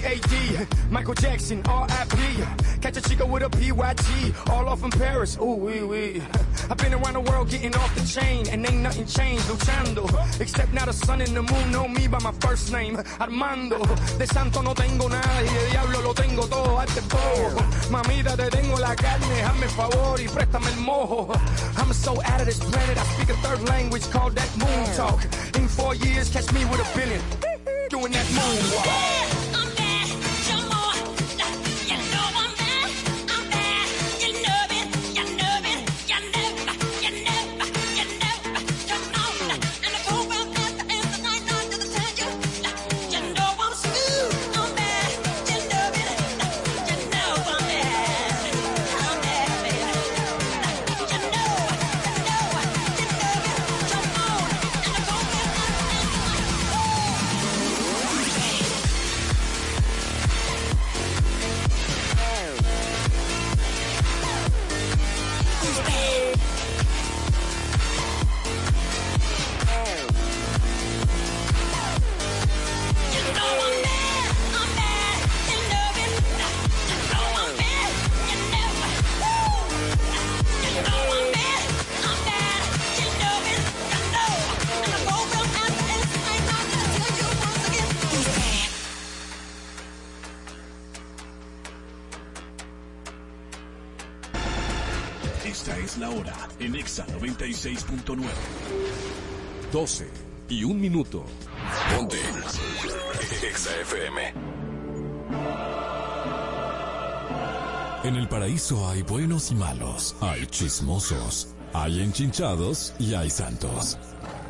PAD, Michael Jackson, RIP. Catch a chica with a PYG, all off in Paris. Ooh, wee, wee. I've been around the world getting off the chain, and ain't nothing changed, luchando. Except now the sun and the moon know me by my first name, Armando. De santo no tengo nada, y de diablo lo tengo todo, arte bobo. Mamita, te tengo la carne, hazme favor y préstame el mojo. I'm so out of this planet, I speak a third language called that moon talk. In four years, catch me with a billion, doing that moonwalk. Ponte. En el paraíso hay buenos y malos, hay chismosos, hay enchinchados y hay santos.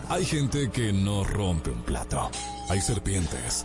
Hay gente que no rompe un plato, hay serpientes,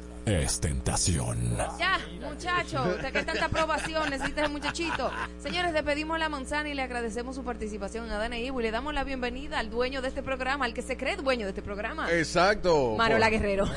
es tentación. Ya, muchacho, usted que tanta aprobación necesita ese muchachito. Señores, despedimos la manzana y le agradecemos su participación a Dana Ivo y le damos la bienvenida al dueño de este programa, al que se cree dueño de este programa. Exacto. Marola Por- Guerrero.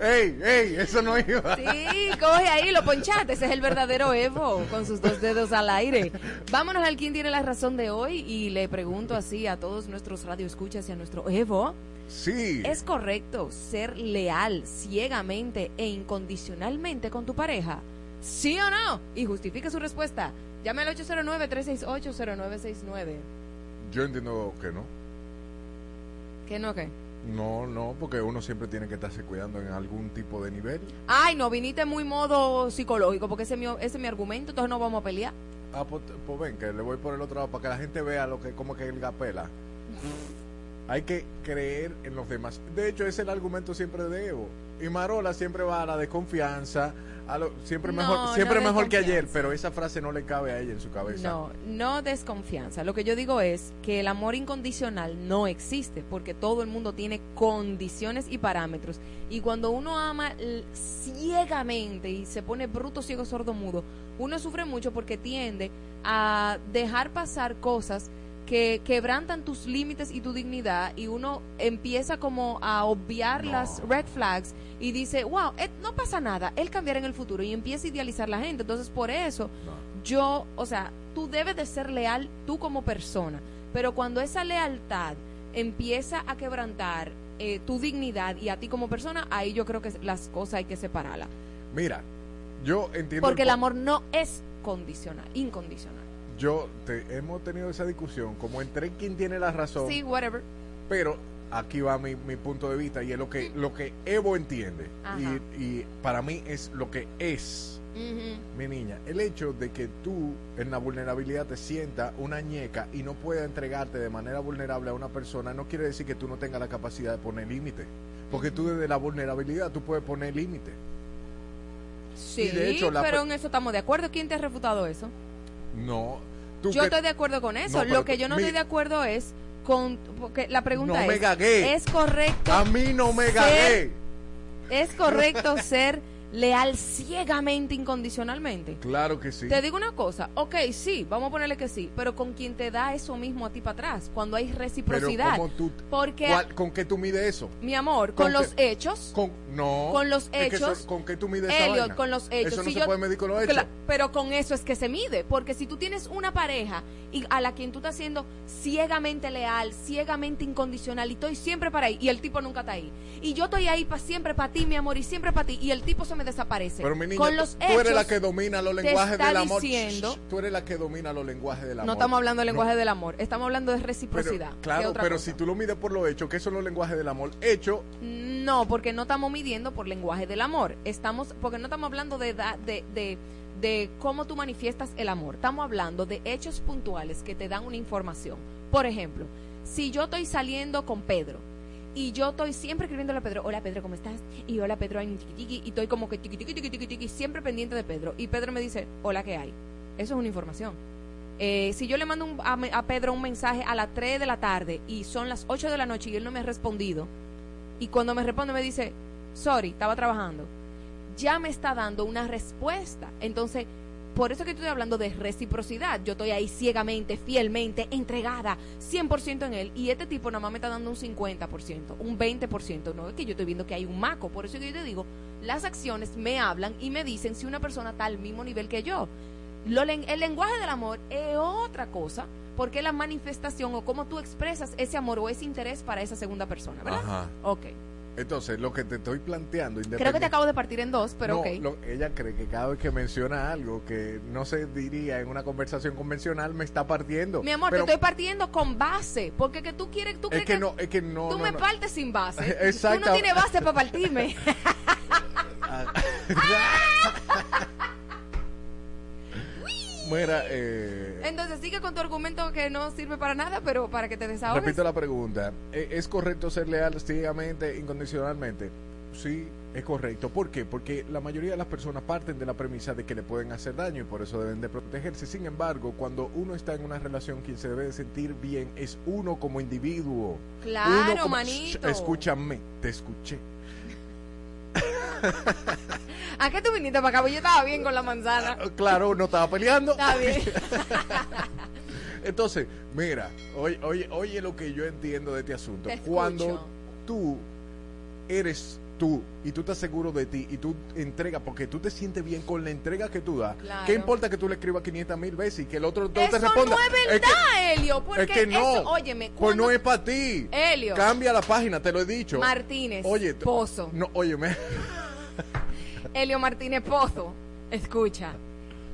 ¡Ey, ey! Eso no iba. Sí, coge ahí, lo ponchate. Ese es el verdadero Evo, con sus dos dedos al aire. Vámonos al quien tiene la razón de hoy y le pregunto así a todos nuestros radioescuchas y a nuestro Evo. Sí. ¿Es correcto ser leal ciegamente e incondicionalmente con tu pareja? ¿Sí o no? Y justifique su respuesta. Llame al 809-368-0969. Yo entiendo que no. ¿Qué no qué? No, no, porque uno siempre tiene que estarse cuidando en algún tipo de nivel. Ay, no, viniste muy modo psicológico, porque ese es mi, ese es mi argumento, entonces no vamos a pelear. Ah, pues, pues ven, que le voy por el otro lado para que la gente vea lo que como que el gapela. Hay que creer en los demás. De hecho, es el argumento siempre de Evo. Y Marola siempre va a la desconfianza, a lo, siempre No, mejor, siempre no mejor que ayer, pero esa frase no le cabe a ella en su cabeza. No, no desconfianza. Lo que yo digo es que el amor incondicional no existe porque todo el mundo tiene condiciones y parámetros. Y cuando uno ama ciegamente y se pone bruto, ciego, sordo, mudo, uno sufre mucho porque tiende a dejar pasar cosas que quebrantan tus límites y tu dignidad y uno empieza como a obviar No. las red flags y dice, wow, eh, no pasa nada, él cambiará en el futuro y empieza a idealizar la gente. Entonces, por eso, yo, o sea, tú debes de ser leal tú como persona, pero cuando esa lealtad empieza a quebrantar eh, tu dignidad y a ti como persona, ahí yo creo que las cosas hay que separarlas. Mira, yo entiendo. Porque el amor no es condicional, incondicional. Yo te, hemos tenido esa discusión como entre quién tiene la razón. Sí, whatever. Pero aquí va mi, mi punto de vista y es lo que, lo que Evo entiende. Y, y para mí es lo que es, mi niña. El hecho de que tú en la vulnerabilidad te sientas una ñeca y no puedas entregarte de manera vulnerable a una persona no quiere decir que tú no tengas la capacidad de poner límite. Porque tú desde la vulnerabilidad tú puedes poner límite. Sí, de hecho, la pero pe- en eso estamos de acuerdo. ¿Quién te ha refutado eso? No. Tú Yo que- estoy de acuerdo con eso. No, Lo que yo no mi- estoy de acuerdo es con... Porque la pregunta No es... me gagué. ¿Es correcto A mí no me ser- gagué. ¿Es correcto ser leal ciegamente, incondicionalmente? Claro que sí. Te digo una cosa, ok, sí, vamos a ponerle que sí, pero con quien te da eso mismo a ti para atrás, cuando hay Pero reciprocidad. ¿cómo tú, Porque, cuál- ¿con qué tú mides eso? mi amor, con con, los hechos, Con, no. Con los es que eso- hechos. ¿Con qué tú mides esa Elliot, vaina? con los hechos. Eso no Si se yo- puede medir con los hechos. Pero con eso es que se mide, porque si tú tienes una pareja y a la quien tú estás siendo ciegamente leal, ciegamente incondicional y estoy siempre para ahí y el tipo nunca está ahí. Y yo estoy ahí para siempre para ti, mi amor, y siempre para ti y el tipo se me desaparece. Pero mi niña, con los tú, eres hechos, la que domina los te lenguajes está del amor. diciendo- tú eres la que domina los lenguajes del amor. no estamos hablando del No, lenguaje del amor, estamos hablando de reciprocidad. claro, pero cosa. si tú lo mides por los hechos, ¿qué son los lenguajes del amor? Hecho, No, porque no estamos midiendo por lenguaje del amor. Estamos, porque no estamos hablando de, de, de, de cómo tú manifiestas el amor. Estamos hablando de hechos puntuales que te dan una información. Por ejemplo, si yo estoy saliendo con Pedro y yo estoy siempre escribiéndole a Pedro, hola Pedro, ¿cómo estás? Y hola Pedro, ay, tiqui, tiqui", y estoy como que tiqui, tiqui, tiqui, tiqui, siempre pendiente de Pedro. Y Pedro me dice, hola, ¿qué hay? Eso es una información. Eh, si yo le mando un- a, a Pedro un mensaje a las 3 de la tarde y son las 8 de la noche y él no me ha respondido, y cuando me responde me dice, sorry, estaba trabajando, ya me está dando una respuesta. Entonces, por eso que estoy hablando de reciprocidad. Yo estoy ahí ciegamente, fielmente, entregada, 100% en él. Y este tipo nada más me está dando un 50%, un 20%. No es que yo estoy viendo que hay un maco. Por eso que yo te digo, las acciones me hablan y me dicen si una persona está al mismo nivel que yo. Lo el lenguaje del amor es otra cosa, porque es la manifestación o cómo tú expresas ese amor o ese interés para esa segunda persona, ¿verdad? Ajá. Ok. Entonces lo que te estoy planteando, Creo que te acabo de partir en dos, pero No, ok. lo- ella cree que cada vez que menciona algo que no se diría en una conversación convencional me está partiendo. Mi amor, Pero te estoy partiendo con base, porque que tú quieres, tú es crees que no, es que no. tú no, me partes sin base. Tú Exacto. no tienes base para partirme. Mira, eh, Entonces sigue con tu argumento que no sirve para nada, pero para que te desahogues. repito la pregunta. ¿E- ¿Es correcto ser leal ciegamente, incondicionalmente? Sí, es correcto. ¿Por qué? Porque la mayoría de las personas parten de la premisa de que le pueden hacer daño y por eso deben de protegerse. Sin embargo, cuando uno está en una relación, quien se debe de sentir bien es uno como individuo. Claro, Uno como- manito. Escúchame, te escuché. ¿A qué tú viniste para acá? Pues Yo estaba bien con la manzana. Claro, no estaba peleando. Está bien. Entonces, mira, oye, oye, oye lo que yo entiendo de este asunto. Te. Cuando tú eres tú y tú estás seguro de ti y tú entregas, porque tú te sientes bien con la entrega que tú das, Claro. ¿qué importa que tú le escribas 500 mil veces y que el otro no te Eso responda? no es verdad, Helio. Porque es que no, eso, óyeme, pues no es para ti. Helio. Cambia la página, te lo he dicho. Martínez Oye, Pozo. No, óyeme. Helio Martínez Pozo, escucha.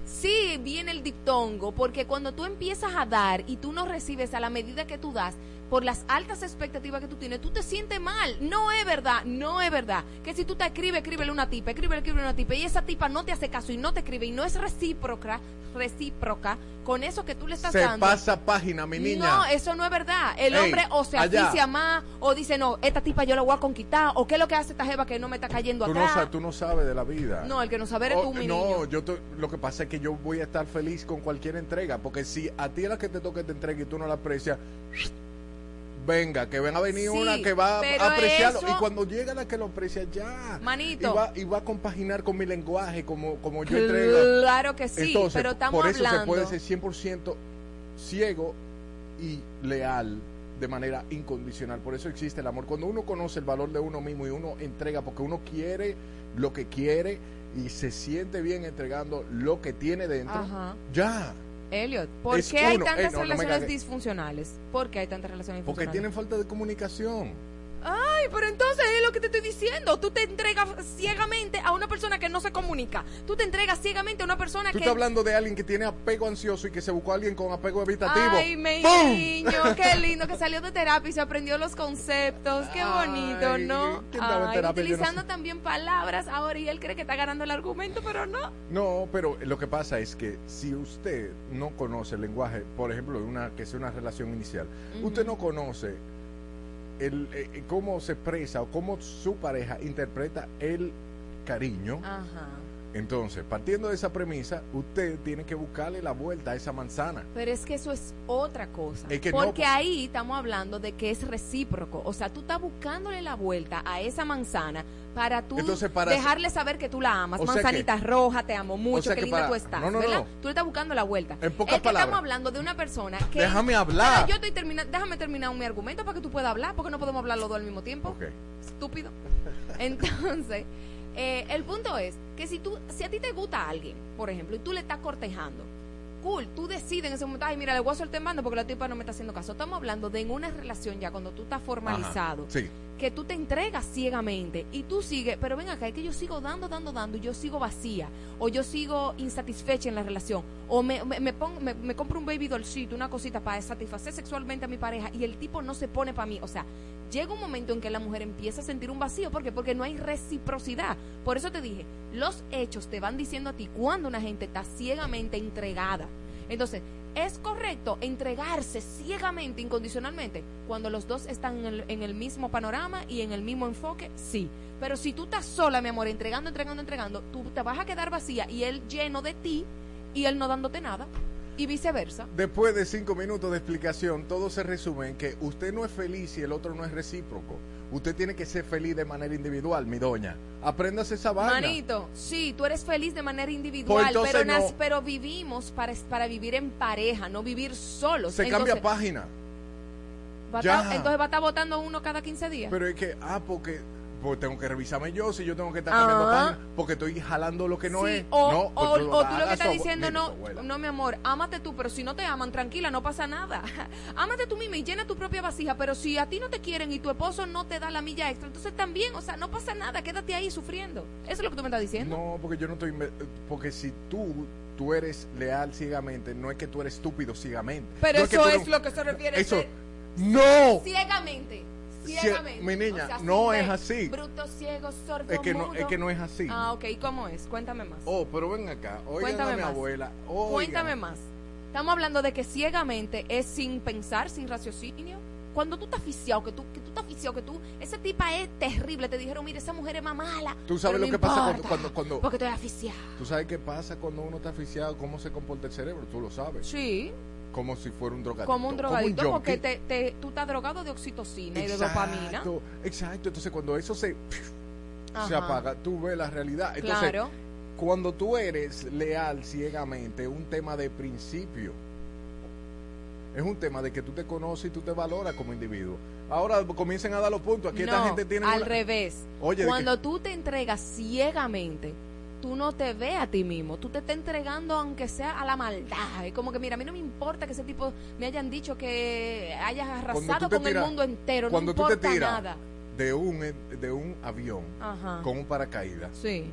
Sí, viene el diptongo, porque cuando tú empiezas a dar y tú no recibes a la medida que tú das, por las altas expectativas que tú tienes, tú te sientes mal. No es verdad, no es verdad. Que si tú te escribes, escríbele una tipa, escríbele, escríbele una tipa, y esa tipa no te hace caso y no te escribe y no es recíproca, recíproca con eso que tú le estás Se dando. pasa página, mi niña. No, eso no es verdad. El Ey, hombre o se aficia más o dice, no, esta tipa yo la voy a conquistar, o qué es lo que hace esta jeva que no me está cayendo tú, no atrás. sabes, tú no sabes de la vida. No, el que no sabe eres Oh, tú, mi no, niño. yo te- lo que pasa es que yo voy a estar feliz con cualquier entrega, porque si a ti es la que te toque te entrega y tú no la aprecias, venga, que venga a venir Sí, una que va a apreciarlo eso- y cuando llega la que lo aprecia ya, Manito. y va, y va a compaginar con mi lenguaje como, como yo entrego. Claro que sí, Entonces, pero estamos por eso hablando. se puede ser 100% ciego y leal de manera incondicional. Por eso existe el amor. Cuando uno conoce el valor de uno mismo y uno entrega porque uno quiere lo que quiere y se siente bien entregando lo que tiene dentro, Ajá. ya. Elliot, ¿por Es qué hay tantas Eh, no, me relaciones disfuncionales? ¿Por qué hay tantas relaciones Porque disfuncionales? tienen falta de comunicación. Ay, pero entonces es lo que te estoy diciendo. Tú te entregas ciegamente a una persona que no se comunica. Tú te entregas ciegamente a una persona Tú que... estás hablando de alguien que tiene apego ansioso y que se buscó a alguien con apego evitativo. Ay, mi niño, qué lindo que salió de terapia y se aprendió los conceptos. Qué bonito, Ay, ¿no? ¿quién estaba en Ay, terapia? Yo no utilizando sé. también palabras ahora y él cree que está ganando el argumento, pero no. No, pero lo que pasa es que si usted no conoce el lenguaje, por ejemplo, de una que sea una relación inicial, usted no conoce el, eh, cómo se expresa o cómo su pareja interpreta el cariño. Ajá. Entonces, partiendo de esa premisa, usted tiene que buscarle la vuelta a esa manzana. Pero es que eso es otra cosa. Es que porque pues- ahí estamos hablando de que es recíproco. O sea, tú estás buscándole la vuelta a esa manzana para tú Entonces, para- dejarle saber que tú la amas. Manzanita roja, te amo mucho, sea qué que linda para- tú estás. no, no, ¿verdad? no. Tú le estás buscando la vuelta. En pocas es que palabras. estamos hablando de una persona que. Déjame hablar. Yo estoy terminando. Déjame terminar mi argumento para que tú puedas hablar, porque no podemos hablar los dos al mismo tiempo. Estúpido. Entonces, eh, el punto es que si tú, si a ti te gusta alguien, por ejemplo, y tú le estás cortejando, cool, tú decides en ese momento, ay, mira, le voy a soltar en banda porque la tipa no me está haciendo caso. Estamos hablando de en una relación ya cuando tú estás formalizado, Ajá, sí. Que tú te entregas ciegamente y tú sigues, pero ven acá, es que yo sigo dando, dando, dando y yo sigo vacía, o yo sigo insatisfecha en la relación, o me, me, pongo- me- me compro un baby dollcito, una cosita para satisfacer sexualmente a mi pareja y el tipo no se pone para mí. O sea, llega un momento en que la mujer empieza a sentir un vacío. ¿Por qué? Porque no hay reciprocidad. Por eso te dije, los hechos te van diciendo a ti cuando una gente está ciegamente entregada. Entonces, ¿es correcto entregarse ciegamente, incondicionalmente, cuando los dos están en el, en el mismo panorama y en el mismo enfoque? Sí. Pero si tú estás sola, mi amor, entregando, entregando, entregando, tú te vas a quedar vacía y él lleno de ti y él no dándote nada y viceversa. Después de cinco minutos de explicación, todo se resume en que usted no es feliz si el otro no es recíproco. Usted tiene que ser feliz de manera individual, mi doña. Apréndase esa vaina. Manito, sí, tú eres feliz de manera individual, Pues pero, no. pero vivimos para, para vivir en pareja, no vivir solos. Se Entonces, cambia página. va ya. entonces va a estar votando uno cada 15 días. Pero es que, ah, porque pues tengo que revisarme yo si yo tengo que estar cambiando Ah. página porque estoy jalando lo que no Sí, es. o, no, o- pues o lo tú lo que estás diciendo, mira, no, abuela. no, mi amor, ámate tú, pero si no te aman, tranquila, no pasa nada. ámate tú misma y llena tu propia vasija, pero si a ti no te quieren y tu esposo no te da la milla extra, entonces también, o sea, no pasa nada, quédate ahí sufriendo. Eso es lo que tú me estás diciendo. No, porque yo no estoy. Porque si tú, tú eres leal ciegamente, no es que tú eres estúpido ciegamente. pero No eso tú es eres- lo que se refiere. Eso. ser ¡No! ciegamente. Cie- Ciegamente. mi niña, O sea, no es así. Bruto, ciego, sordo, Es que no, es que no es así. Ah, ok, ¿cómo es? Cuéntame más. Oh, pero ven acá. Oigan Cuéntame a mi más. abuela. oigan. Cuéntame más. Estamos hablando de que ciegamente es sin pensar, sin raciocinio. Cuando tú estás aficiado, que tú, que tú estás aficiado, que tú, esa tipa es terrible, te dijeron, mire, esa mujer es más mala. Tú sabes lo no que pasa cuando- cuando- cuando- Porque estoy aficiado. ¿Tú sabes qué pasa cuando uno está asfixiado? ¿Cómo se comporta el cerebro? Tú lo sabes. Sí, Como si fuera un drogadicto. como un drogadito, junkie. porque te, te- tú estás drogado de oxitocina y de dopamina. Exacto, exacto. Entonces, cuando eso se, apaga, tú ves la realidad. Entonces, Claro. cuando tú eres leal ciegamente, es un tema de principio. Es un tema de que tú te conoces y tú te valoras como individuo. Ahora comiencen a dar los puntos. Aquí esta No, gente tiene. al una- revés. Oye, ¿de Cuando tú te entregas ciegamente, tú no te ves a ti mismo. Tú te estás entregando aunque sea a la maldad. Es como que, mira, a mí no me importa que ese tipo me hayan dicho que hayas arrasado con el mundo entero. Cuando no tú te importa tiras nada. de un, de un avión Ajá. con un paracaídas, Sí.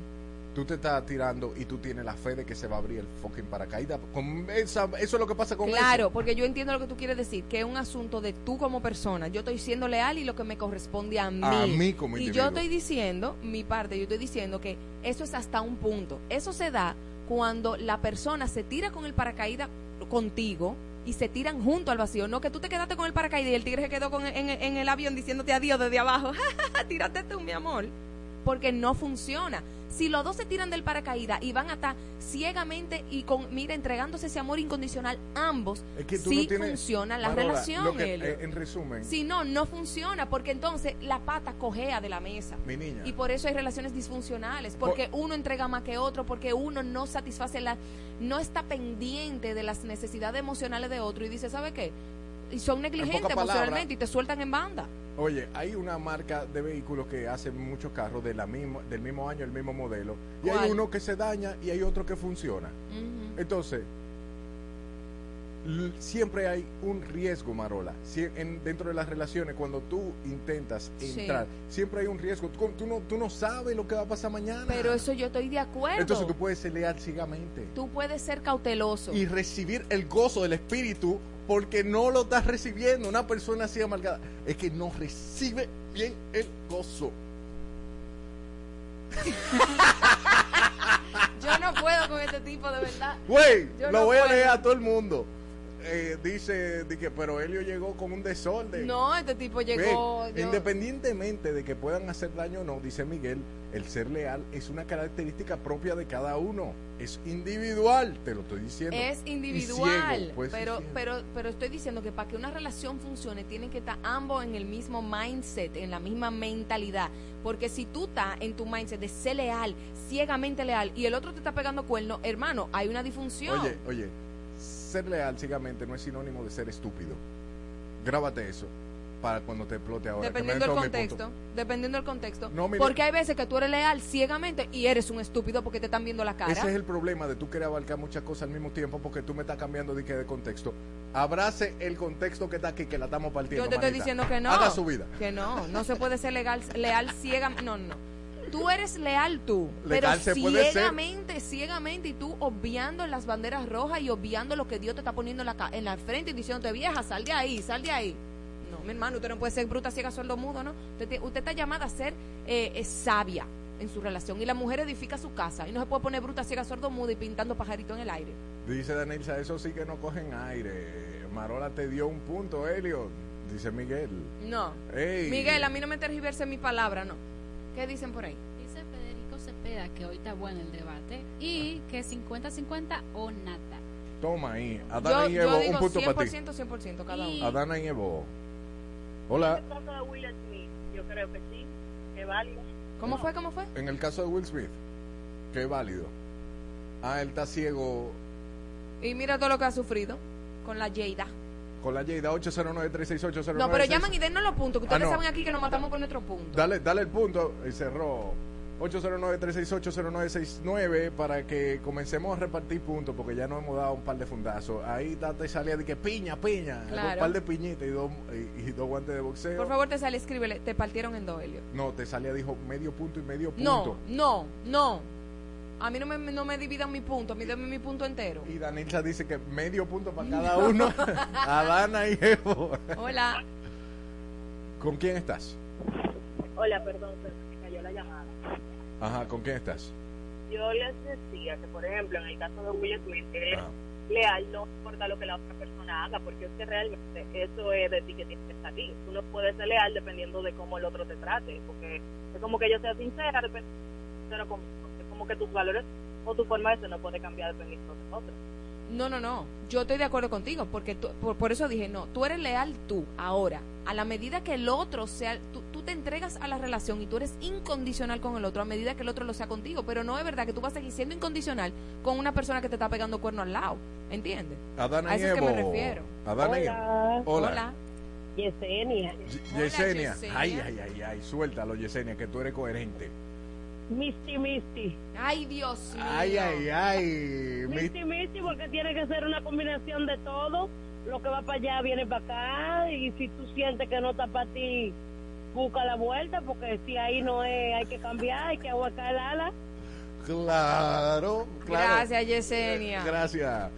Tú te estás tirando y tú tienes la fe de que se va a abrir el fucking paracaídas. Con esa- eso es lo que pasa con Claro, eso. porque yo entiendo lo que tú quieres decir, que es un asunto de tú como persona. Yo estoy siendo leal y lo que me corresponde a mí. A mí como Y individuo. yo estoy diciendo, mi parte, yo estoy diciendo que eso es hasta un punto. Eso se da cuando la persona se tira con el paracaídas contigo y se tiran junto al vacío. No que tú te quedaste con el paracaídas y el tigre se quedó con, en, en el avión diciéndote adiós desde abajo. Tírate tú, mi amor. Porque no funciona. Si los dos se tiran del paracaídas y van a estar ciegamente y con, mira, entregándose ese amor incondicional, ambos, Es que sí no tienes- funciona la Marola, relación, que- eh, en resumen, Si no, no funciona, porque entonces la pata cojea de la mesa. mi niña. Y por eso hay relaciones disfuncionales, porque uno entrega más que otro, porque uno no satisface la, no está pendiente de las necesidades emocionales de otro y dice, ¿sabe qué? Y son negligentes emocionalmente y te sueltan en banda. Oye, hay una marca de vehículos que hace muchos carros de la misma, del mismo año, el mismo modelo. Y hay uno que se daña y hay otro que funciona. Entonces, siempre hay un riesgo, Marola. Sie- en- dentro de las relaciones, cuando tú intentas Sí. entrar, siempre hay un riesgo. Tú, tú no, tú no sabes lo que va a pasar mañana. Pero eso yo estoy de acuerdo. Entonces tú puedes ser leal ciegamente. Tú puedes ser cauteloso. y recibir el gozo del espíritu porque no lo estás recibiendo. Una persona así amargada es que no recibe bien el gozo. Yo no puedo con este tipo, de verdad. Güey, lo no voy a leer a todo el mundo. Eh, dice que, pero Helio llegó con un desorden. No, este tipo llegó. Yo- Independientemente de que puedan hacer daño o no, dice Miguel, el ser leal es una característica propia de cada uno. Es individual, te lo estoy diciendo. Es individual, ciego, pues, pero, pero, pero estoy diciendo que para que una relación funcione tienen que estar ambos en el mismo mindset, en la misma mentalidad. Porque si tú estás en tu mindset de ser leal, ciegamente leal, y el otro te está pegando cuerno, hermano, hay una disfunción. Oye, oye, ser leal ciegamente no es sinónimo de ser estúpido. Grábate eso para cuando te explote ahora. dependiendo del contexto, dependiendo del contexto. No, porque hay veces que tú eres leal ciegamente y eres un estúpido porque te están viendo la cara. Ese es el problema de tú querer abarcar muchas cosas al mismo tiempo porque tú me estás cambiando de, que de contexto. Abrace el contexto que está aquí, que la estamos partiendo. Yo te estoy diciendo que no. Haga su vida. Que no, no se puede ser legal, leal ciegamente. No, no. Tú eres leal tú, pero ciegamente, ciegamente, y tú obviando las banderas rojas y obviando lo que Dios te está poniendo en la, en la frente y diciéndote, vieja, sal de ahí, sal de ahí. No, mi hermano, usted no puede ser bruta, ciega, sordo, mudo, ¿no? Usted, te- usted está llamada a ser eh, eh, sabia en su relación. Y la mujer edifica su casa y no se puede poner bruta, ciega, sordo, mudo y pintando pajarito en el aire. Dice Danilza, eso sí que no cogen aire. Marola te dio un punto, Helio. Dice Miguel. No. Ey. Miguel, a mí no me tergiverse mi palabra, no. ¿Qué dicen por ahí? Dice Federico Cepeda que hoy está bueno el debate y que 50-50 o nada. Toma ahí. Yo, Adana y yo Evo, digo un punto para ti. 100%, 100% cada Y- uno. Adana y Evo. Hola. En el caso de Will Smith, yo creo que sí, que válido. ¿Cómo fue? ¿Cómo fue? En el caso de Will Smith, que válido. Ah, él está ciego Y mira todo lo que ha sufrido con la Jada. Con la Jada 809-368-0966. No, pero llaman y dennos los puntos, que Ah, ustedes no. saben aquí que nos matamos por nuestro punto. Dale, dale el punto y cerró. 809-368-0969 para que comencemos a repartir puntos porque ya nos hemos dado un par de fundazos. Ahí te salía de que piña, piña. Claro. Un par de piñitas y dos, y, y dos guantes de boxeo. Por favor, te sale, escríbele. Te partieron en dos, Helio. No, te salía, dijo medio punto y medio punto. No, no, no. A mí no me, no me dividan mi punto, a mí dame mi punto entero. Y Danilza dice que medio punto para cada uno. Adana y Evo. Hola. ¿Con quién estás? Hola, perdón, se me cayó la llamada. Ajá, ¿con quién estás? Yo les decía que, por ejemplo, en el caso de Will Smith, es Ah. leal, no importa lo que la otra persona haga, porque es que realmente eso es de ti que tienes que salir. Tú no puedes ser leal dependiendo de cómo el otro te trate, porque es como que yo sea sincera, cómo- es como que tus valores o tu forma de ser no puede cambiar dependiendo de otros. No, no, no. Yo estoy de acuerdo contigo, porque tú- por, por eso dije, no, tú eres leal tú, ahora. A la medida que el otro sea, tú, tú te entregas a la relación y tú eres incondicional con el otro, a medida que el otro lo sea contigo. Pero no es verdad que tú vas a seguir siendo incondicional con una persona que te está pegando cuerno al lado. ¿Entiendes? Adana A eso es que me refiero. Hola, Hola. Hola. Yesenia, Ye- Hola, Yesenia. Yesenia. Ay, ay, ay, ay. Suéltalo, Yesenia, que tú eres coherente. Misty Misty. Ay, Dios mío. Ay, ay, ay. Mi- Misty Misty porque tiene que ser una combinación de todo. Lo que va para allá viene para acá y si tú sientes que no está para ti, busca la vuelta porque si ahí no es, hay que cambiar, hay que aguacar el ala. Claro, claro. Gracias, Yesenia. Gracias.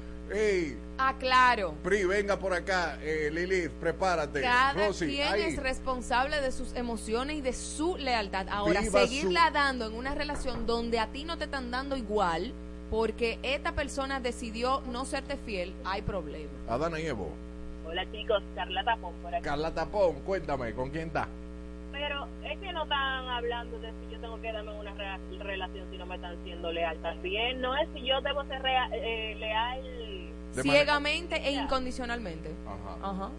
Ey, Aclaro. Pri, venga por acá. Eh, Lilith, prepárate. Cada Rosy, quien ahí. es responsable de sus emociones y de su lealtad. Ahora, Viva seguirla su- dando en una relación donde a ti no te están dando igual, porque esta persona decidió no serte fiel, hay problema. Adana y Evo. Hola chicos, Carla Tapón por aquí. Carla Tapón, cuéntame, ¿con quién está? Pero es que no están hablando de si yo tengo que darme una re- relación si no me están siendo leal también. No es si yo debo ser eh, leal, De Ciegamente e incondicionalmente. Ajá. Ajá.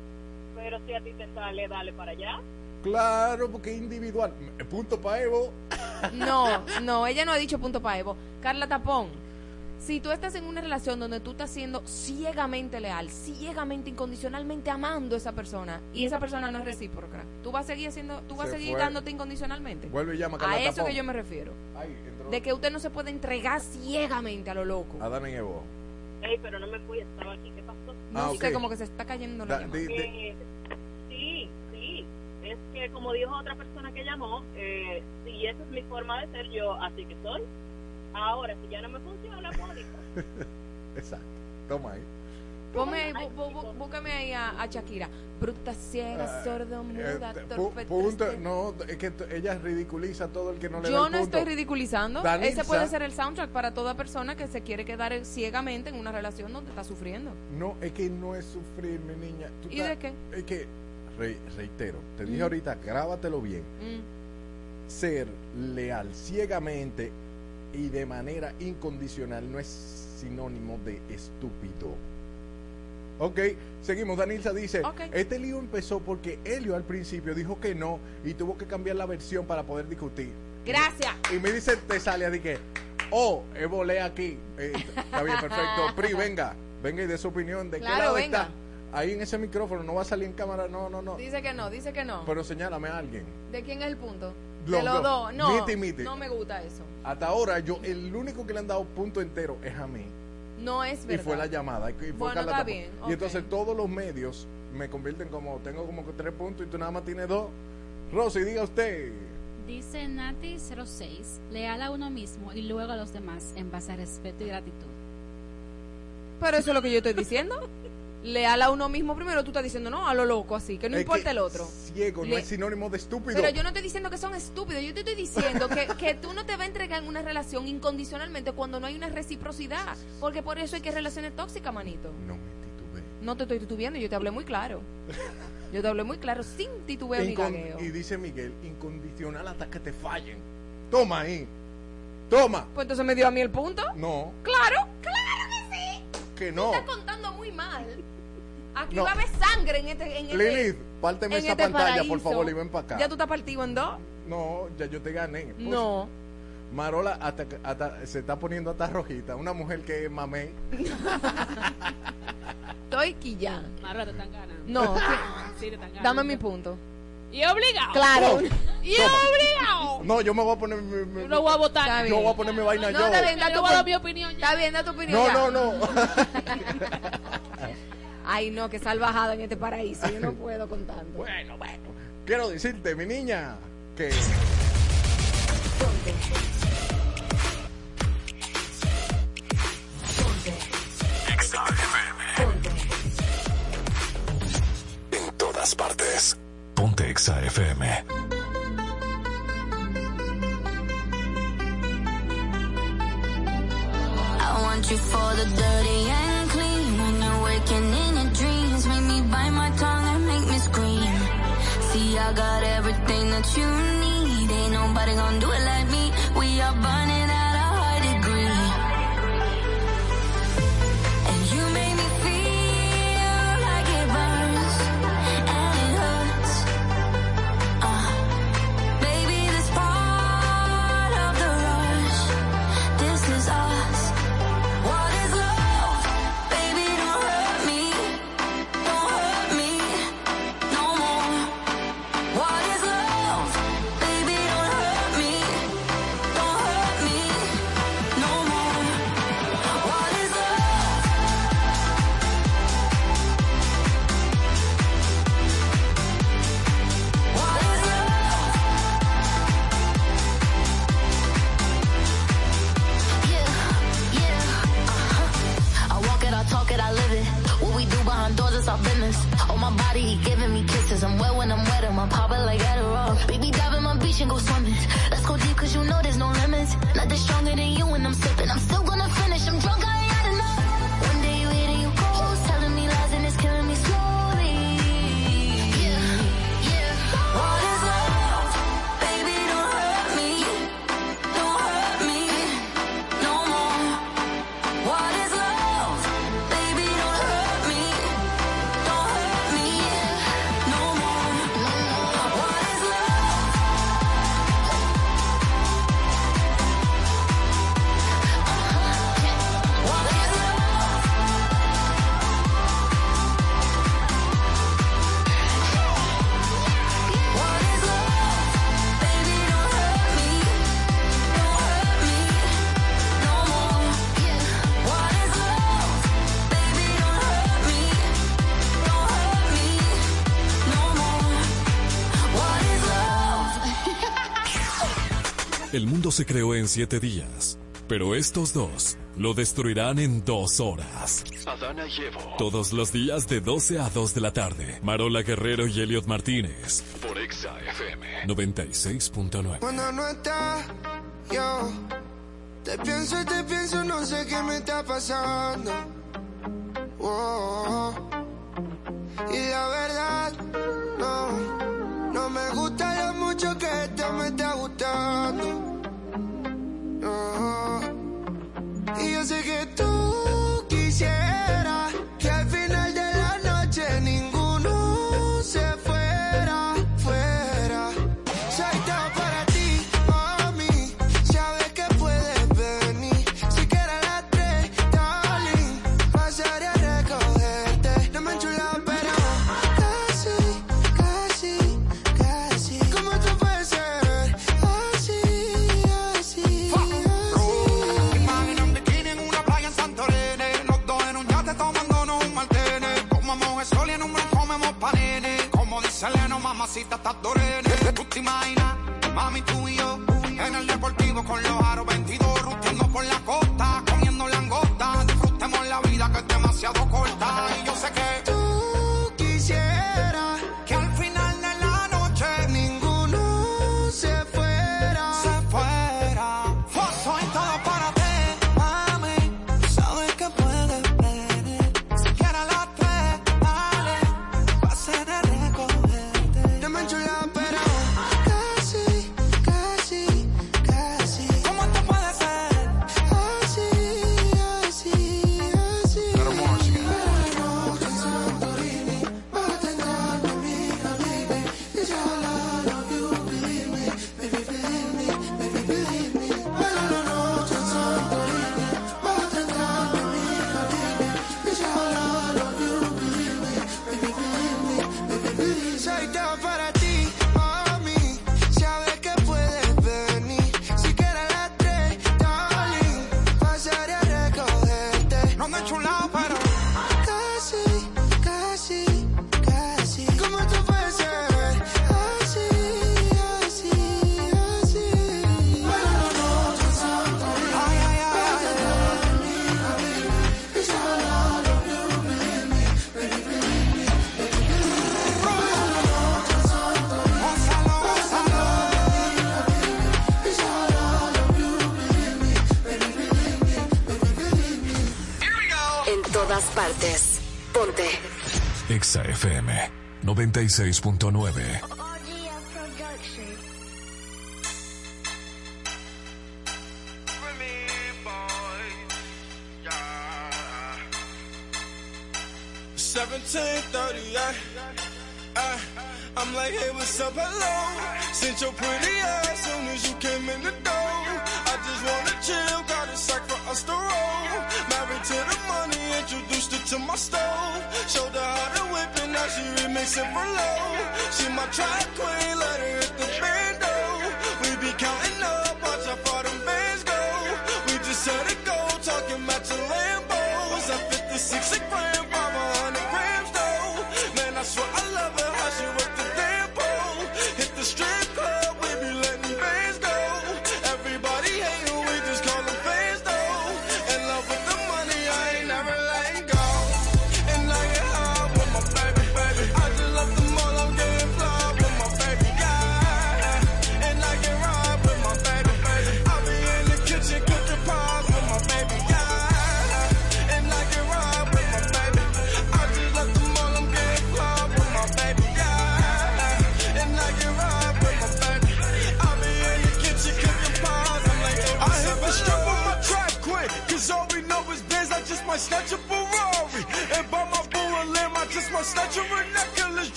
pero si a ti te sale, dale para allá. Claro, porque es individual. Eh, Punto para Evo. No, no, ella no ha dicho punto para Evo. Carla Tapón, si tú estás en una relación donde tú estás siendo ciegamente leal, ciegamente, incondicionalmente amando a esa persona, y esa persona no es recíproca, tú vas a seguir haciendo, tú vas Se a seguir fue. dándote incondicionalmente. Vuelve y llama a Carla A eso Tapón. que yo me refiero. Ay, entró. De que usted no se puede entregar ciegamente a lo loco. Adana y Evo. Ey, pero no me fui, estaba aquí, ¿qué pasó? No Ah, sé, ok. como que se está cayendo la Da- llamada. di- di- Eh, sí, sí. Es que como dijo otra persona que llamó, eh, si esa es mi forma de ser yo, así que soy. Ahora, si ya no me funciona, pues listo. Exacto. Toma ahí. Ponme ahí, búscame ahí a, a Shakira. Bruta, ciega, sordo, muda, Eh, torpe, punto, no, es que ella ridiculiza a todo el que no le da Yo el no punto. estoy ridiculizando. Ese puede ser el soundtrack para toda persona que se quiere quedar ciegamente en una relación donde está sufriendo. No, es que no es sufrir, mi niña. Tú ¿Y estás- de qué? Es que, re- reitero, te dije Mm. ahorita, grábatelo bien. Mm. Ser leal ciegamente y de manera incondicional no es sinónimo de estúpido. Ok, seguimos. Danilza dice, este lío empezó porque Helio al principio dijo que no y tuvo que cambiar la versión para poder discutir. Gracias. Y me dice Tesalia, de que, oh, volé aquí. Eh, está bien, perfecto. Pri, venga, venga y dé su opinión. ¿De qué Claro, lado venga. está? Ahí en ese micrófono, no va a salir en cámara, no, no, no. Dice que no, dice que no. Pero señálame a alguien. ¿De quién es el punto? Los de los dos. dos. No, Miti, miti. no me gusta eso. Hasta ahora, yo, el único que le han dado punto entero es a mí. No es Y verdad. fue la llamada. Y fue Bueno, Carla está bien, Y entonces todos los medios me convierten como, tengo como que tres puntos y tú nada más tienes dos. Rosy, diga usted. Dice Nati06, leal a uno mismo y luego a los demás en base a respeto y gratitud. Pero eso es lo que yo estoy diciendo. Leal a uno mismo primero, tú estás diciendo no a lo loco así, que no Es importa que el otro. Ciego no es sinónimo de estúpido. Pero yo no estoy diciendo que son estúpidos, yo te estoy diciendo que, que tú no te vas a entregar en una relación incondicionalmente cuando no hay una reciprocidad. Porque por eso hay que relaciones tóxicas, manito. No me titubeé. No te estoy titubeando, yo te hablé muy claro. Yo te hablé muy claro, sin titubeo ni gagueo. y dice Miguel, incondicional hasta que te fallen. Toma ahí. Toma. Pues entonces me dio a mí el punto. No, Claro, claro que. Que no. Estás contando muy mal. Aquí No. va a haber sangre en este. En este- Lilith, párteme en esa este pantalla, por paraíso. favor, y ven para acá. ¿Ya tú estás partido en dos? No, ya yo te gané. Pues, No. Marola hasta, que- hasta- se está poniendo hasta rojita. Una mujer que es mamey. Estoy quillada. Marla, te están ganando. No, que- Sí, te están ganando. dame mi punto. Y obligado. Claro. Y obligado. No, yo me voy a poner mi, mi- Yo lo voy a votar. Yo bien. voy a poner mi vaina No, yo. está bien, da tu voy a dar pu- mi opinión ya. Está bien, da tu opinión. No, ya. no, no. Ay, no, que salvajada en este paraíso. Yo no puedo con tanto. bueno, bueno. Quiero decirte, mi niña, que Ponte Exa FM. I want you for the dirty and clean. When you're waking in your dreams, make me bite my tongue and make me scream. See, I got everything that you need. Ain't nobody gonna do it like me. We are burning when I'm wet, I'm popping like Adderall. Baby, dive in my beach and go swimming. Let's go deep, cause you know there's no limits. Nothing stronger than you when I'm sipping. mundo se creó en siete días, pero estos dos lo destruirán en dos horas. Adana y Evo. Todos los días de 12 a 2 de la tarde. Marola Guerrero y Elliot Martínez. Por Exa FM 96.9. Cuando no está, yo te pienso y te pienso, no sé qué me está pasando. Oh, y la verdad, no, no me gusta lo mucho que esto me está gustando. Y yo sé que tú hasta Dorene. Tú te imaginas, mami, tú y yo, en el deportivo con los En todas partes. Ponte. Exa FM 96.9. Seventeen thirty, uh, I'm like, hey, what's up, hello? Since your pretty ass soon as you came in the door, I just wanna chill, got a sack for us to to my stove. Showed her how to whip and now she remakes it for low. She my track queen, let her hit the bando. We be counting up, watch how far them bands go. We just set it go, talking about your Lambos. I 56 grand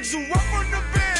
Briggs, who up on the bed?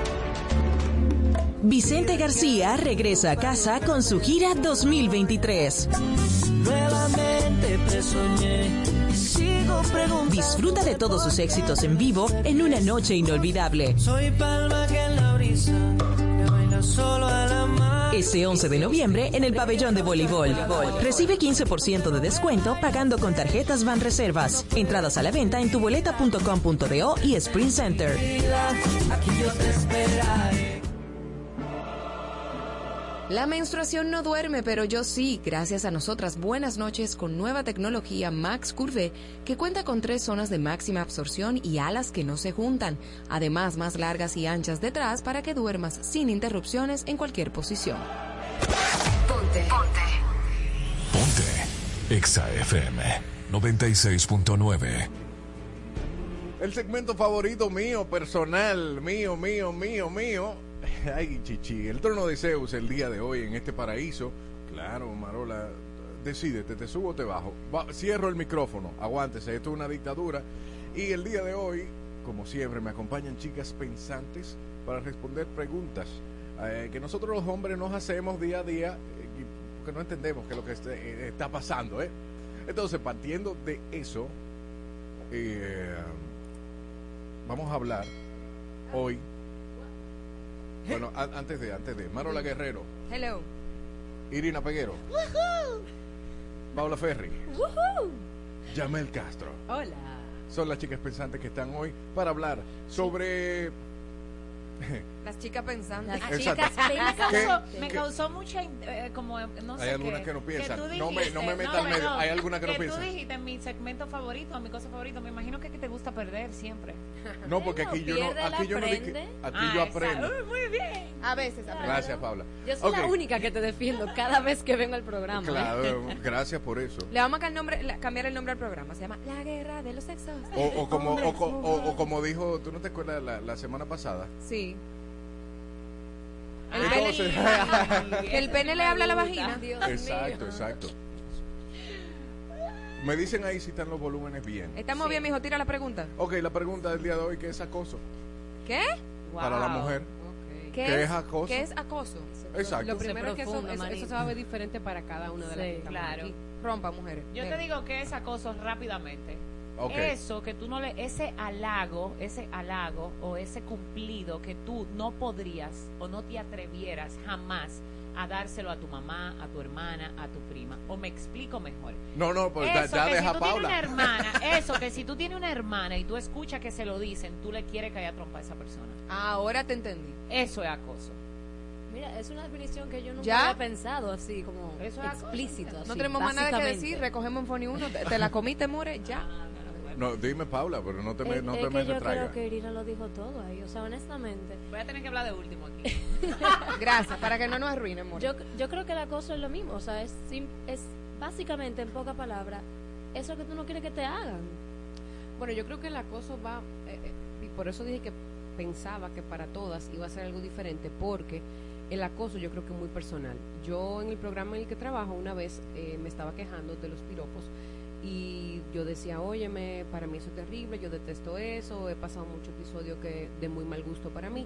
Vicente García regresa a casa con su gira 2023. Nuevamente te soñé y sigo preguntando. Disfruta de todos sus éxitos en vivo en una noche inolvidable. Soy palma que en la brisa solo a la mar. Ese 11 de noviembre en el pabellón de voleibol. Recibe 15% de descuento pagando con tarjetas Van Reservas. Entradas a la venta en tuboleta.com.do y Sprint Center. Aquí yo te esperaré. La menstruación no duerme, pero yo sí, gracias a nosotras. Buenas noches con nueva tecnología Max Curve, que cuenta con tres zonas de máxima absorción y alas que no se juntan, además más largas y anchas detrás para que duermas sin interrupciones en cualquier posición. Ponte. Ponte. Ponte. Exa FM 96.9. El segmento favorito mío, personal, mío, mío, mío, mío. Ay, chichi, el trono de Zeus el día de hoy en este paraíso. Claro, Marola, decídete, te subo o te bajo. Va, cierro el micrófono, aguántese, esto es una dictadura. Y el día de hoy, como siempre, me acompañan chicas pensantes para responder preguntas eh, que nosotros los hombres nos hacemos día a día, eh, porque no entendemos qué es lo que este- eh, está pasando, ¿eh? Entonces, partiendo de eso, eh, vamos a hablar hoy. Bueno, a- antes de, antes de, Marola Guerrero, Hello. Irina Peguero, Woohoo. Paula Ferri, Woohoo. Yamel Castro. Hola. Son las chicas pensantes que están hoy para hablar sobre... Las chicas pensantes. Las Exacto. chicas, me causó, ¿Qué- me causó mucha, eh, como, eh, no sé Hay algunas qué, que no piensan. tú No me- no me dijiste- meta al medio. perdón, Hay algunas que no piensan. tú dijiste mi segmento favorito, mi cosa favorito. Me imagino que, que te gusta perder siempre. No, porque aquí yo no, aquí la yo no que- aquí Ah, yo aprendo. Uy, muy bien. A veces aprendo. Gracias, Paula. Yo soy la Ok. única que te defiendo cada vez que vengo al programa. ¿eh? Claro, gracias por eso. Le vamos a cambiar el nombre, la- cambiar el nombre al programa. Se llama La Guerra de los Sexos. O, o como, o, o- como dijo, ¿tú no te acuerdas la, la semana pasada? Sí. El Entonces- pene, que el pene le habla a la vagina. Exacto, exacto. Me dicen ahí si están los volúmenes bien. Estamos bien, mijo. Tira la pregunta. Ok, la pregunta del día de hoy, ¿qué es acoso? ¿Qué? Para la mujer. ¿Qué, ¿Qué es, es acoso? ¿Qué es acoso? Exacto. Lo primero es que eso, eso- se va a ver diferente para cada una de las que claro. aquí. Rompa, mujeres. Yo te digo que es acoso rápidamente. Ok. Eso que tú no le, ese halago, ese halago o ese cumplido que tú no podrías o no te atrevieras jamás a dárselo a tu mamá, a tu hermana, a tu prima. O me explico mejor. No, no, pues ya, Eso ya que deja si tú tienes Paula. una hermana, eso que si tú tienes una hermana y tú escuchas que se lo dicen, tú le quieres caer a trompa a esa persona. Ahora te entendí. Eso es acoso. Mira, es una definición que yo nunca ¿Ya? había pensado así, como Eso es acoso. explícito. No así, tenemos más nada que decir, recogemos en Foni 1, te, te la comiste, more, ya. No, dime Paula, pero no te me, Es, no es te que me yo creo que Irina lo dijo todo ahí, o sea, honestamente. Voy a tener que hablar de último aquí. Gracias, para que no nos arruinen, more. Yo, yo creo que el acoso es lo mismo, o sea, es, es básicamente, en pocas palabras, eso que tú no quieres que te hagan. Bueno, yo creo que el acoso va, eh, eh, y por eso dije que pensaba que para todas iba a ser algo diferente, porque el acoso yo creo que es muy personal. Yo en el programa en el que trabajo una vez eh, me estaba quejando de los piropos y yo decía, óyeme, para mí eso es terrible, yo detesto eso, he pasado muchos episodios que de muy mal gusto para mí.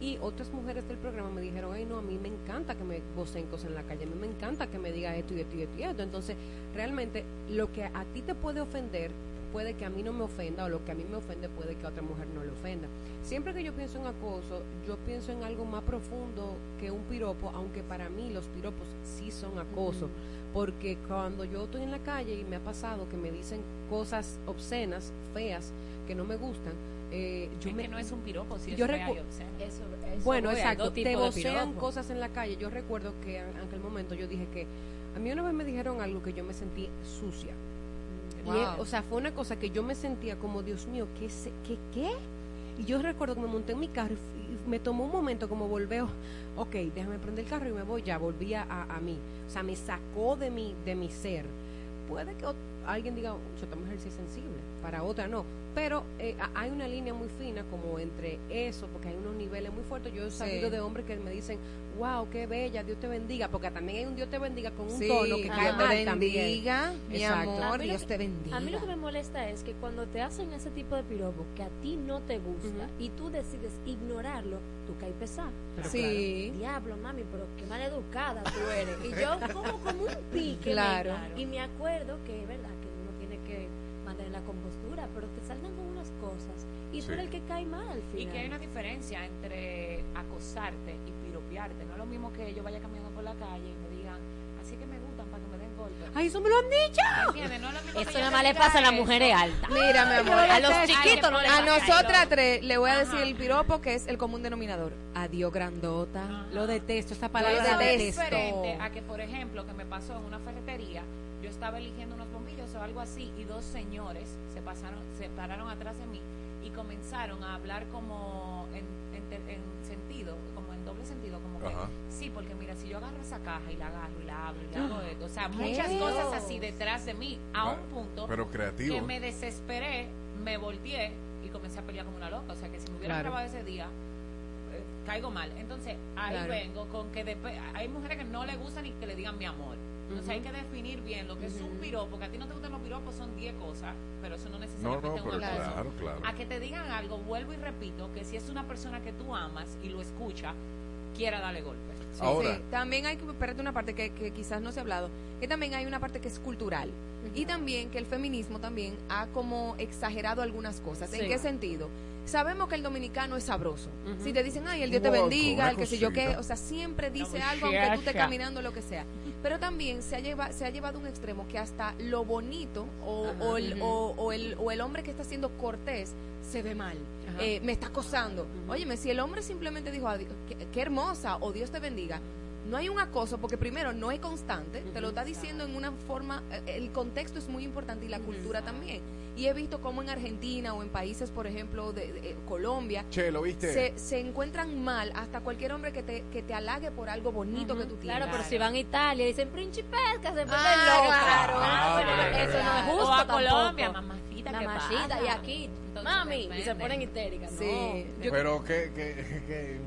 Y otras mujeres del programa me dijeron, ay no, a mí me encanta que me vocen cosas en la calle, a mí me encanta que me diga esto y esto y esto y esto. Entonces, realmente lo que a ti te puede ofender puede que a mí no me ofenda o lo que a mí me ofende puede que a otra mujer no le ofenda. Siempre que yo pienso en acoso, yo pienso en algo más profundo que un piropo, aunque para mí los piropos sí son acoso, porque cuando yo estoy en la calle y me ha pasado que me dicen cosas obscenas, feas, que no me gustan, eh, yo Es me que no es un piropo, si es yo fea y obscena. Eso, eso bueno, exacto. Te vocean cosas en la calle. Yo recuerdo que en aquel momento yo dije que a mí una vez me dijeron algo que yo me sentí sucia. Wow. eh, o sea, fue una cosa que yo me sentía como, Dios mío, ¿qué? ¿Qué? qué? Y yo recuerdo que me monté en mi carro y, me tomó un momento como volver, ok, déjame prender el carro y me voy, ya volví a, a mí. O sea, me sacó de mi, de mi ser. Puede que alguien diga, "Oh, esta mujer sí es sensible, para otra no. Pero eh, a- hay una línea muy fina como entre eso, porque hay unos niveles muy fuertes. Yo he Sí. sabido de hombres que me dicen, wow, qué bella, Dios te bendiga, porque también hay un Dios te bendiga con un Sí, tono que cae te mal también. bendiga, mi Exacto. amor. A mí lo Dios que- te bendiga. A mí lo que me molesta es que cuando te hacen ese tipo de piropo que a ti no te gusta y tú decides ignorarlo, tú caes pesado. Sí. claro, Diablo, mami, pero qué mal educada tú eres. Y yo como como un pique. Claro. me- Y me acuerdo que es verdad que uno tiene que mantener la compostura, pero te salgan con unas cosas y tú Sí. eres el que cae mal al final. Y que hay una diferencia entre acosarte y piropearte. No es lo mismo que yo vaya caminando por la calle y me digan, así que me gustan para que me den golpes. ¡Ay, eso me lo han dicho! No es Eso nada más le pasa a las mujeres altas. Mira, mi amor, A los chiquitos no le A nosotras tres le voy a decir Ajá. el piropo que es el común denominador. Adiós, grandota. Lo detesto, esta Yo palabra lo la es detesto. diferente a que, por ejemplo, que me pasó en una ferretería, yo estaba eligiendo unos bombillos o algo así y dos señores se pasaron, se pararon atrás de mí y comenzaron a hablar como en, en en sentido, como en doble sentido, como que Ajá. sí, porque mira, si yo agarro esa caja y la agarro y la abro y le Ah. hago esto, o sea, ¿Qué? muchas cosas así detrás de mí, a Ah, un punto pero creativo. que me desesperé, me volteé y comencé a pelear como una loca, o sea, que si me hubieran Claro. grabado ese día eh, caigo mal. Entonces, ahí Claro. vengo con que después, hay mujeres que no le gustan ni que le digan mi amor. Entonces hay que definir bien lo que es un piropo, porque a ti no te gustan los piropos, son 10 cosas, pero eso no No, necesariamente no, es pero claro, claro. A que te digan algo, vuelvo y repito, que si es una persona que tú amas y lo escucha, quiera darle golpe. Sí, Ahora. sí. También hay que, espérate una parte que, que quizás no se ha hablado, que también hay una parte que es cultural. Y también que el feminismo también ha como exagerado algunas cosas. ¿En qué sentido? Sabemos que el dominicano es sabroso. Si te dicen, ay, el Dios te bendiga, el que sé yo qué, o sea, siempre dice algo aunque tú estés caminando, lo que sea. Pero también se ha, lleva, se ha llevado a un extremo que hasta lo bonito o, Ajá. o el, o, o el, o el hombre que está siendo cortés se ve mal. Eh, me está acosando. Óyeme, si el hombre simplemente dijo, "Adiós, qué, qué hermosa o Dios te bendiga, no hay un acoso porque primero no es constante, te lo está diciendo en una forma, eh, el contexto es muy importante y la cultura también. Y he visto cómo en Argentina o en países, por ejemplo, de, de, eh, Colombia, Che, ¿lo viste? se, se encuentran mal hasta cualquier hombre que te, que te halague por algo bonito que tú tienes. Claro, pero si van a Italia y dicen principesca, se ponen Ah, locas. claro. Ah, Ah, eso no es O justo a tampoco. Colombia, mamacita, ¿qué Mamacita, pasa? y aquí, Entonces, mami, y se ponen histéricas. Sí. No. Yo- pero que, que, que,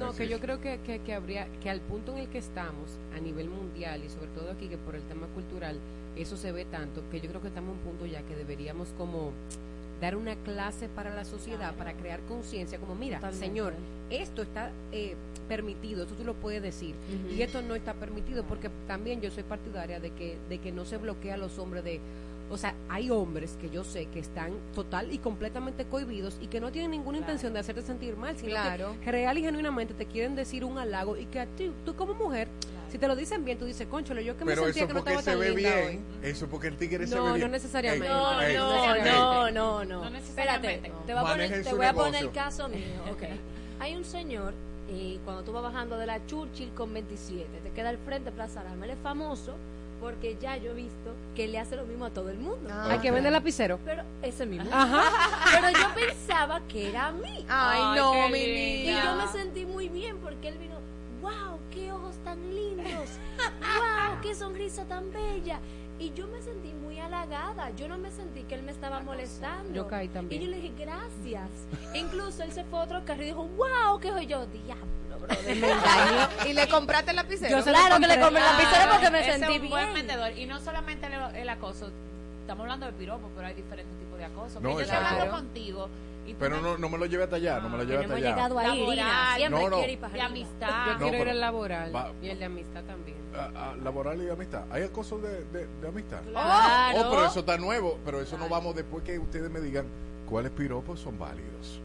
No, que yo creo que, que, que habría, que al punto en el que estamos, a nivel mundial y sobre todo aquí, que por el tema cultural, eso se ve tanto, que yo creo que estamos a un punto ya que deberíamos como dar una clase para la sociedad, para crear conciencia, como mira, Totalmente. señor, esto está eh, permitido, esto tú lo puedes decir, y esto no está permitido, porque también yo soy partidaria de que, de que no se bloquea a los hombres de... O sea, hay hombres que yo sé que están total y completamente cohibidos y que no tienen ninguna intención de hacerte sentir mal, sino Claro. que real y genuinamente te quieren decir un halago y que a ti, tú como mujer, si te lo dicen bien, tú dices, conchole, yo que me sentía que no porque estaba se tan ve linda bien. Eso porque el tigre se No, ve no bien. necesariamente. Ey, No, ey, no, ey. no, no, no. No Espérate, necesariamente. te voy a poner, te voy a poner el caso mío. ok. Hay un señor, y cuando tú vas bajando de la Churchill con 27, te queda al frente Plaza Arama. Él es famoso porque ya yo he visto que le hace lo mismo a todo el mundo. Hay que vender lapicero. Pero ese mismo. Ajá. Pero yo pensaba que era a mí. Ay, Ay, no, mi Y niña. yo me sentí muy bien porque él vino, wow, qué ojos tan lindos, wow, qué sonrisa tan bella. Y yo me sentí muy halagada, yo no me sentí que él me estaba molestando. Yo caí también. Y yo le dije, gracias. Incluso él se fue a otro carro y dijo, wow, qué soy yo, diablo, engañó. ¿Y le compraste el lapicero? Yo Claro que le compré el lapicero porque me Ese sentí buen bien. vendedor. Y no solamente el, el acoso, estamos hablando de piropo, pero hay diferentes tipos de acoso. No, que yo hablando contigo Pero no, no me lo lleve hasta allá, no me lo lleve No hasta hemos allá. llegado ahí, Irina, Laboral. siempre No, no. quiere ir para amistad. Yo No, quiero ir al laboral va- y el de amistad también. A- a laboral y de amistad. ¿Hay acoso de, de, de amistad? Claro. Oh, pero eso está nuevo. Pero eso no vamos después que ustedes me digan cuáles piropos son válidos.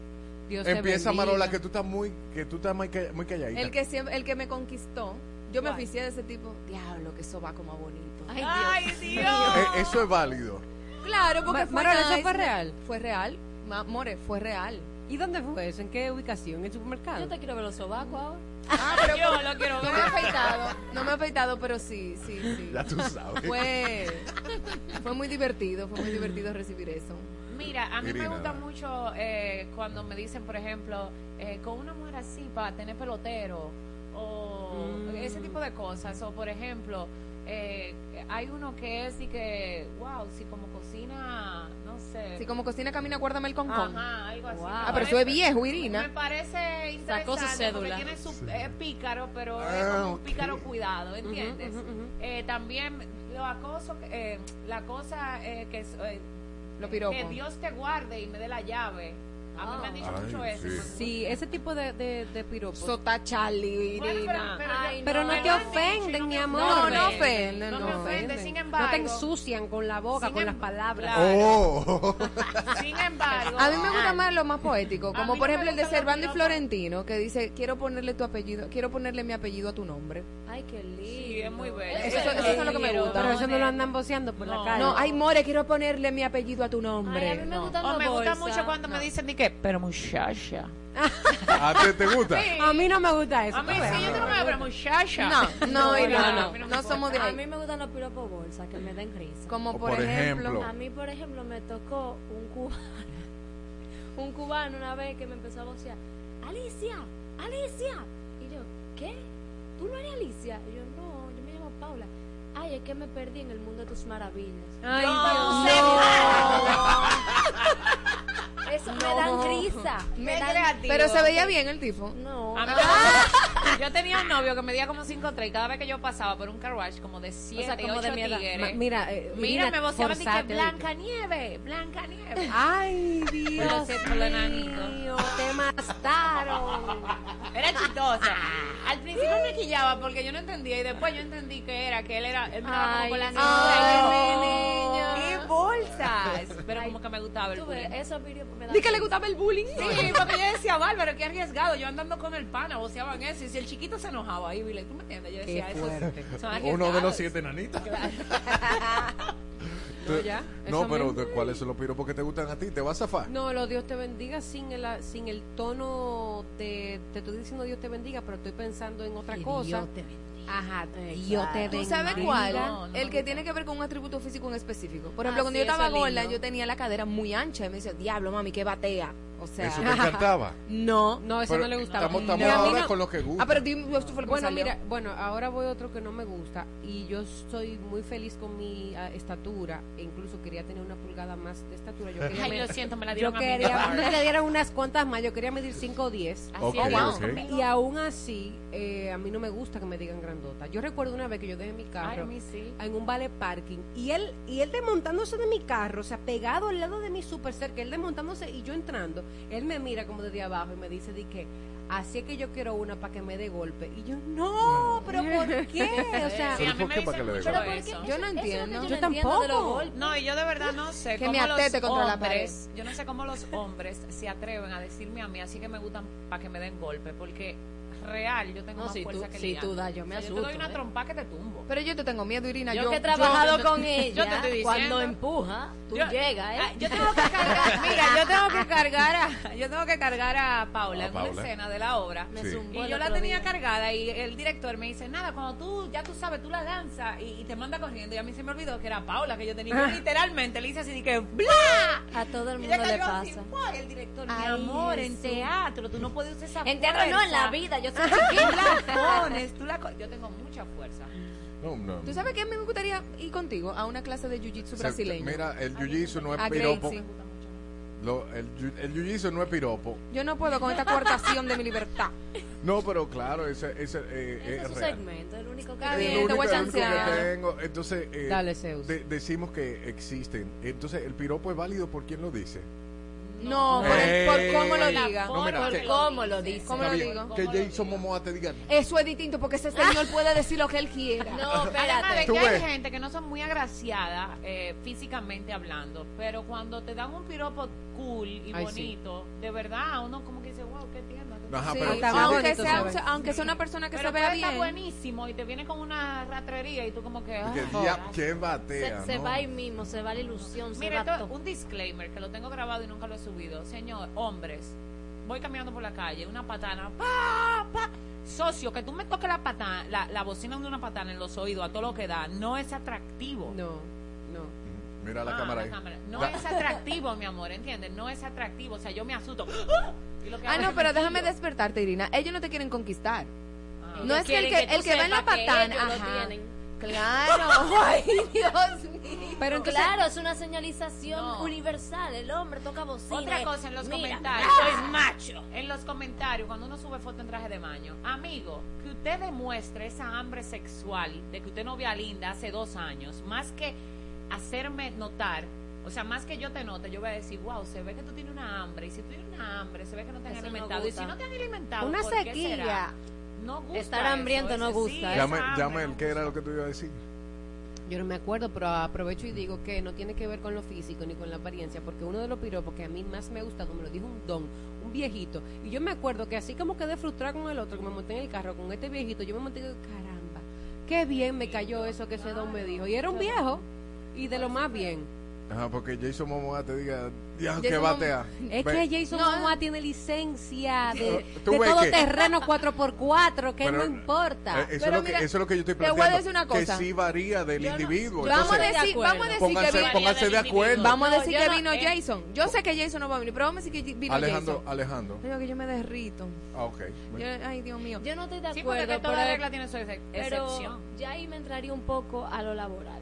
Dios te Empieza. Marola, que tú estás muy, que tú estás muy, muy calladita. El que siempre, el que me conquistó, yo me oficié de ese tipo. Diablo, que eso va como bonito. Ay, Ay, Dios. Dios. Eh, eso es válido. Claro, porque Ma- fue Marola, ¿eso fue real? Fue real. More, fue real. ¿Y dónde fue eso? ¿En qué ubicación? ¿En el supermercado? Yo te quiero ver los sobacos ahora. Ah, pero Yo lo quiero no ver. me he afeitado. No me he afeitado, pero sí, sí, sí. Ya tú sabes. Fue, fue muy divertido, fue muy divertido recibir eso. Mira, a mí Irina. me gusta mucho eh, cuando me dicen, por ejemplo, eh, con una mujer así para tener pelotero o Mm. ese tipo de cosas. O, por ejemplo, eh, hay uno que es y que, wow, si como cocina, no sé. Si como cocina camina, guárdame el concón. Ajá, algo así. Wow. Me Ah, pero eso es viejo, Me Irina. parece interesante cosa porque cédula. tiene su eh, pícaro, pero es Ah, como un pícaro cuidado, ¿entiendes? Ujú, ujú, ujú. Eh, también lo acoso, eh, la cosa eh, que es, eh, Lo piropo. que Dios te guarde y me dé la llave. A mí me han dicho Ay, mucho eso. sí. ese tipo de, de, de piropos. Sota Bueno, pero, Irina. pero, Ay, yo- Pero no te dicho ofenden, no mi amor. No, no ofende. ofenden, No no me ofende, ofenden. sin no embargo. te ensucian con la boca, con em- las palabras. Claro. Oh. Sin embargo. A mí me gusta más lo más poético, como por no ejemplo el de Servando y. Florentino, que dice, quiero ponerle tu apellido, quiero ponerle mi apellido a tu nombre. Ay, qué lindo. Sí, es muy bello. Eso- eso es lo que me gusta. Pero eso no lo andan boceando por No. la calle. No, ay, More, quiero ponerle mi apellido a tu Ay, nombre. a mí me No. gustan O los me gusta mucho cuando me dicen, ¿de qué? Pero muchacha. ¿A ti te gusta? Sí. A mí no me gusta eso. A mí sí, yo tengo que pero muchacha. No, no, no, no, a no me no somos de A ahí. mí me gustan los piropos bolsas, que me den risa. Como por, por ejemplo, ejemplo. A mí, por ejemplo, me tocó un cubano, un cubano una vez que me empezó a vocear, Alicia, Alicia. Y yo, ¿qué? ¿Tú no eres Alicia? Y yo, no, me Paula. Ay, es que me perdí en el mundo de tus maravillas. Ay, No, Dios Eso me dan risa. Me dan... creativo. pero se veía bien el tipo. No. A mí me gusta- yo tenía un novio que medía como 5'3 y cada vez que yo pasaba por un car wash como de 7, como de 8 mi edad. tigres. Ma- Mira, eh, Mira, me voceaban de que Blanca Nieve, Blanca Nieve. Ay, Dios mío, te mataron. Era chistosa. Al principio me quillaba porque yo no entendía y después yo entendí que era que él era él como Ay, con la mi me gustaba el bullying. esos me Di que le gustaba el bullying. Sí, porque yo decía, Bárbaro, qué arriesgado. Yo andando con el pana, voceaban eso. Y si el chiquito se enojaba ahí, ¿tú me entiendes? Yo decía, eso Uno de los siete nanitas. No, ya, No, pero. ¿de ¿cuáles son los piropos que te gustan a ti? ¿Te vas a zafar? No, lo Dios te bendiga sin el, sin el tono de. Te estoy diciendo Dios te bendiga, pero estoy pensando en otra Que cosa. Dios te bendiga. Ajá, Dios te bendiga. ¿Tú sabes cuál? No, no me el que tiene que ver con un atributo físico en específico. Por Ah, ejemplo, cuando sí, yo estaba gorda, yo tenía la cadera muy ancha y me decía, diablo, mami, que batea. O sea, ¿Eso te encantaba? No, No, eso Pero no le gustaba. estamos- estamos a mí ahora no- con lo que gusta. Ah, pero dime, esto fue lo que Bueno, salió. mira, bueno, ahora voy a otro que no me gusta y yo soy muy feliz con mi ah, estatura e incluso quería tener una pulgada más de estatura. Yo quería Ay, me- lo siento, me la yo dieron a mí. quería me le dieran unas cuantas más, yo quería medir 5 o 10. Así Ok, es, ok. conmigo. Y aún así, eh, a mí no me gusta que me digan grandota. Yo recuerdo una vez que yo dejé mi carro a mí sí. en un vale parking y él y él desmontándose de mi carro, o sea, pegado al lado de mí súper cerca, él desmontándose y yo entrando, él me mira como desde abajo y me dice di que así es que yo quiero una para que me dé golpe y yo no, pero ¿por qué? O sea, Sí, a mí ¿Por me qué para dicen que le dé mucho Pero golpe? ¿por qué? eso. Yo no entiendo. yo Yo no entiendo de los tampoco. No, y yo de verdad no sé Que cómo me atete los contra la hombres, yo no sé cómo los hombres se atreven a decirme a mí, así que me gustan para que me den golpe, porque real yo tengo No, más si tú- fuerza que si tú das, yo me O sea, Yo te asusto, doy una ¿eh? trompa que te tumbo. Pero yo te tengo miedo, Irina. Yo, Yo, que he trabajado yo- con yo ella, te estoy cuando empuja, tú Yo- llegas, ¿eh? Ah, Yo tengo que cargar, mira, yo tengo que cargar a, yo tengo que cargar a Paula A en Paula. una escena de la obra. Me Sí. zumbó Y yo la tenía día. cargada y el director me dice, nada, cuando tú, ya tú sabes, tú la lanzas y, y te manda corriendo. Y a mí se me olvidó que era Paula que yo tenía. Yo literalmente le hice así que ¡bla! A todo el mundo le así, pasa. el director, mi amor, en teatro, tú no puedes usar esa En teatro no, en la vida, yo chiquita. la pones, tú la co- Yo tengo mucha fuerza. No, no. ¿Tú sabes qué me gustaría ir contigo a una clase de jiu-jitsu O sea, brasileño? Mira, el jiu-jitsu no es A piropo. Gracie. Lo- el el jiu-jitsu no es piropo. Yo no puedo con esta coartación de mi libertad. No, pero claro, ese, ese eh, Ese es es su real. segmento, el único que bien, te único, voy a el único que tengo. Entonces, eh, Dale, Zeus. de- decimos que existen. Entonces, el piropo es válido por quien lo dice. No, por, el- por cómo lo diga. No, mira, por que- cómo lo dice. ¿Cómo lo digo? Que Jason Momoa te diga. Eso es distinto porque ese señor puede decir lo que él quiera. No, Además de que hay gente que no son muy agraciadas eh, físicamente hablando, pero cuando te dan un piropo cool y Ay, sí. bonito, de verdad, uno como que dice, wow, qué tierno. Qué Ajá, Sí, pero- aunque, sea, aunque sea una persona que pero se vea bien. buenísimo y te viene con una ratrería y tú como que... que "Ah, ya, jodas". que Se, batea. se ¿no? va ahí mismo, se va la ilusión, todo. un disclaimer que lo tengo grabado y nunca lo he subido. Señor, hombres, voy caminando por la calle, una patana, pa, pa. Socio, que tú me toques la patana, la, la bocina de una patana en los oídos a todo lo que da, no es atractivo. No, no. Mira la Ah, cámara la ahí. cámara. No Da- es atractivo, mi amor, ¿entiendes? No es atractivo. O sea, yo me asusto. ¡Ah! Y lo que Ah, no, pero me déjame quillo. despertarte, Irina. Ellos no te quieren conquistar. Ah. No es que el que, el que va en la patana. ajá. Claro. Ay, Dios mío. Pero entonces, claro, es una señalización No. universal. El hombre toca bocina. Otra cosa en los Mira, comentarios. soy macho. En los comentarios, cuando uno sube foto en traje de baño, amigo, que usted demuestre esa hambre sexual de que usted no vea linda hace dos años, más que hacerme notar, o sea, más que yo te note, yo voy a decir, wow, se ve que tú tienes una hambre, y si tú tienes una hambre, se ve que no te han Eso no alimentado, y si no te han alimentado, Una ¿por qué sequía. será? No gusta Estar eso, hambriento no ese sí, gusta. esa Llame, llame no el que era lo que tú ibas a decir. Yo no me acuerdo, pero aprovecho y digo que no tiene que ver con lo físico ni con la apariencia, porque uno de los piropos que a mí más me ha gustado me lo dijo un don, un viejito. Y yo me acuerdo que así como quedé frustrada con el otro, que me monté en el carro con este viejito, yo me monté y digo, caramba, qué bien me cayó eso que ese don me dijo. Y era un viejo, y de lo más bien. Ajá, porque Jason Momoa te diga, Jason que batea. Es Ve- que Jason No. Momoa tiene licencia de, Tú de ves todo que- terreno 4x4, que Pero, no importa. eh, eso, Pero es lo que, mira, eso es lo que yo estoy te voy a planteando. decir una Que cosa. sí varía del Yo no- individuo. yo Vamos a Entonces, decir, vamos a decir pónganse, que vi- pónganse de acuerdo. Vamos a No, decir yo que no- vino eh. Jason. Yo sé que Jason no va a venir, pero vamos a decir que vino Alejandro, Jason. Alejandro. Digo que yo me derrito. Ah, ok. Yo- ay, Dios mío. Yo no estoy de Sí, porque acuerdo, que toda regla tiene su ex- pero excepción. ya ahí me entraría un poco a lo laboral.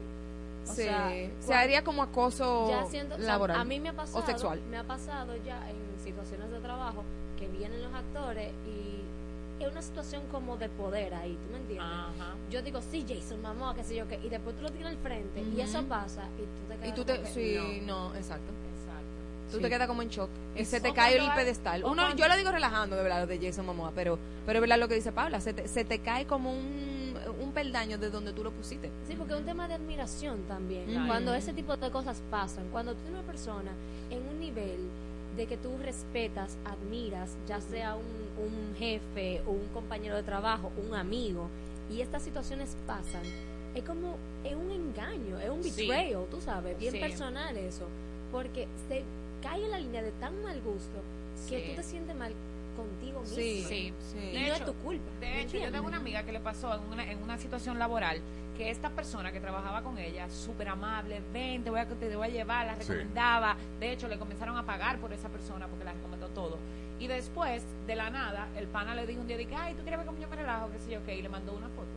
O Sí. sea, se haría como acoso ya siento, o sea, laboral. a mí me ha pasado, o sexual. me ha pasado ya en situaciones de trabajo que vienen los actores y es una situación como de poder ahí, ¿tú me entiendes? Ajá. Yo digo, sí, Jason, mamá, qué sé yo qué, y después tú lo tienes al frente y eso pasa y tú te quedas Y tú te. Sí, no, exacto. Exacto. Tú Sí. te quedas como en shock. Y se te cae el pedestal. Uno, cuando- yo lo digo relajando, de verdad, lo de Jason Momoa, pero, pero es verdad lo que dice Paula. Se te, se te cae como un, un peldaño de donde tú lo pusiste. Sí, porque es un tema de admiración también. Cuando ese tipo de cosas pasan, cuando tú tienes una persona en un nivel de que tú respetas, admiras, ya sea un, un jefe, o un compañero de trabajo, un amigo, y estas situaciones pasan, es como, es un engaño, es un Sí. betrayal, tú sabes, bien Sí. personal eso, porque se cae en la línea de tan mal gusto que Sí. tú te sientes mal contigo mismo. Sí, sí. Y no es tu culpa. De ¿me hecho, yo tengo una amiga que le pasó en una, en una situación laboral que esta persona que trabajaba con ella, súper amable, ven, te voy, a, te voy a llevar, la Sí. recomendaba. De hecho, le comenzaron a pagar por esa persona porque la recomendó todo. Y después, de la nada, el pana le dijo un día, de que, ay, ¿tú quieres ver cómo yo me relajo? qué sé yo, qué, y le mandó una foto.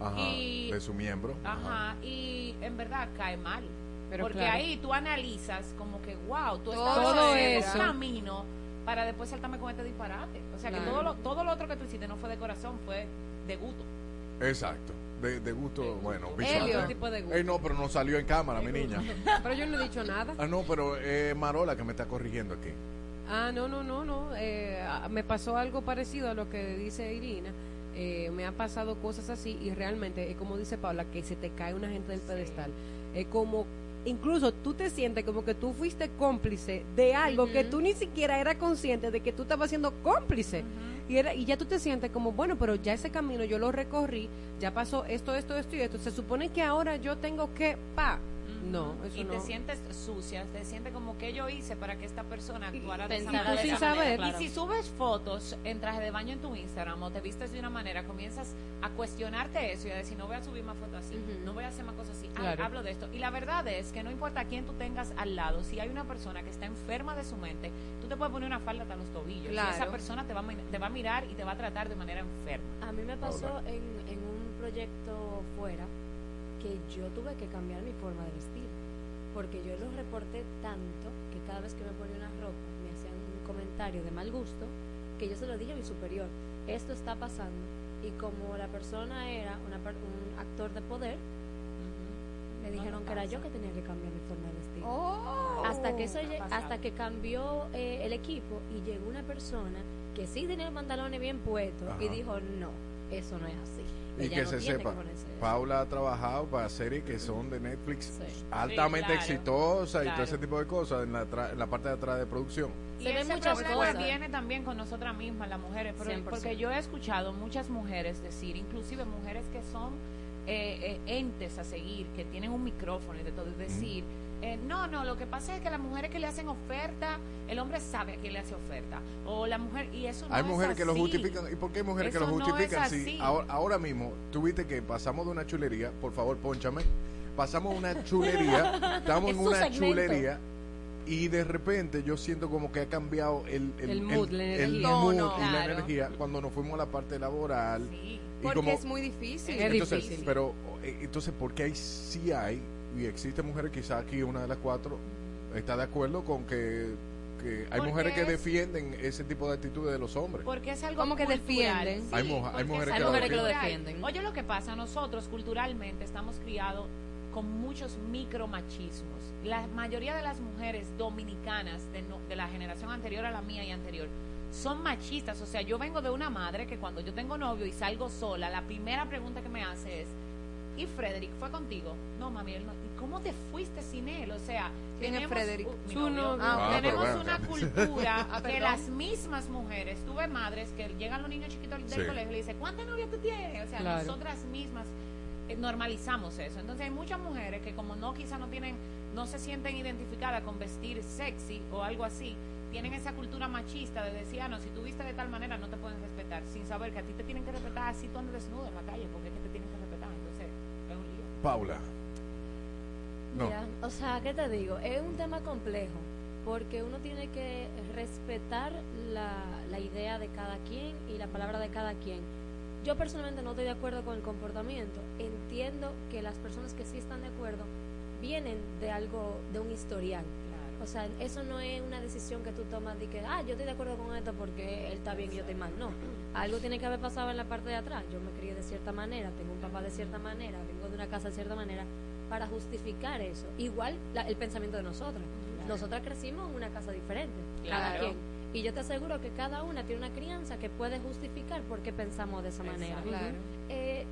Ajá, Y- de su miembro. Ajá, y en verdad cae mal. Pero porque claro. ahí tú analizas como que, wow, tú Todo estás haciendo eso. un camino para después saltarme con este disparate. O sea, que todo lo, todo lo otro que tú hiciste no fue de corazón, fue de gusto. Exacto. De, de gusto, bueno, gusto. visual. ¿eh? tipo de gusto. Eh, no, pero no salió en cámara, mi niña. Pero yo no he dicho nada. Ah, no, pero eh, Marola que me está corrigiendo aquí. Ah, no, no, no, no. Eh, me pasó algo parecido a lo que dice Irina. Eh, me han pasado cosas así y realmente es como dice Paula, que se te cae una gente del pedestal. Es como, incluso tú te sientes como que tú fuiste cómplice de algo que tú ni siquiera eras consciente de que tú estabas siendo cómplice. Y, era, y ya tú te sientes como, bueno, pero ya ese camino yo lo recorrí, ya pasó esto, esto, esto y esto. Se supone que ahora yo tengo que, pa. No, eso y no. te sientes sucia, te sientes como que yo hice para que esta persona actuara de esa manera. esa manera, Y si subes fotos en traje de baño en tu Instagram o te vistes de una manera, comienzas a cuestionarte eso y a decir, no voy a subir más fotos así, no voy a hacer más cosas así, Ah, Claro. hablo de esto. Y la verdad es que no importa quién tú tengas al lado, si hay una persona que está enferma de su mente, tú te puedes poner una falda hasta los tobillos Claro. y esa persona te va, te va a mirar y te va a tratar de manera enferma. A mí me pasó en, en un proyecto fuera que yo tuve que cambiar mi forma de vestir. Porque yo los reporté tanto que cada vez que me ponía una ropa me hacían un comentario de mal gusto que yo se lo dije a mi superior. Esto está pasando. Y como la persona era una un actor de poder, me dijeron que era yo que tenía que cambiar mi forma de vestir. Oh. hasta que eso hasta que cambió eh, el equipo y llegó una persona que sí tenía los pantalones bien puestos y dijo no eso no es así Y que no se sepa, que ponerse eso". Paula ha trabajado para series que son de Netflix altamente Sí, claro. exitosas y todo ese tipo de cosas en la, tra- en la parte de atrás de producción. Y Se ven ese muchas problema cosas. viene también con nosotras mismas, las mujeres, pero- 100%. porque yo he escuchado muchas mujeres decir, inclusive mujeres que son eh, eh, entes a seguir, que tienen un micrófono y de todo, y decir, eh, no, no, lo que pasa es que las mujeres que le hacen oferta, el hombre sabe a quién le hace oferta, o la mujer, y eso no hay es mujeres que lo justifican. ¿Y por qué hay mujeres que lo no justifican? es si ahora, ahora mismo, tuviste que pasamos de una chulería, por favor, ponchame. Pasamos de una chulería, estamos Es en una segmento. chulería. Y de repente yo siento como que ha cambiado el, El mood, energía. mood No, no. y la energía cuando nos fuimos a la parte laboral. Y Porque como- es muy difícil. Es entonces, difícil. Pero, eh, entonces, ¿por qué hay, sí hay, y existen mujeres, quizá aquí una de las cuatro está de acuerdo con que, que hay mujeres que defienden ese tipo de actitudes de los hombres? Porque es algo ¿Cómo que defienden? Hay hay porque mujeres es que lo defienden. Oye, lo que pasa, nosotros culturalmente estamos criados con muchos micromachismos. La mayoría de las mujeres dominicanas de, no- de la generación anterior a la mía y anterior son machistas. O sea, yo vengo de una madre que cuando yo tengo novio y salgo sola, la primera pregunta que me hace es, ¿y Frederick fue contigo? No, mami, él no. ¿Y cómo te fuiste sin él? O sea, ¿Quién es tenemos, Frederick? uh, mi Su novio. novio. Ah, tenemos una cultura que las mismas mujeres, tuve madres que llegan los niños chiquitos del Sí. colegio y le dicen, ¿cuántas novias tú tienes? O sea, Claro. nosotras mismas eh, normalizamos eso. Entonces hay muchas mujeres que como no quizá no tienen, no se sienten identificadas con vestir sexy o algo así, tienen esa cultura machista de decir, ah, no, si tú vistes de tal manera no te pueden respetar, sin saber que a ti te tienen que respetar así tú andes desnudo en la calle, porque es que te tienen que respetar. Entonces, es un lío. Paula. No. O sea, ¿qué te digo? Es un tema complejo porque uno tiene que respetar la, la idea de cada quien y la palabra de cada quien. Yo personalmente no estoy de acuerdo con el comportamiento. Entiendo que las personas que sí están de acuerdo vienen de algo, de un historial. O sea, eso no es una decisión que tú tomas de que, ah, yo estoy de acuerdo con esto porque él está bien y yo estoy mal. No, algo tiene que haber pasado en la parte de atrás. Yo me crié de cierta manera, tengo un papá de cierta manera, vengo de una casa de cierta manera, para justificar eso. Igual la- el pensamiento de nosotras. Nosotras crecimos en una casa diferente, cada Claro. quien. Y yo te aseguro que cada una tiene una crianza que puede justificar por qué pensamos de esa manera. Claro. Eh,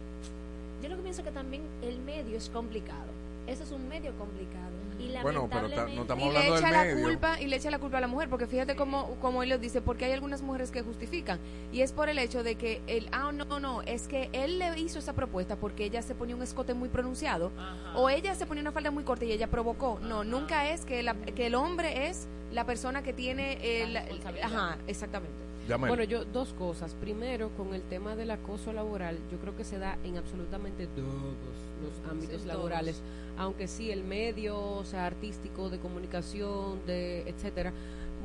yo lo que pienso que también el medio es complicado. eso es un medio complicado. Y Bueno, pero ta- no estamos y le hablando del echa la medio. culpa y le echa la culpa a la mujer porque fíjate cómo como él lo dice porque hay algunas mujeres que justifican y es por el hecho de que el ah no no es que él le hizo esa propuesta porque ella se ponía un escote muy pronunciado o ella se ponía una falda muy corta y ella provocó. No nunca es que la- que el hombre es la persona que tiene el, ajá exactamente Llámale. Bueno, yo dos cosas. Primero, con el tema del acoso laboral, yo creo que se da en absolutamente todos los ámbitos Sí, laborales, aunque sí el medio, o sea, artístico, de comunicación, de etcétera,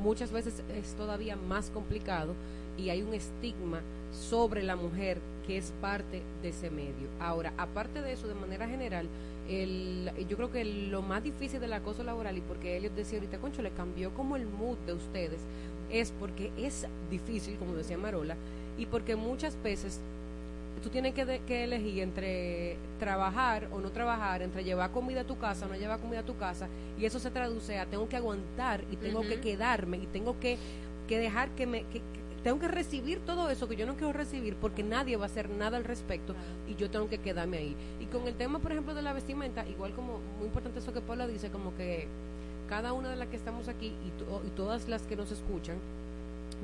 muchas veces es todavía más complicado y hay un estigma sobre la mujer que es parte de ese medio. Ahora, aparte de eso, de manera general, el, yo creo que lo más difícil del acoso laboral, y porque ellos decía ahorita, concho, le cambió como el mood de ustedes, es porque es difícil, como decía Marola, y porque muchas veces tú tienes que, de- que elegir entre trabajar o no trabajar, entre llevar comida a tu casa o no llevar comida a tu casa, y eso se traduce a tengo que aguantar y tengo que quedarme y tengo que, que dejar que me... que- tengo que recibir todo eso que yo no quiero recibir porque nadie va a hacer nada al respecto y yo tengo que quedarme ahí. Y con el tema, por ejemplo, de la vestimenta, igual como muy importante eso que Paula dice, como que cada una de las que estamos aquí y, to- y todas las que nos escuchan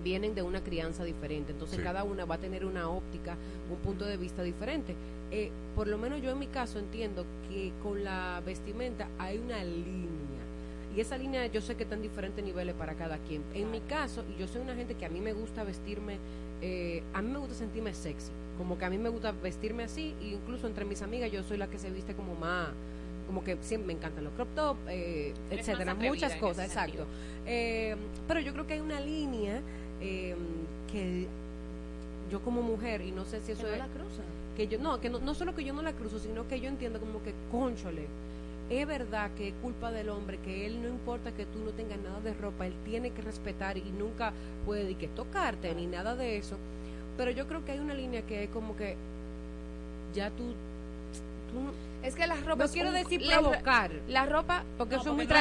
vienen de una crianza diferente, entonces Sí. cada una va a tener una óptica, un punto de vista diferente. Eh, por lo menos yo en mi caso entiendo que con la vestimenta hay una línea y esa línea yo sé que está en diferentes niveles para cada quien. En mi caso, y yo soy una gente que a mí me gusta vestirme, eh, a mí me gusta sentirme sexy, como que a mí me gusta vestirme así, e incluso entre mis amigas yo soy la que se viste como más como que siempre me encantan los crop top, eh, etcétera, muchas cosas, exacto. Eh, pero yo creo que hay una línea eh, que yo como mujer y no sé si eso es la cruza. que yo no que no, no solo que yo no la cruzo sino que yo entiendo como que conchole es verdad que es culpa del hombre que él no importa que tú no tengas nada de ropa él tiene que respetar y nunca puede que tocarte ni nada de eso pero yo creo que hay una línea que es como que ya tú, tú es que la ropa no quiero un- decir provocar la ropa porque No, eso es muy no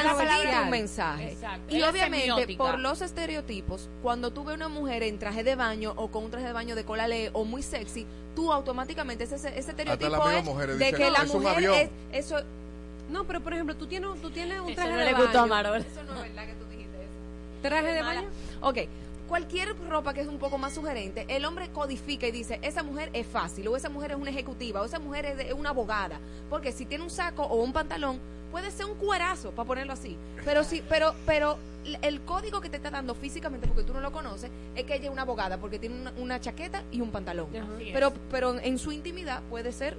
de un mensaje. Exacto. Y Es obviamente, semiótica. por los estereotipos, cuando tú ves una mujer en traje de baño o con un traje de baño de cola ley o muy sexy, tú automáticamente ese, ese estereotipo las es de que "No, la es mujer avión". es eso no pero por ejemplo tú tienes tú tienes un Eso traje no de le baño gustó a Marola. eso no es verdad que tú dijiste eso. traje de Mala. baño Ok, cualquier ropa que es un poco más sugerente, el hombre codifica y dice, esa mujer es fácil, o esa mujer es una ejecutiva, o esa mujer es, una abogada. Porque si tiene un saco o un pantalón, puede ser un cuerazo, para ponerlo así. Pero sí, pero, pero el código que te está dando físicamente, porque tú no lo conoces, es que ella es una abogada, porque tiene una, una chaqueta y un pantalón. Pero, pero en su intimidad puede ser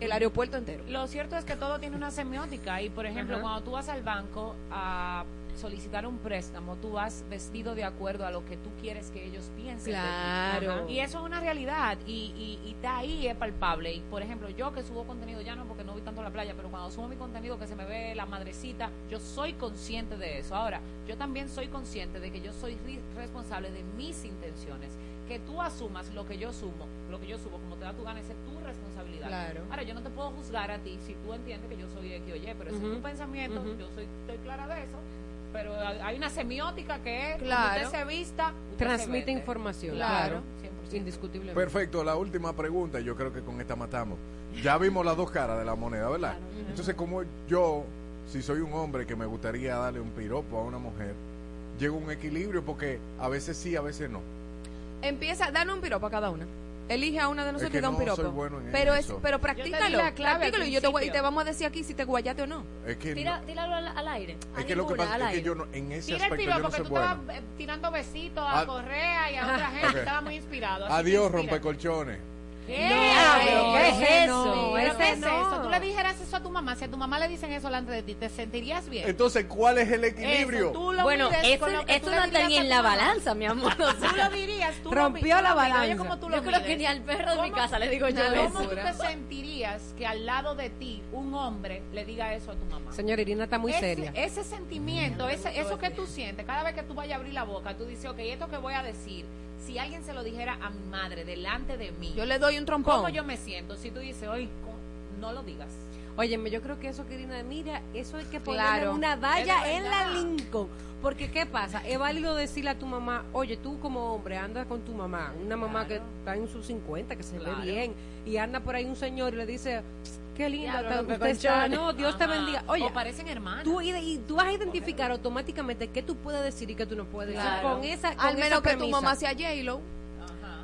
el aeropuerto entero. Lo cierto es que todo tiene una semiótica y, por ejemplo, Ajá. cuando tú vas al banco a solicitar un préstamo, tú vas vestido de acuerdo a lo que tú quieres que ellos piensen. Claro. Y eso es una realidad y, y, y está ahí, es palpable. Y, por ejemplo, yo que subo contenido, ya no porque no voy tanto a la playa, pero cuando subo mi contenido que se me ve la madrecita, yo soy consciente de eso. Ahora, yo también soy consciente de que yo soy responsable de mis intenciones. Que tú asumas lo que yo sumo, lo que yo subo, como te da tu gana, esa es tu responsabilidad. Claro. Ahora, yo no te puedo juzgar a ti si tú entiendes que yo soy X o Y, pero ese es Ujú. tu pensamiento, yo soy, estoy clara de eso, pero hay una semiótica que es, Claro. usted se vista, usted transmite se información Claro, claro, 100%. indiscutiblemente Perfecto, la última pregunta, yo creo que con esta matamos. Ya vimos las dos caras de la moneda, ¿verdad? Entonces, como yo, si soy un hombre que me gustaría darle un piropo a una mujer, llego a un equilibrio porque a veces sí, a veces no. Empieza, dale un piropo a cada una. Elige a una de nosotros que y da un no piropo. soy bueno en pero eso. es, pero Yo practícalo, al practícalo y yo te, voy- y te vamos a decir aquí si te guayate o no. Es que, Tira, no- tíralo al, al aire. A es que lo que pasa es que yo no, en ese Tira el aspecto yo piropo no que soy tú bueno. estabas eh, tirando besitos a Ad- Correa y a otra gente, Ok. estaba muy inspirado. Adiós, rompecolchones. ¿Qué? pero ¿qué es eso? ¿Qué Ese es eso? Tú le dijeras eso a tu mamá. Si a tu mamá le dicen eso delante de ti, ¿te sentirías bien? Entonces, ¿cuál es el equilibrio? Eso, tú lo Bueno, mides eso, le no está ni en la balanza, mi amor. o Tú lo dirías, tú Rompió lo, la mides. balanza. Oye, ¿cómo tú lo yo creo que mides? ni al perro de mi ¿Cómo? casa le digo yo ¿Cómo eso. tú te sentirías que al lado de ti un hombre le diga eso a tu mamá? señora Irina está muy ese, seria Ese sentimiento, ese, eso que tú sientes, cada vez que tú vayas a abrir la boca, tú dices, ok, esto que voy a decir, si alguien se lo dijera a mi madre delante de mí, Yo le doy un trompón. ¿cómo yo me siento? Si tú dices, oye, co- no lo digas. Óyeme, yo creo que eso que Irina, mira, eso hay que ponerle Claro. una valla en la. Lincoln. Porque, ¿qué pasa? Es válido decirle a tu mamá, oye, tú como hombre, anda con tu mamá, una mamá Claro. que está en sus 50, que se Claro. ve bien, y anda por ahí un señor y le dice, qué linda, usted está, no, Dios te bendiga. Oye, O parecen hermanas. Tú, y, y tú vas a identificar automáticamente qué tú puedes decir y qué tú no puedes decir con esa con Al menos esa que tu mamá sea J-Lo.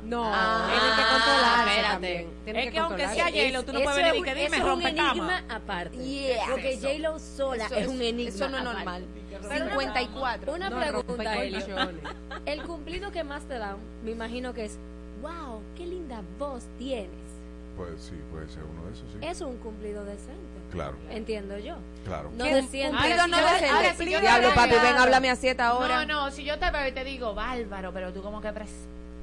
No, Ah, tienen que controlarse espérate. también. Tienen Es que aunque sea J-Lo, tú no puedes es venir un- que dime, eso es un enigma aparte. Yeah. Porque. J-Lo sola Eso es un enigma eso no es normal. Pero una- 54. Una No, pregunta. El cumplido que más te dan, me imagino que es, wow, qué linda voz tienes. Pues sí, puede ser uno de esos, sí. Es un cumplido decente. Claro, Entiendo yo. claro. No ¿Qué cumplido no Ahora, decente? ahora, si yo Diablo, papi, ven, háblame a siete ahora. No, no, si yo te veo y te digo, bárbaro, pero tú como que pres...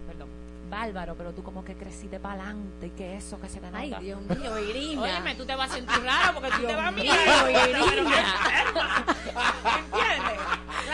Perdón. Bárbaro, pero tú como que creciste para adelante y que eso que se te nota. Ay, Dios mío, Irina. Óyeme, tú te vas a sentir raro porque tú te vas a mío, mirar. Irina. ¿Entiendes?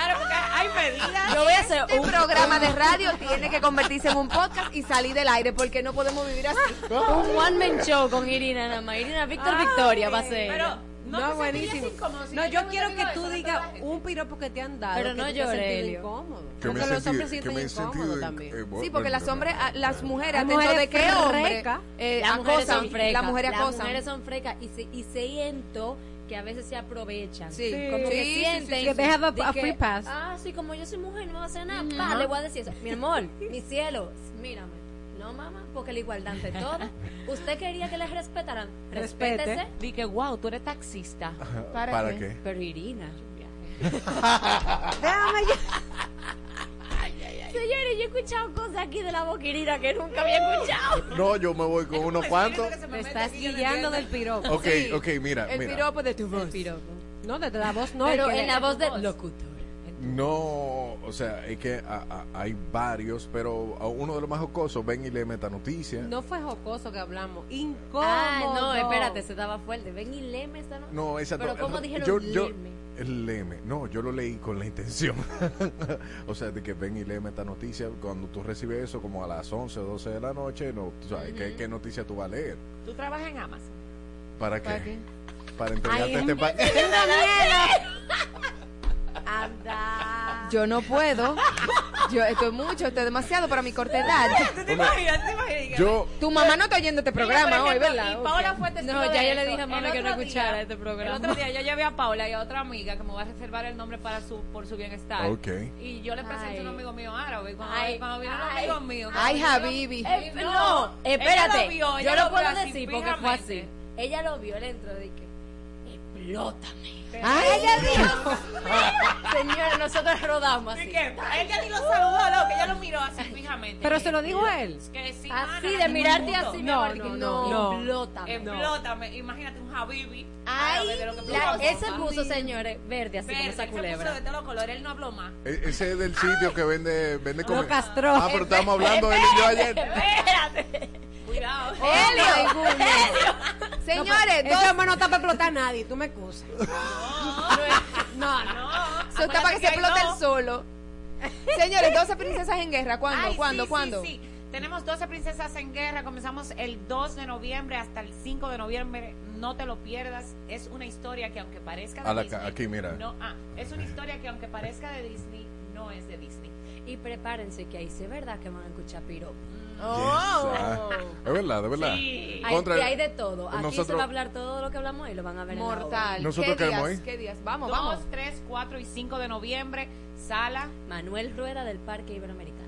Claro, porque hay medidas. Yo voy a hacer Este un programa de radio tiene que convertirse en un podcast y salir del aire porque no podemos vivir así. un one man show con Irina nada más. Irina Víctor Victoria va a ser. Pero no, No, buenísimo. si No, yo quiero que tú digas un piropo que te han dado. Pero que no Elio. incómodo. Que Porque los hombres se sienten incómodos en- también. eh, Sí, porque las hombres, a- las mujeres, Las atento de mujeres qué hombre eh, las mujeres acosan, son frecas. las mujeres Las acosan. mujeres son frecas y, se, y siento que a veces se aprovechan. Sí. Como que Sí, sí, sienten. sí, Que they have a- a free pass. Ah, sí, como yo soy mujer, no me va a hacer nada. Pa, le voy a decir eso. Mi amor, mi cielo, mírame. No, mamá, porque la igualdad ante todo. Usted quería que les respetaran. Respete. Respétese. Di que, wow, tú eres taxista. ¿Para, ¿Para qué? qué? Pero Irina. Déjame yo. Señores, yo he escuchado cosas aquí de la boca Irina que nunca había escuchado. No, yo me voy con unos cuantos. Te estás guiando del piropo. Ok, Sí. ok, mira, El mira. piropo de tu voz. No, desde la voz no. Pero el en la voz del locutor. No, o sea, es que a- a- hay varios, pero a uno de los más jocosos, ven y le meta noticia. No fue jocoso que hablamos. Incómodo. Ah, no, espérate, se estaba fuerte. Ven y léeme esta no. No, esa Pero no. ¿cómo dijeron yo, yo, leme? El leme. No, yo lo leí con la intención. o sea, de que ven y léeme esta noticia. Cuando tú recibes eso como a las 11 o 12 de la noche, no, tú sabes, ¿qué, qué noticia tú vas a leer? Tú trabajas en Amazon. ¿Para qué? ¿Para qué? Para entregarte Ay, este paquete. Anda. Yo no puedo. Yo, esto es mucho, esto es demasiado para mi corta edad. ¿Tú te imaginas? ¿Tú te imaginas? Yo, Tu mamá no está oyendo este programa Mira, hoy, ejemplo, ¿verdad? Y Paola fue testigo No, ya yo le dije a mami El que no escuchara este programa. El otro día yo llevé a Paula y a otra amiga que me va a reservar el nombre para su por su bienestar. Ok. Y yo le presenté a un amigo mío árabe. Cuando, Ay. cuando vino un amigo mío. Ay, Habibi. vino- Eh, no, espérate. lo vio, yo lo lo puedo decir porque fue así. Ella lo vio, él entró de que explótame. Ay, ella dijo. Señores, nosotros rodamos ¿Y así. qué? Ella ni lo saludó, loco, ella lo miró así fijamente. Pero se lo dijo a él. Es que sí, Así de mirarte así, no, no, no. explótame. Explótame. Imagínate un Habibi. Ay, árabe de lo que la- puso señores, verde así como esa se puso culebra. de todos los colores, él no habló más. e- ese es del sitio que vende, vende. Ah, pero estábamos hablando de él y yo ayer. Espérate. Cuidado. Helio. Señores, Ese dos, no está para explotar a nadie. Tú me excusas. No, no. eso está para que se explote el solo. Señores, 12 princesas en guerra. ¿Cuándo? Ay, ¿Cuándo? sí, ¿Cuándo? Sí, sí. Tenemos 12 princesas en guerra. Comenzamos el 2 de noviembre hasta el 5 de noviembre. No te lo pierdas. Es una historia que aunque parezca de A la Disney, aquí, mira. No, ah, es una historia que aunque parezca de Disney, no es de Disney. Y prepárense que ahí sí es verdad que van a escuchar Yes, ah, es verdad, es verdad. Sí. Hay, Contra- y hay de todo. Aquí se nosotros- va a hablar todo lo que hablamos y lo van a ver en. Mortal. Nosotros ¿Qué queremos días? ir. ¿Qué días? Vamos, 2, vamos. 3, 4 y 5 de noviembre. Sala. Manuel Rueda del Parque Iberoamericano.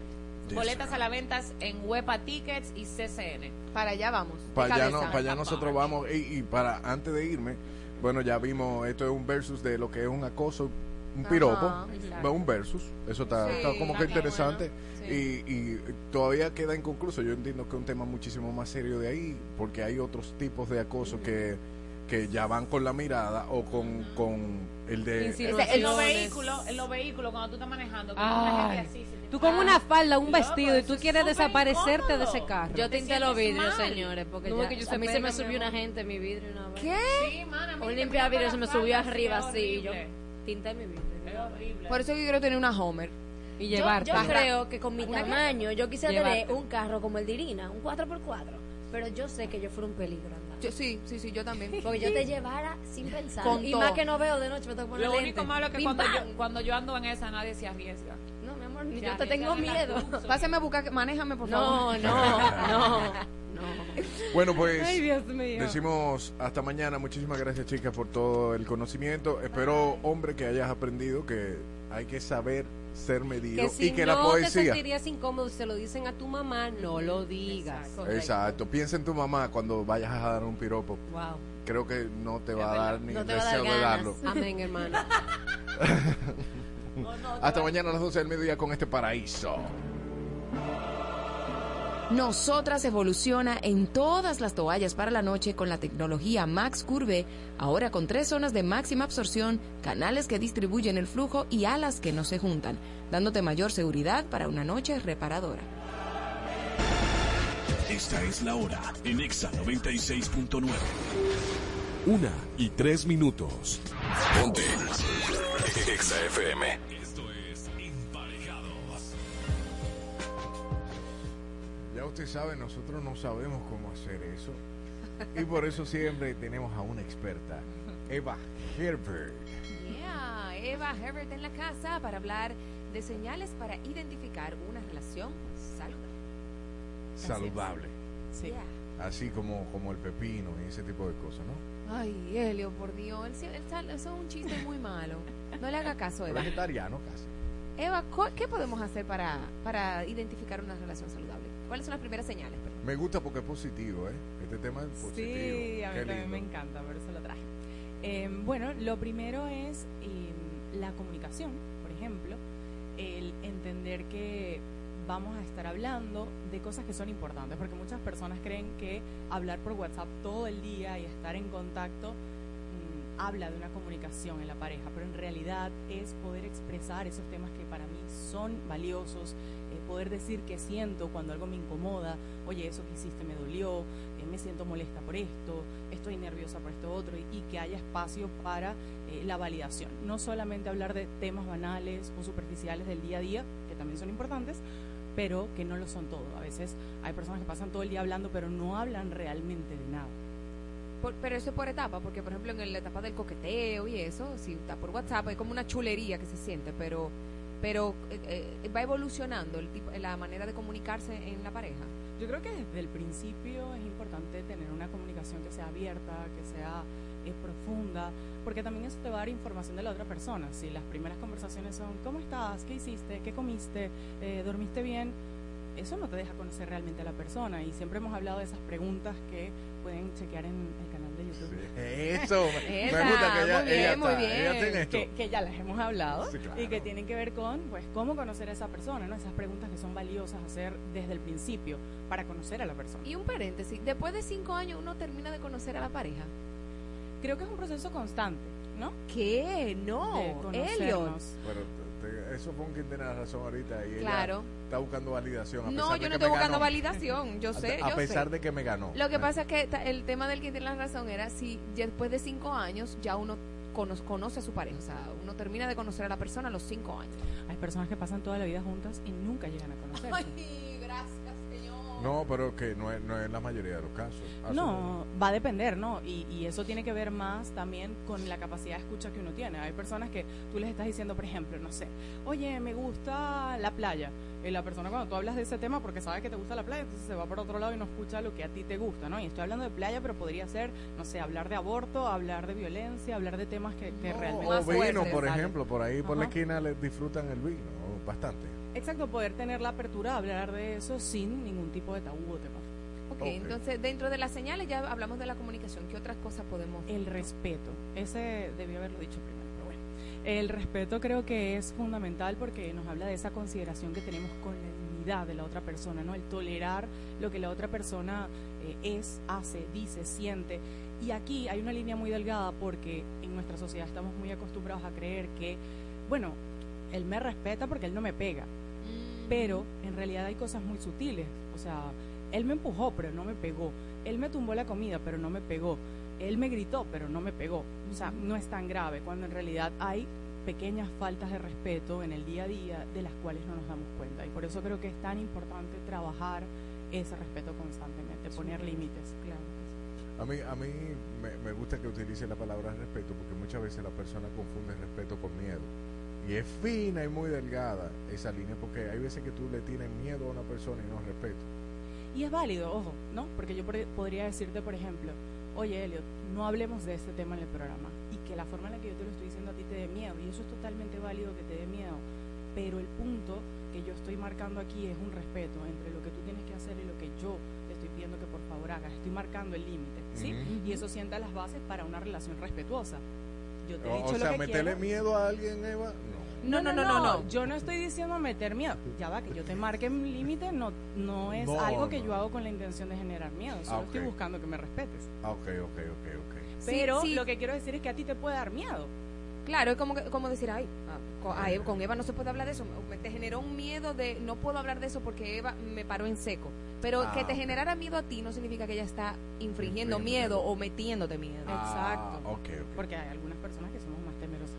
Yes, Boletas sir. a la venta en Huepa Tickets y CCN. Para allá vamos. Para allá, no- para allá nosotros vamos. Y, y para antes de irme, bueno, ya vimos, esto es un versus de lo que es un acoso, un piropo. Ajá, un versus. Eso está, Sí, está como que interesante. bueno. Y, y todavía queda inconcluso. Yo entiendo que es un tema muchísimo más serio de ahí, porque hay otros tipos de acoso que, que ya van con la mirada o con, con el de... En los vehículos, en los vehículos cuando tú estás manejando, Ay. gente así, te Tú con una falda, un vestido y tú es quieres desaparecerte de incómodo. ese carro. Yo tinté los vidrios, mal. señores, porque No, ya, que yo a se mí se me subió una gente en mi vidrio una vez. ¿Qué? Sí, Un limpia vidrio se me subió arriba así yo tinté mi vidrio. Es horrible. Por eso yo quiero tener una Homer. Y Yo, llevarte. yo creo que con mi tamaño yo quisiera tener un carro como el de Irina, un 4x4, pero yo sé que yo fuera un peligro andar. Yo, sí, sí, sí, yo también. Porque yo te llevara sin pensar. Con y todo. más que no veo de noche, me tengo que poner Lo lente. único malo es que cuando yo, cuando yo ando en esa nadie se arriesga. No, mi amor, ni yo te tengo miedo. Pásame a buscar, manéjame, por favor. No, no, no. Bueno, pues Ay, Dios mío. decimos hasta mañana. Muchísimas gracias, chicas, por todo el conocimiento. Espero, hombre, que hayas aprendido que hay que saber ser medido Que si y que no la te poesía. sentirías incómodo, se lo dicen a tu mamá, no lo digas. Exacto. Piensa en tu mamá cuando vayas a dar un piropo. Wow. Creo que no te va a dar ni No el te va a dar deseo de darlo. Amén, hermano. Hasta mañana a las 12 del mediodía con este paraíso. Nosotras evoluciona en todas las toallas para la noche con la tecnología Max Curve, ahora con tres zonas de máxima absorción, canales que distribuyen el flujo y alas que no se juntan, dándote mayor seguridad para una noche reparadora. Esta es la hora en Exa 96.9. Una y tres minutos. Ponte. Exa FM. Usted sabe, nosotros no sabemos cómo hacer eso. Y por eso siempre tenemos a una experta, Eva Herbert. Yeah, Eva Herbert en la casa para hablar de señales para identificar una relación saludable. Saludable. Sí. Así como, como el pepino y ese tipo de cosas, ¿no? Ay, Helio, por Dios, eso es un chiste muy malo. No le haga caso, Eva. Vegetariano casi. Eva, ¿cu- ¿qué podemos hacer para, para identificar una relación saludable? ¿Cuáles son las primeras señales? Me gusta porque es positivo, ¿eh? Este tema es positivo. Sí, a mí Qué también lindo. me encanta, por eso lo traje. Eh, bueno, lo primero es eh, la comunicación, por ejemplo, el entender que vamos a estar hablando de cosas que son importantes, porque muchas personas creen que hablar por WhatsApp todo el día y estar en contacto habla de una comunicación en la pareja, pero en realidad es poder expresar esos temas que para mí son valiosos, eh, poder decir que siento cuando algo me incomoda, oye, eso que hiciste me dolió, eh, me siento molesta por esto, estoy nerviosa por esto otro, y, que haya espacio para eh, la validación. No solamente hablar de temas banales o superficiales del día a día, que también son importantes, pero que no lo son todo. A veces hay personas que pasan todo el día hablando, pero no hablan realmente de nada. Por- pero eso es por etapa, porque por ejemplo en la etapa del coqueteo y eso, si está por WhatsApp, es como una chulería que se siente, pero pero eh, eh, va evolucionando el tipo, la manera de comunicarse en la pareja. Yo creo que desde el principio es importante tener una comunicación que sea abierta, que sea eh, profunda, porque también eso te va a dar información de la otra persona. Si las primeras conversaciones son ¿cómo estás? ¿Qué hiciste? ¿Qué comiste? Eh, ¿Dormiste bien? Eso no te deja conocer realmente a la persona y siempre hemos hablado de esas preguntas que pueden chequear en el canal de YouTube. Eso, me gusta que ella, muy bien, ella muy está, bien. ella tiene esto. Que, que ya las hemos hablado Sí, claro. y que tienen que ver con pues cómo conocer a esa persona, ¿no? Esas preguntas que son valiosas hacer desde el principio para conocer a la persona. Y un paréntesis, después de cinco años uno termina de conocer a la pareja. Creo que es un proceso constante, ¿no? ¿Qué? No, De conocernos. Eso fue un quien tiene la razón ahorita y ella Claro. está buscando validación. A No, pesar yo de no estoy buscando ganó. validación, yo sé, A yo pesar sé. de que me ganó. Lo que pasa es que el tema del que tiene la razón era si después de cinco años ya uno cono- conoce a su pareja, o sea, uno termina de conocer a la persona a los cinco años. Hay personas que pasan toda la vida juntas y nunca llegan a conocerse. Ay, gracias. No, pero que no es, no es la mayoría de los casos. No, va a depender, ¿no? Y, y eso tiene que ver más también con la capacidad de escucha que uno tiene. Hay personas que tú les estás diciendo, por ejemplo, no sé, oye, me gusta la playa. Y la persona cuando tú hablas de ese tema porque sabe que te gusta la playa, entonces se va por otro lado y no escucha lo que a ti te gusta, ¿no? Y estoy hablando de playa, pero podría ser, no sé, hablar de aborto, hablar de violencia, hablar de temas que, que realmente... O vino, por ejemplo, por ahí por la esquina les disfrutan el vino bastante. Exacto, poder tener la apertura de hablar de eso sin ningún tipo de tabú o temor. Ok, entonces dentro de las señales ya hablamos de la comunicación. ¿Qué otras cosas podemos...? El respeto. Ese debió haberlo dicho primero, pero bueno. El respeto creo que es fundamental porque nos habla de esa consideración que tenemos con la dignidad de la otra persona, ¿no? El tolerar lo que la otra persona eh, es, hace, dice, siente. Y aquí hay una línea muy delgada porque en nuestra sociedad estamos muy acostumbrados a creer que, bueno, él me respeta porque él no me pega. Pero en realidad hay cosas muy sutiles. O sea, él me empujó, pero no me pegó. Él me tumbó la comida, pero no me pegó. Él me gritó, pero no me pegó. O sea, no es tan grave cuando en realidad hay pequeñas faltas de respeto en el día a día de las cuales no nos damos cuenta. Y por eso creo que es tan importante trabajar ese respeto constantemente, poner límites. Claro. A mí, a mí me, me gusta que utilice la palabra respeto porque muchas veces la persona confunde respeto con miedo. Y es fina y muy delgada esa línea porque hay veces que tú le tienes miedo a una persona y no respeto. Y es válido, ojo, ¿no? Porque yo podría decirte, por ejemplo, oye, Elliot, no hablemos de este tema en el programa y que la forma en la que yo te lo estoy diciendo a ti te dé miedo. Y eso es totalmente válido que te dé miedo. Pero el punto que yo estoy marcando aquí es un respeto entre lo que tú tienes que hacer y lo que yo te estoy pidiendo que por favor hagas. Estoy marcando el límite, ¿sí? Y eso sienta las bases para una relación respetuosa. Yo te he O, dicho o lo sea, que meterle quiero. miedo a alguien, Eva, no. No, no, no, no, no. Yo no estoy diciendo meter miedo. Ya va, que yo te marque un límite no, no es No, algo que no. yo hago con la intención de generar miedo. Solo Ah, estoy ok. buscando que me respetes. Ah, ok, ok, ok, ok. Pero sí. lo que quiero decir es que a ti te puede dar miedo. Claro, es como, que- como decir, ay, ah, con, a Eva, con Eva no se puede hablar de eso. Me- Te generó un miedo de, no puedo hablar de eso porque Eva me paró en seco. Pero Ah, que te ok. generara miedo a ti no significa que ella está infringiendo Infringiendo miedo o metiéndote miedo. Exacto. Ah, ok, Porque hay algunas personas que somos más temerosas.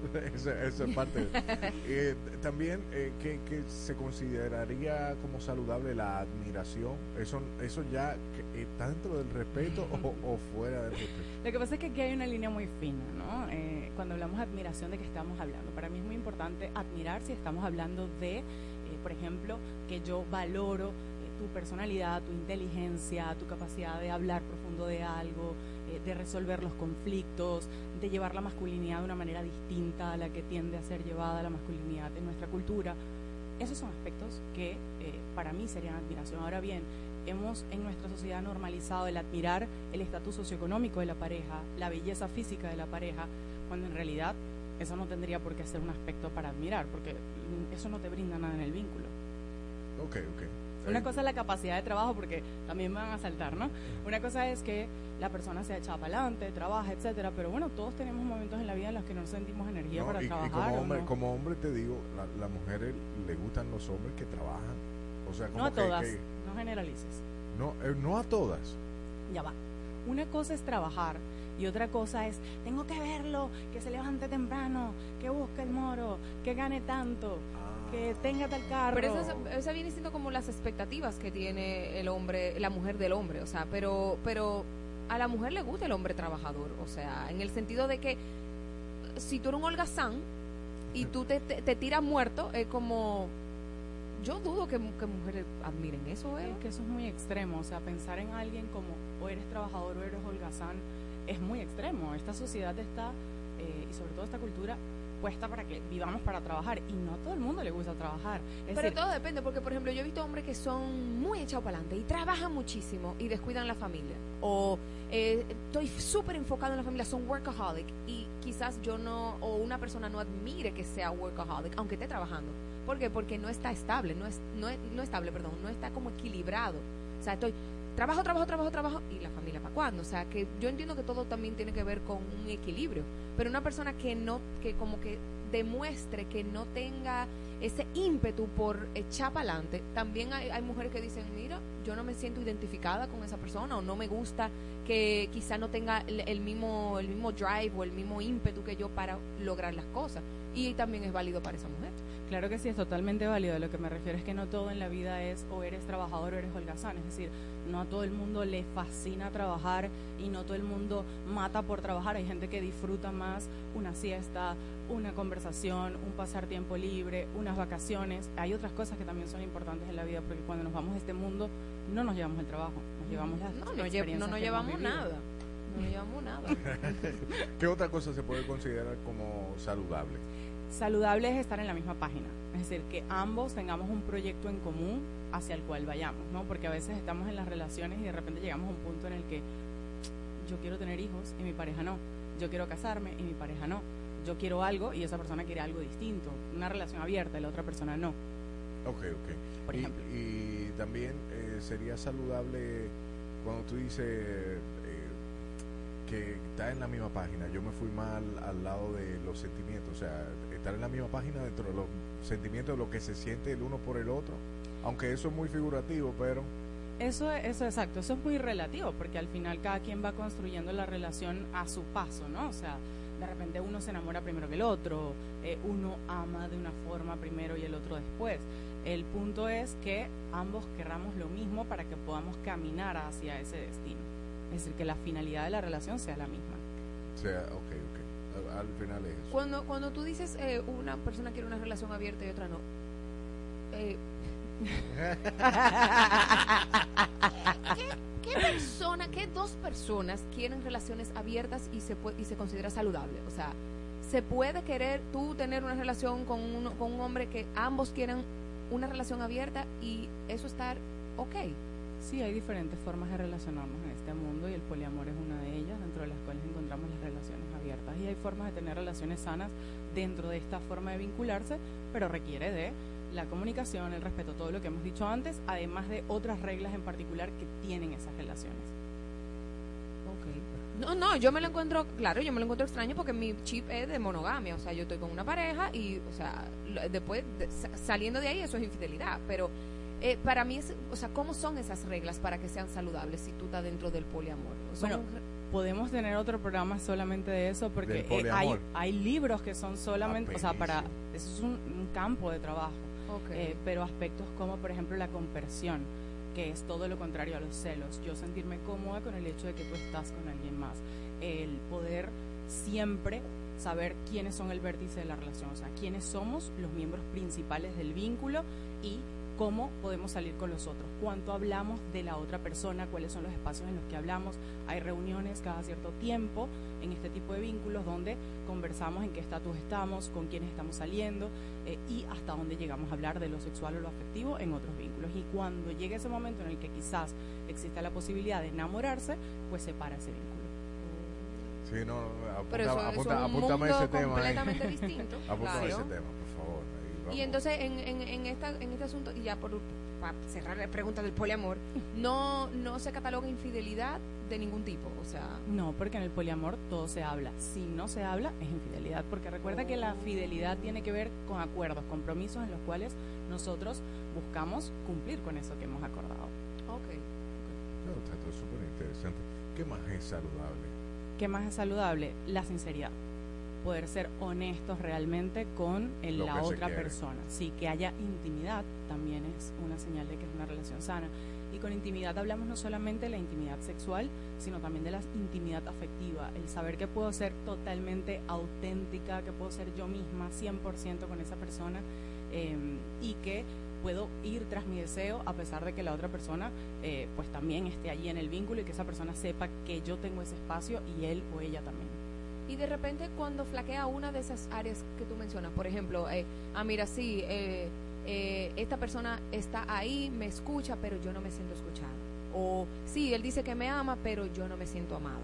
Eso. Eso, es parte. Eh, también, eh, que, que se consideraría como saludable la admiración. Eso, eso ya está dentro del respeto o, o fuera del respeto. Lo que pasa es que aquí hay una línea muy fina, ¿no? Eh, cuando hablamos de admiración, ¿de qué estamos hablando? Para mí es muy importante admirar si estamos hablando de, eh, por ejemplo, que yo valoro eh, tu personalidad, tu inteligencia, tu capacidad de hablar profundo de algo, eh, de resolver los conflictos, de llevar la masculinidad de una manera distinta a la que tiende a ser llevada la masculinidad en nuestra cultura. Esos son aspectos que eh, para mí serían admiración. Ahora bien, hemos en nuestra sociedad normalizado el admirar el estatus socioeconómico de la pareja, la belleza física de la pareja, cuando en realidad eso no tendría por qué ser un aspecto para admirar, porque eso no te brinda nada en el vínculo. Ok, ok. Una cosa es la capacidad de trabajo, porque también me van a saltar, ¿no? Una cosa es que la persona se echa para adelante, trabaja, etcétera, pero bueno, todos tenemos momentos en la vida en los que no sentimos energía No, para y, y trabajar. como ¿o hombre, no? como hombre te digo, la, las mujeres le gustan los hombres que trabajan. O sea, como No a que- todas, que- no generalices. no, eh, no a todas. Ya va. Una cosa es trabajar y otra cosa es, tengo que verlo, que se levante temprano, que busque el moro, que gane tanto, que tenga tal carro. Pero eso, es- eso viene siendo como las expectativas que tiene el hombre, la mujer del hombre, o sea, pero, pero a la mujer le gusta el hombre trabajador, o sea, en el sentido de que si tú eres un holgazán y tú te, te, te tiras muerto, es como, yo dudo que, que mujeres admiren eso, ¿eh? Es que eso es muy extremo, o sea, pensar en alguien como o eres trabajador o eres holgazán es muy extremo. Esta sociedad está, eh, y sobre todo esta cultura, puesta para que vivamos para trabajar y no a todo el mundo le gusta trabajar. Es Pero decir, todo depende, porque por ejemplo yo he visto hombres que son muy echados para adelante y trabajan muchísimo y descuidan la familia. O eh, estoy súper enfocado en la familia, son workaholic y quizás yo no, o una persona no admire que sea workaholic, aunque esté trabajando. ¿Por qué? Porque no está estable, no es, no no estable, perdón, no está como equilibrado. O sea, estoy trabajo, trabajo, trabajo, trabajo y la familia para cuándo. O sea, que yo entiendo que todo también tiene que ver con un equilibrio. Pero una persona que no, que como que demuestre que no tenga ese ímpetu por echar para adelante, también hay, hay mujeres que dicen, mira, yo no me siento identificada con esa persona o no me gusta que quizá no tenga el, el mismo el mismo drive o el mismo ímpetu que yo para lograr las cosas. Y también es válido para esa mujer. Claro que sí, es totalmente válido. Lo que me refiero es que no todo en la vida es o eres trabajador o eres holgazán. Es decir, no a todo el mundo le fascina trabajar y no todo el mundo mata por trabajar. Hay gente que disfruta más una siesta, una conversación, un pasar tiempo libre, unas vacaciones. Hay otras cosas que también son importantes en la vida porque cuando nos vamos de este mundo no nos llevamos el trabajo, nos llevamos las No, no, lle- no nos llevamos nada. No nos llevamos nada. ¿Qué otra cosa se puede considerar como saludable? Saludable es estar en la misma página, es decir, que ambos tengamos un proyecto en común hacia el cual vayamos, ¿no? Porque a veces estamos en las relaciones y de repente llegamos a un punto en el que yo quiero tener hijos y mi pareja no, yo quiero casarme y mi pareja no, yo quiero algo y esa persona quiere algo distinto, una relación abierta y la otra persona no. Ok, ok. Por y, ejemplo. y también eh, sería saludable cuando tú dices eh, que está en la misma página. Yo me fui mal al lado de los sentimientos, o sea, estar en la misma página dentro de los sentimientos de lo que se siente el uno por el otro. Aunque eso es muy figurativo, pero Eso, eso exacto, eso es muy relativo, porque al final cada quien va construyendo la relación a su paso, ¿no? O sea, de repente uno se enamora primero que el otro, eh, uno ama de una forma primero y el otro después. El punto es que ambos querramos lo mismo para que podamos caminar hacia ese destino. Es decir, que la finalidad de la relación sea la misma. o sea, ok, ok. Al, al final es. Cuando, cuando tú dices eh, una persona quiere una relación abierta y otra no, eh, ¿Qué, persona, qué dos personas quieren relaciones abiertas y se, pue- y se considera saludable? O sea, ¿se puede querer tú tener una relación con, uno, con un hombre que ambos quieren una relación abierta y eso estar ok? Sí, hay diferentes formas de relacionarnos en este mundo y el poliamor es una de ellas, dentro de las cuales encontramos las relaciones abiertas. Y hay formas de tener relaciones sanas dentro de esta forma de vincularse, pero requiere de la comunicación, el respeto, todo lo que hemos dicho antes, además de otras reglas en particular que tienen esas relaciones. No, no, yo me lo encuentro, claro, yo me lo encuentro extraño porque mi chip es de monogamia, o sea, yo estoy con una pareja y, o sea, después de- sa- saliendo de ahí eso es infidelidad, pero eh, para mí es, o sea, ¿cómo son esas reglas para que sean saludables si tú estás dentro del poliamor? Bueno, podemos tener otro programa solamente de eso porque eh, hay, hay libros que son solamente, o sea, para, eso es un, un campo de trabajo, Ok. Eh, pero aspectos como por ejemplo la conversión, que es todo lo contrario a los celos, yo sentirme cómoda con el hecho de que tú estás con alguien más, el poder siempre saber quiénes son el vértice de la relación, o sea, quiénes somos los miembros principales del vínculo y cómo podemos salir con los otros, cuánto hablamos de la otra persona, cuáles son los espacios en los que hablamos. Hay reuniones cada cierto tiempo en este tipo de vínculos donde conversamos en qué estatus estamos, con quiénes estamos saliendo eh, y hasta dónde llegamos a hablar de lo sexual o lo afectivo en otros vínculos. Y cuando llegue ese momento en el que quizás exista la posibilidad de enamorarse, pues se para ese vínculo. Sí, no, apunta, Pero eso- eso apunta- es un apúntame mundo ese tema. ahí. completamente distinto, Apúntame claro. ese tema, Y entonces en, en, en, esta, en este asunto, y ya por para cerrar la pregunta del poliamor, no, no se cataloga infidelidad de ningún tipo, o sea... No, porque en el poliamor todo se habla. Si no se habla, es infidelidad. Porque recuerda que la fidelidad tiene que ver con acuerdos, compromisos en los cuales nosotros buscamos cumplir con eso que hemos acordado. Ok. No, está todo súper interesante. ¿Qué más es saludable? ¿Qué más es saludable? La sinceridad. Poder ser honestos realmente con el- la otra persona. Sí, que haya intimidad también es una señal de que es una relación sana. Y con intimidad hablamos no solamente de la intimidad sexual, sino también de la intimidad afectiva. El saber que puedo ser totalmente auténtica, que puedo ser yo misma 100% con esa persona eh, y que puedo ir tras mi deseo a pesar de que la otra persona eh, pues también esté allí en el vínculo y que esa persona sepa que yo tengo ese espacio y él o ella también. Y de repente cuando flaquea una de esas áreas que tú mencionas, por ejemplo, eh, ah, mira, sí, eh, eh, esta persona está ahí, me escucha, pero yo no me siento escuchada. O sí, él dice que me ama, pero yo no me siento amada.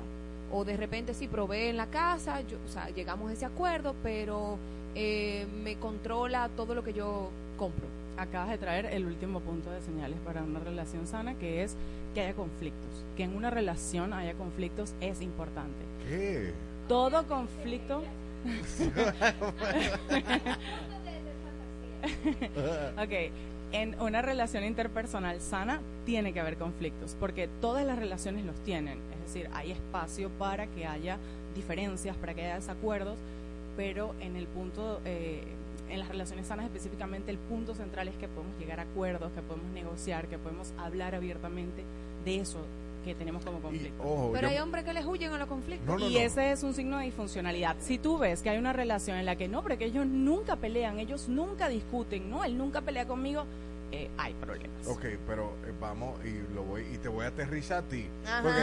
O de repente sí, provee en la casa, yo, o sea, llegamos a ese acuerdo, pero eh, me controla todo lo que yo compro. Acabas de traer el último punto de señales para una relación sana, que es que haya conflictos. Que en una relación haya conflictos es importante. ¿Qué? Todo conflicto... ok, en una relación interpersonal sana tiene que haber conflictos, porque todas las relaciones los tienen. Es decir, hay espacio para que haya diferencias, para que haya desacuerdos, pero en el punto, eh, en las relaciones sanas específicamente, el punto central es que podemos llegar a acuerdos, que podemos negociar, que podemos hablar abiertamente de eso que tenemos como conflicto. ojo, Pero yo- hay hombres que les huyen a los conflictos. No, no, y no. ese es un signo de disfuncionalidad. Si tú ves que hay una relación en la que no, pero que ellos nunca pelean, ellos nunca discuten, no, él nunca pelea conmigo, eh, hay problemas. Ok, pero eh, vamos y lo voy y te voy a aterrizar a ti. Ajá. Porque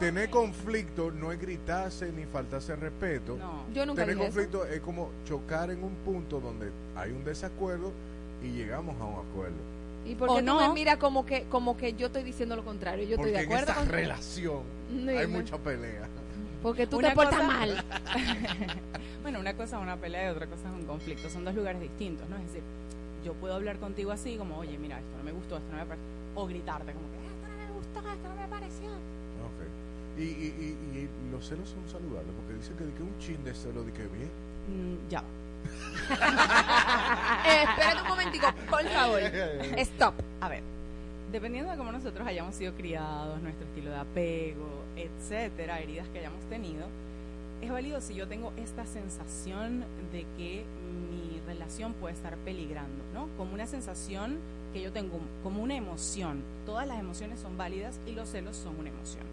tener conflicto no es gritarse ni faltarse respeto. No. Yo nunca Tener dije eso. conflicto es como chocar en un punto donde hay un desacuerdo y llegamos a un acuerdo. ¿Y por O qué tú no. me miras como que, como que yo estoy diciendo lo contrario? Yo Porque estoy de acuerdo en esta con relación Dime. hay mucha pelea. Porque tú Una te portas cosa- mal. bueno, una cosa es una pelea y otra cosa es un conflicto. Son dos lugares distintos, ¿no? Es decir, yo puedo hablar contigo así como, oye, mira, esto no me gustó, esto no me pareció. O gritarte como que, esto no me gustó, esto no me pareció. Ok. Y, y, y, y los celos son saludables porque dicen que, de que un chin de celo de que bien. Mm, ya. Eh, un momentico, por favor. Stop. A ver, dependiendo de cómo nosotros hayamos sido criados, nuestro estilo de apego, etcétera, heridas que hayamos tenido, es válido si yo tengo esta sensación de que mi relación puede estar peligrando, ¿no? Como una sensación que yo tengo, como una emoción. Todas las emociones son válidas y los celos son una emoción.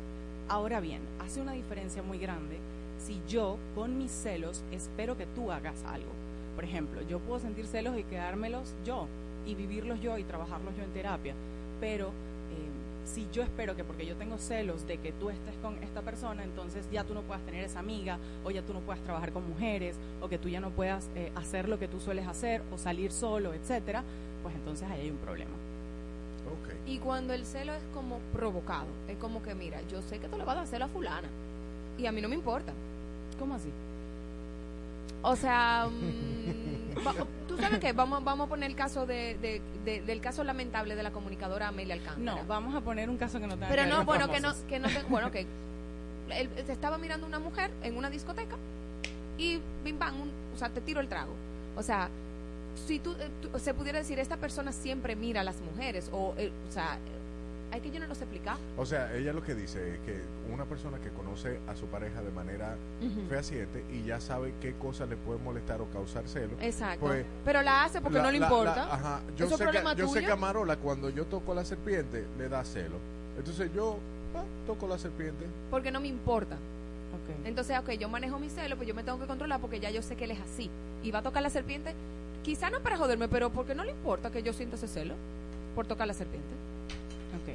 Ahora bien, hace una diferencia muy grande si yo con mis celos espero que tú hagas algo. Por ejemplo, yo puedo sentir celos y quedármelos yo, y vivirlos yo y trabajarlos yo en terapia. Pero eh, si yo espero que porque yo tengo celos de que tú estés con esta persona, entonces ya tú no puedas tener esa amiga, o ya tú no puedas trabajar con mujeres, o que tú ya no puedas eh, hacer lo que tú sueles hacer, o salir solo, etcétera, pues entonces ahí hay un problema. Y cuando el celo es como provocado, es como que, mira, yo sé que tú le vas a hacer a fulana y a mí no me importa. ¿Cómo así? O sea, mm, tú sabes qué, vamos, vamos a poner el caso de, de- de- del caso lamentable de la comunicadora Amelia Alcántara. No, vamos a poner un caso que no tenga Pero no, bueno, que no, famosos. que no te- bueno, que él se estaba mirando una mujer en una discoteca y bim bam, un- o sea, te tiro el trago. O sea, si tú, eh, tú- se pudiera decir, esta persona siempre mira a las mujeres, o, eh, o sea, hay que yo no lo sé explicar. O sea, ella lo que dice es que una persona que conoce a su pareja de manera Ujú. fehaciente y ya sabe qué cosas le puede molestar o causar celos. Exacto. pues, Pero la hace porque la- no le la- importa. la- ajá. Yo, Eso es sé que, yo sé que a Marola cuando yo toco la serpiente le da celo. Entonces yo ah, toco la serpiente. porque no me importa. Entonces, ok, yo manejo mi celo, pues yo me tengo que controlar porque ya yo sé que él es así. Y va a tocar la serpiente, quizá no para joderme, pero porque no le importa que yo sienta ese celo por tocar la serpiente.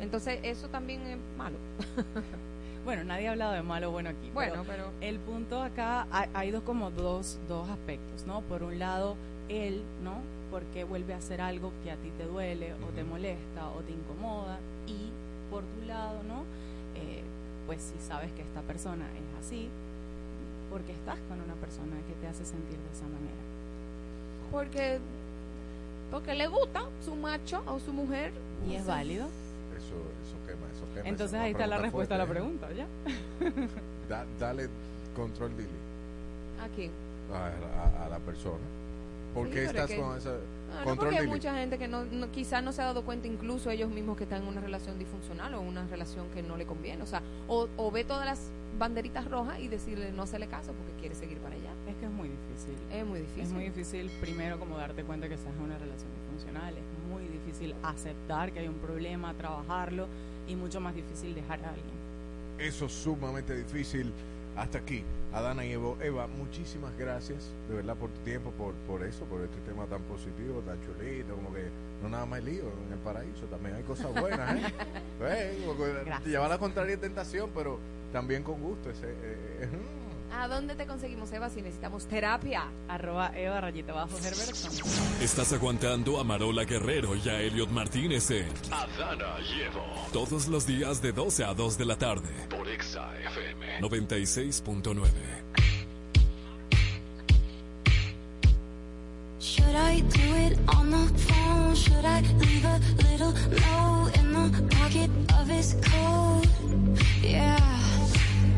Entonces, eso también es malo. Bueno, nadie ha hablado de malo o bueno aquí. Bueno, pero- el punto acá hay, hay dos como dos, dos aspectos, ¿no? Por un lado, él, ¿no? Porque vuelve a hacer algo que a ti te duele o te molesta o te incomoda y por tu lado, ¿no? Eh, pues si sabes que esta persona es así, porque estás con una persona que te hace sentir de esa manera. Porque, porque le gusta su macho o su mujer. Y es válido. Eso, eso quema, eso quema. Entonces ahí está la respuesta a la fuerte, pregunta, ¿ya? ¿eh? Da- dale control delete ¿A quién? a, a- a la persona. ¿Por Sí, qué estás es que- con esa Ah, no, control porque hay mucha gente que no, no- quizás no se ha dado cuenta, incluso ellos mismos que están en una relación disfuncional o una relación que no le conviene. O sea, o, o ve todas las banderitas rojas y decirle no hacerle caso porque quiere seguir para allá. Es que es muy difícil. Es muy difícil. Es muy difícil primero como darte cuenta que estás en una relación disfuncional, es muy difícil aceptar que hay un problema, trabajarlo y mucho más difícil dejar a alguien. Eso es sumamente difícil. Hasta aquí, Adana y Evo. Eva, muchísimas gracias de verdad por tu tiempo, por, por eso, por este tema tan positivo, tan chulito, como que no nada más lío en el paraíso, también hay cosas buenas, ¿eh? Gracias. te lleva la contraria tentación, pero también con gusto. Ese, eh, eh, ¿A dónde te conseguimos, Eva, si necesitamos terapia? Arroba Eva rayita bajo Herbertson. Estás aguantando a Marola Guerrero y a Elliot Martínez en Adana y Evo. todos los días de 12 a 2 de la tarde. Por Exa FM. 96.9. Should I do it on the phone? Should I leave a little note in the pocket of his coat? Yeah,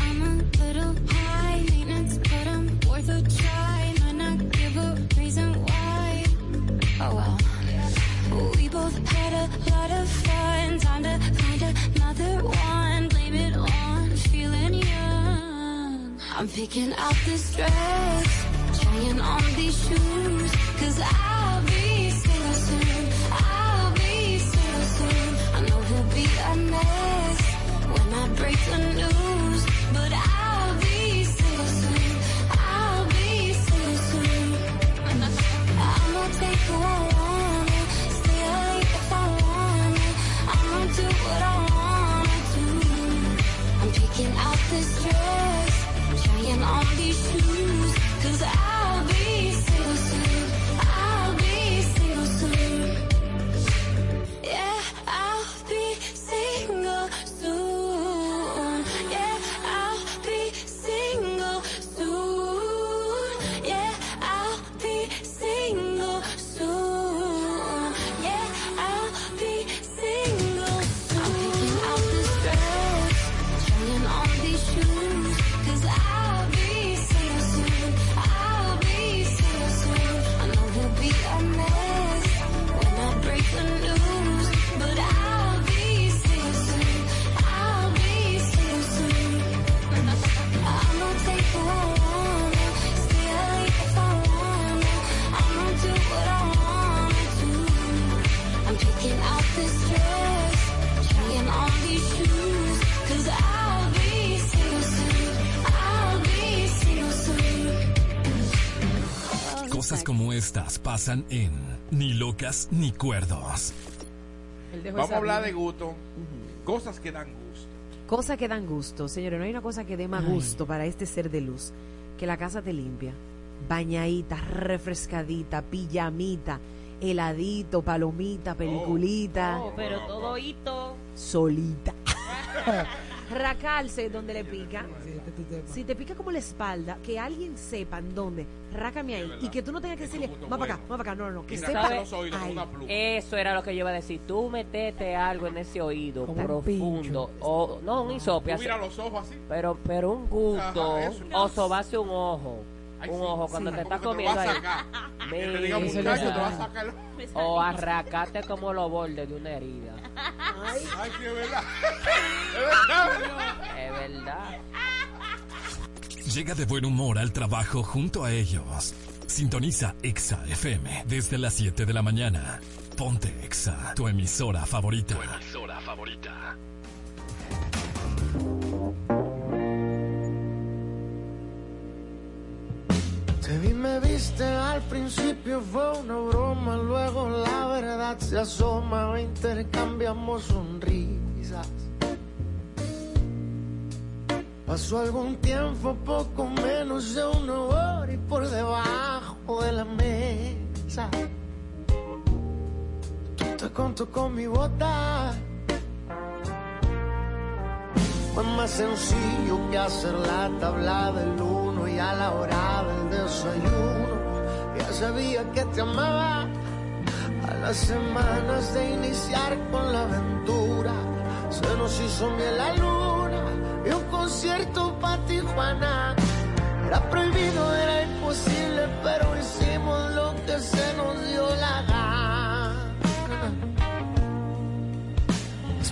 I'm a little pie maintenance, but I'm worth a try. Oh, well. We both had a lot of fun. Time to find another one. Blame it on feeling young. I'm picking out this dress, trying on these shoes. Cause I'll pasan en Ni locas ni cuerdos. Vamos a hablar de gusto. Cosas que dan gusto. Cosas que dan gusto, señores. No hay una cosa que dé más Ay. gusto para este ser de luz que la casa te limpia. Bañadita, refrescadita, pijamita, heladito, palomita, peliculita, Oh, pero todo hito. solita. Racarse donde le pica. Si te pica como la espalda, que alguien sepa en dónde, rácame ahí. Y que tú no tengas que decirle, va para acá, va para acá. No, no, no. Que sepa. Eso era lo que yo iba a decir. Tú metete algo en ese oído profundo. O, no, un hisope. Tú mira los ojos así. Pero, pero un gusto. Ajá, o un ojo. Ay, un sí, ojo cuando sí. te estás comiendo ahí. O arracarte como los bordes de una herida. Ay, sí, es verdad. Es verdad. Llega de buen humor al trabajo junto a ellos. Sintoniza Exa FM desde las 7 de la mañana. Ponte Exa, tu emisora favorita. emisora favorita. Te vi, me viste, al principio fue una broma, luego la verdad se asoma, intercambiamos sonrisas. Pasó algún tiempo, poco menos de una hora y por debajo de la mesa. Tú te conto con mi bota. Fue más sencillo que hacer la tabla del uno y a la hora del desayuno. Ya sabía que te amaba. A las semanas de iniciar con la aventura, se nos hizo miel la luna y un concierto para Tijuana. Era prohibido, era imposible, pero hicimos lo que se nos dio la gana.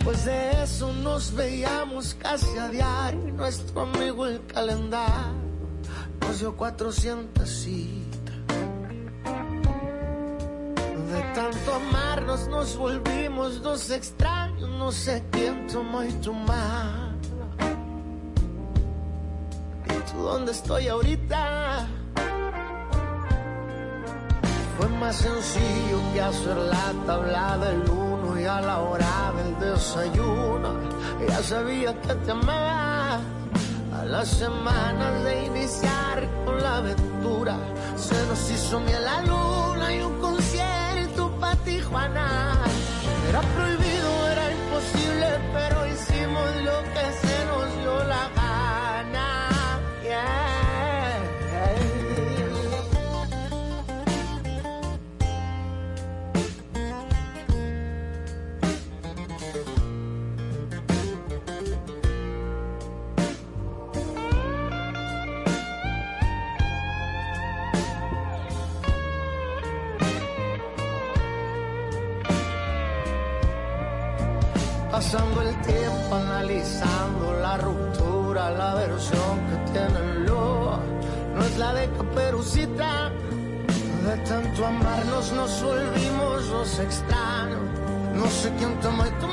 Después de eso nos veíamos casi a diario nuestro amigo el calendario nos dio 400 citas. De tanto amarnos nos volvimos dos extraños, no sé quién tomó y tu mano. ¿Y tú dónde estoy ahorita? Fue más sencillo que hacer la tabla del uno a la hora del desayuno. Ya sabía que te amaba. A las semanas de iniciar con la aventura, se nos hizo miel la luna y un concierto para Tijuana. La de Caperucita. De tanto amarnos nos volvimos los extraños. No sé quién tomó y tu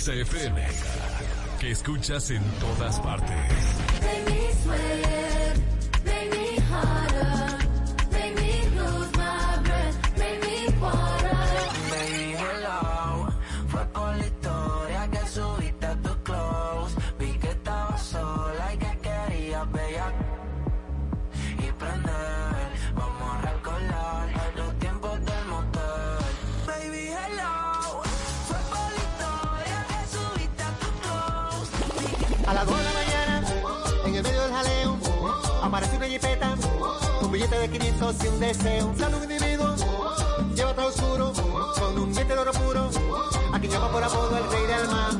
Exa FM que escuchas en todas partes. Make me sweat, make me harder, billete de 500 y un deseo. Sale un individuo, lleva todo oscuro, con un diente de oro puro, a quien llama por apodo el rey del mar.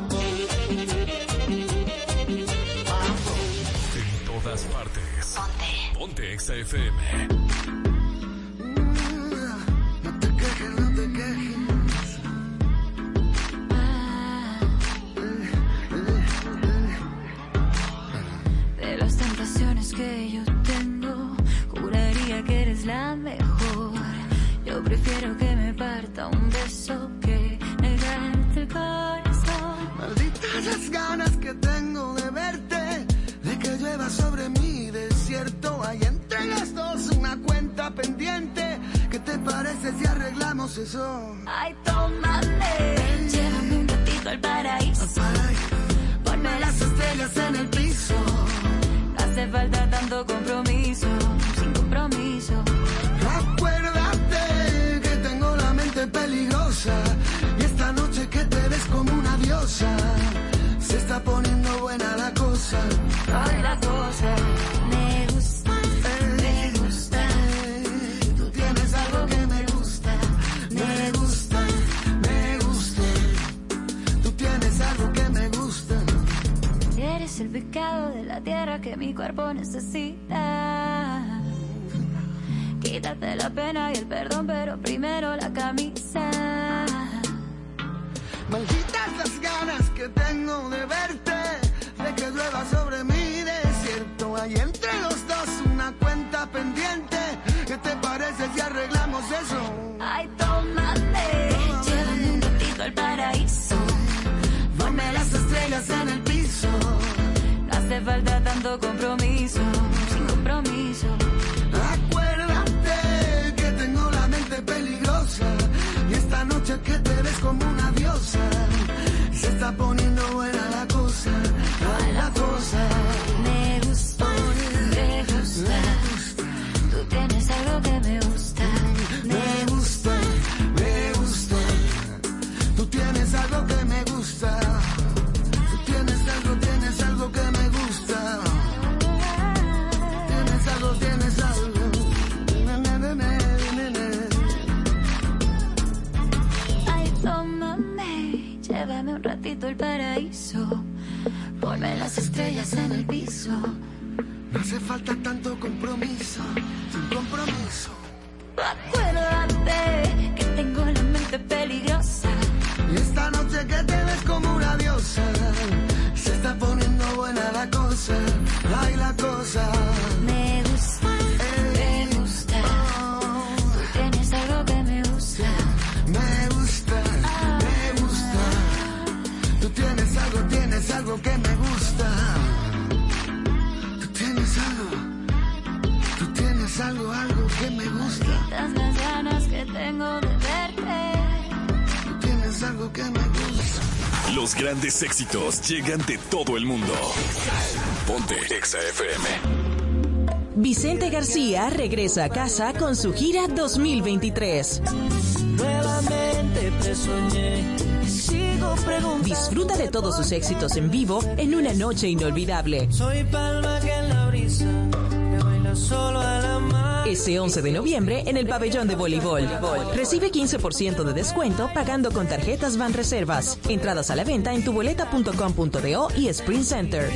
En todas partes. Ponte Exa FM. Prefiero que me parta un beso que negarte el corazón. Malditas las ganas que tengo de verte, de que llueva sobre mi desierto. Hay entre las dos una cuenta pendiente. ¿Qué te parece si arreglamos eso? Ay, tómame, llévame un ratito al paraíso. Ponme las estrellas en el piso. No hace falta tanto compromiso, peligrosa y esta noche que te ves como una diosa. Se está poniendo buena la cosa. Ay, la cosa me gusta, me gusta. Tú tienes algo que me gusta, me gusta, me gusta. Tú tienes algo que me gusta. Eres el pecado de la tierra que mi cuerpo necesita. Quítate la pena y el perdón, pero primero la camisa. Malditas las ganas que tengo de verte, de que llueva sobre mi desierto. Hay entre los dos una cuenta pendiente. ¿Qué te parece si arreglamos eso? Ay, tómame, llévame un ratito al paraíso. Ponme las estrellas en el piso. No hace falta tanto compromiso, sin compromiso. Que te ves como una diosa. Se está poniendo buena la cosa, ay la cosa. Me gusta, me gusta. Tú tienes algo que me gusta. Paraíso. Ponme las estrellas en el piso. No hace falta tanto compromiso, sin compromiso. Acuérdate tengo de verte. Tú tienes algo que me gusta. Los grandes éxitos llegan de todo el mundo. Ponte Exa FM. Vicente García regresa a casa con su gira 2023. Nuevamente te soñé y sigo preguntando. Disfruta de todos sus éxitos en vivo en una noche inolvidable. Soy palma que en la brisa que baila solo a la Ese 11 de noviembre en el pabellón de voleibol. Recibe 15% de descuento pagando con tarjetas Van Reservas. Entradas a la venta en tuboleta.com.do y Sprint Center.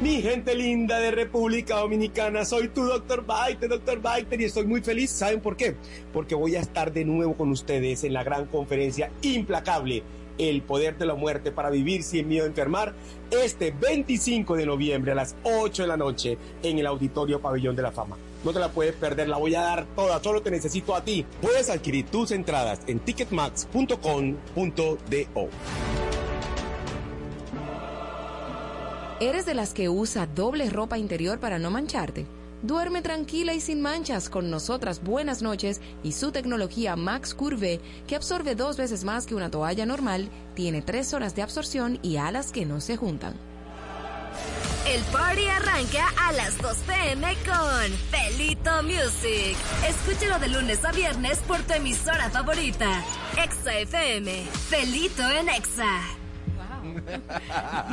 Mi gente linda de República Dominicana, soy tu doctor Baiter, doctor Baiter, y estoy muy feliz. ¿Saben por qué? Porque voy a estar de nuevo con ustedes en la gran conferencia implacable, El Poder de la Muerte para Vivir Sin Miedo a Enfermar, este 25 de noviembre a las 8 de la noche en el Auditorio Pabellón de la Fama. No te la puedes perder, la voy a dar toda, solo te necesito a ti. Puedes adquirir tus entradas en ticketmax.com.do. ¿Eres de las que usa doble ropa interior para no mancharte? Duerme tranquila y sin manchas con nosotras Buenas noches y su tecnología Max Curve, que absorbe dos veces más que una toalla normal, tiene tres horas de absorción y alas que no se juntan. El party arranca a las 2 pm con Felito Music. Escúchalo de lunes a viernes por tu emisora favorita. Exa FM. Felito en Exa.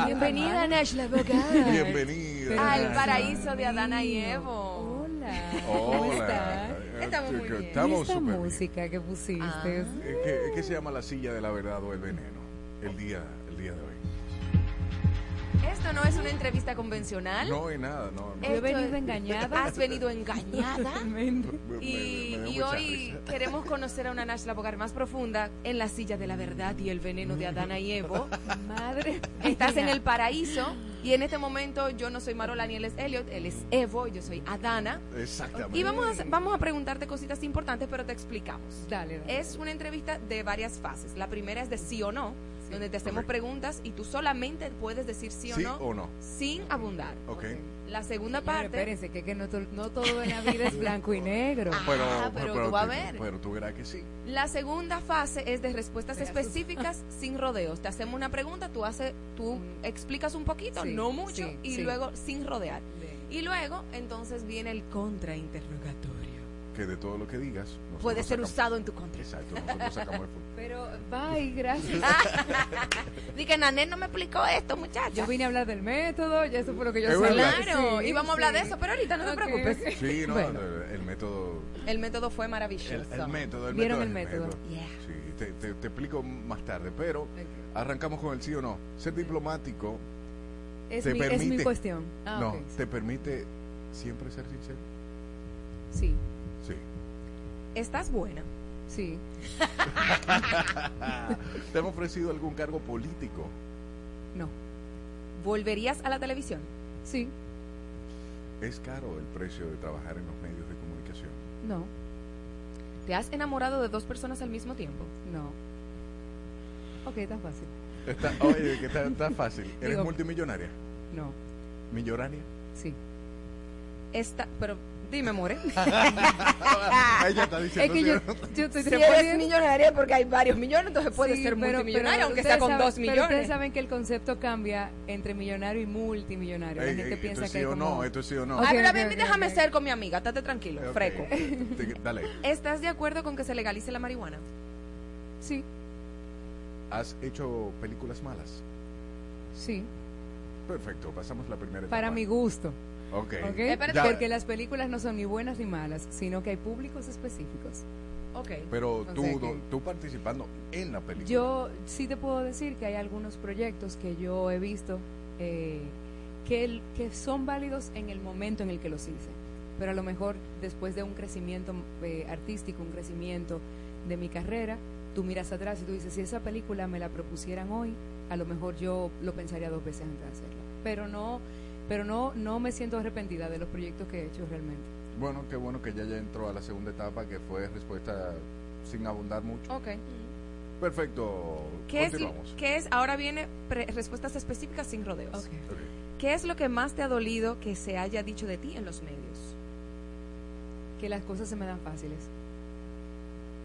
Bienvenida, Nash la abogada. Bienvenida. Al paraíso de Adana y Evo. Hola. Hola. ¿Cómo estás? Estamos muy Que- que bien. Estamos ¿Y esta bien. música que pusiste? Ah. Es que, es que se llama la silla de la verdad o el veneno. El día, el día de hoy. Esto no es una entrevista convencional. No, y nada, no. no. He venido engañada. Has venido engañada. Y me- me y hoy risa. queremos conocer a una Nash Labogar más profunda en la silla de la verdad y el veneno de Adana y Evo. Madre. Estás en el paraíso y en este momento yo no soy Marola ni él es Elliot, él es Evo y yo soy Adana. Exactamente. Y vamos a, vamos a preguntarte cositas importantes, pero te explicamos. Dale, dale. Es una entrevista de varias fases. La primera es de sí o no, donde te hacemos preguntas y tú solamente puedes decir sí o ¿Sí no o no? sin abundar. La segunda Señores, parte... espérense, que, que no, to- no todo en la vida es blanco y negro. Pero, Ah, pero tú vas a ver. Pero tú verás que sí. La segunda fase es de respuestas específicas sin rodeos. Te hacemos una pregunta, tú haces, tú explicas un poquito, Sí, no mucho, sí, y sí. luego sin rodear. Y luego, entonces viene el contrainterrogatorio. Que de todo lo que digas. Puede ser sacamos- usado en tu contra. Exacto, nosotros sacamos el Pero, bye, gracias. Dije, Nanel no me explicó esto, muchacha. Yo vine a hablar del método, ya eso fue lo que yo sabía. Claro, Sí, y vamos a hablar de sí. eso, pero ahorita no te Ok, preocupes. Sí, no, Bueno. el, método. El método fue maravilloso. El, el método, el ¿Vieron método. el método? Yeah. Sí, te, te- te explico más tarde, pero arrancamos con el sí o no. Ser diplomático Es, te mi, permite. es mi cuestión. Ah, no, ok. te permite siempre ser sincero. Sí, Sí. Estás buena. sí. ¿Te han ofrecido algún cargo político? No. ¿Volverías a la televisión? Sí. ¿Es caro el precio de trabajar en los medios de comunicación? No. ¿Te has enamorado de dos personas al mismo tiempo? No. Ok, tan fácil. Está, oye, que está, está fácil. ¿Eres Digo- multimillonaria? No. ¿Millonaria? Sí. Esta, pero dime, More. Ella está Es diciendo que yo, yo estoy Si eres millonaria porque hay varios millones, entonces puedes Sí, ser pero- multimillonaria, pero aunque sea con saben- dos Pero millones. ustedes saben que el concepto cambia entre millonario y multimillonario. La Ey, gente ey, piensa esto que sí o como... no, esto sí o no. Ok, Ay, pero déjame ser con mi amiga, estate tranquilo, freco. Dale. ¿Estás de acuerdo con que se legalice la marihuana? Sí, ¿Has hecho películas malas? sí. Perfecto, pasamos la primera etapa. Para mi gusto. Ok. ¿ok? Espérate, Ya, Porque las películas no son ni buenas ni malas, sino que hay públicos específicos. Ok. pero O tú, sea do- que- tú participando en la película. Yo sí te puedo decir que hay algunos proyectos que yo he visto eh, que, el- que son válidos en el momento en el que los hice. Pero a lo mejor después de un crecimiento eh, artístico, un crecimiento de mi carrera, tú miras atrás y tú dices, si esa película me la propusieran hoy, a lo mejor yo lo pensaría dos veces antes de hacerla. Pero no, pero no, no me siento arrepentida de los proyectos que he hecho realmente. Bueno, qué bueno que ya, ya entró a la segunda etapa, que fue respuesta sin abundar mucho. Ok. Perfecto. ¿Qué es, Continuamos. ¿Qué es? Ahora viene pre- respuestas específicas sin rodeos. Ok. Ok. ¿Qué es lo que más te ha dolido que se haya dicho de ti en los medios? Que las cosas se me dan fáciles.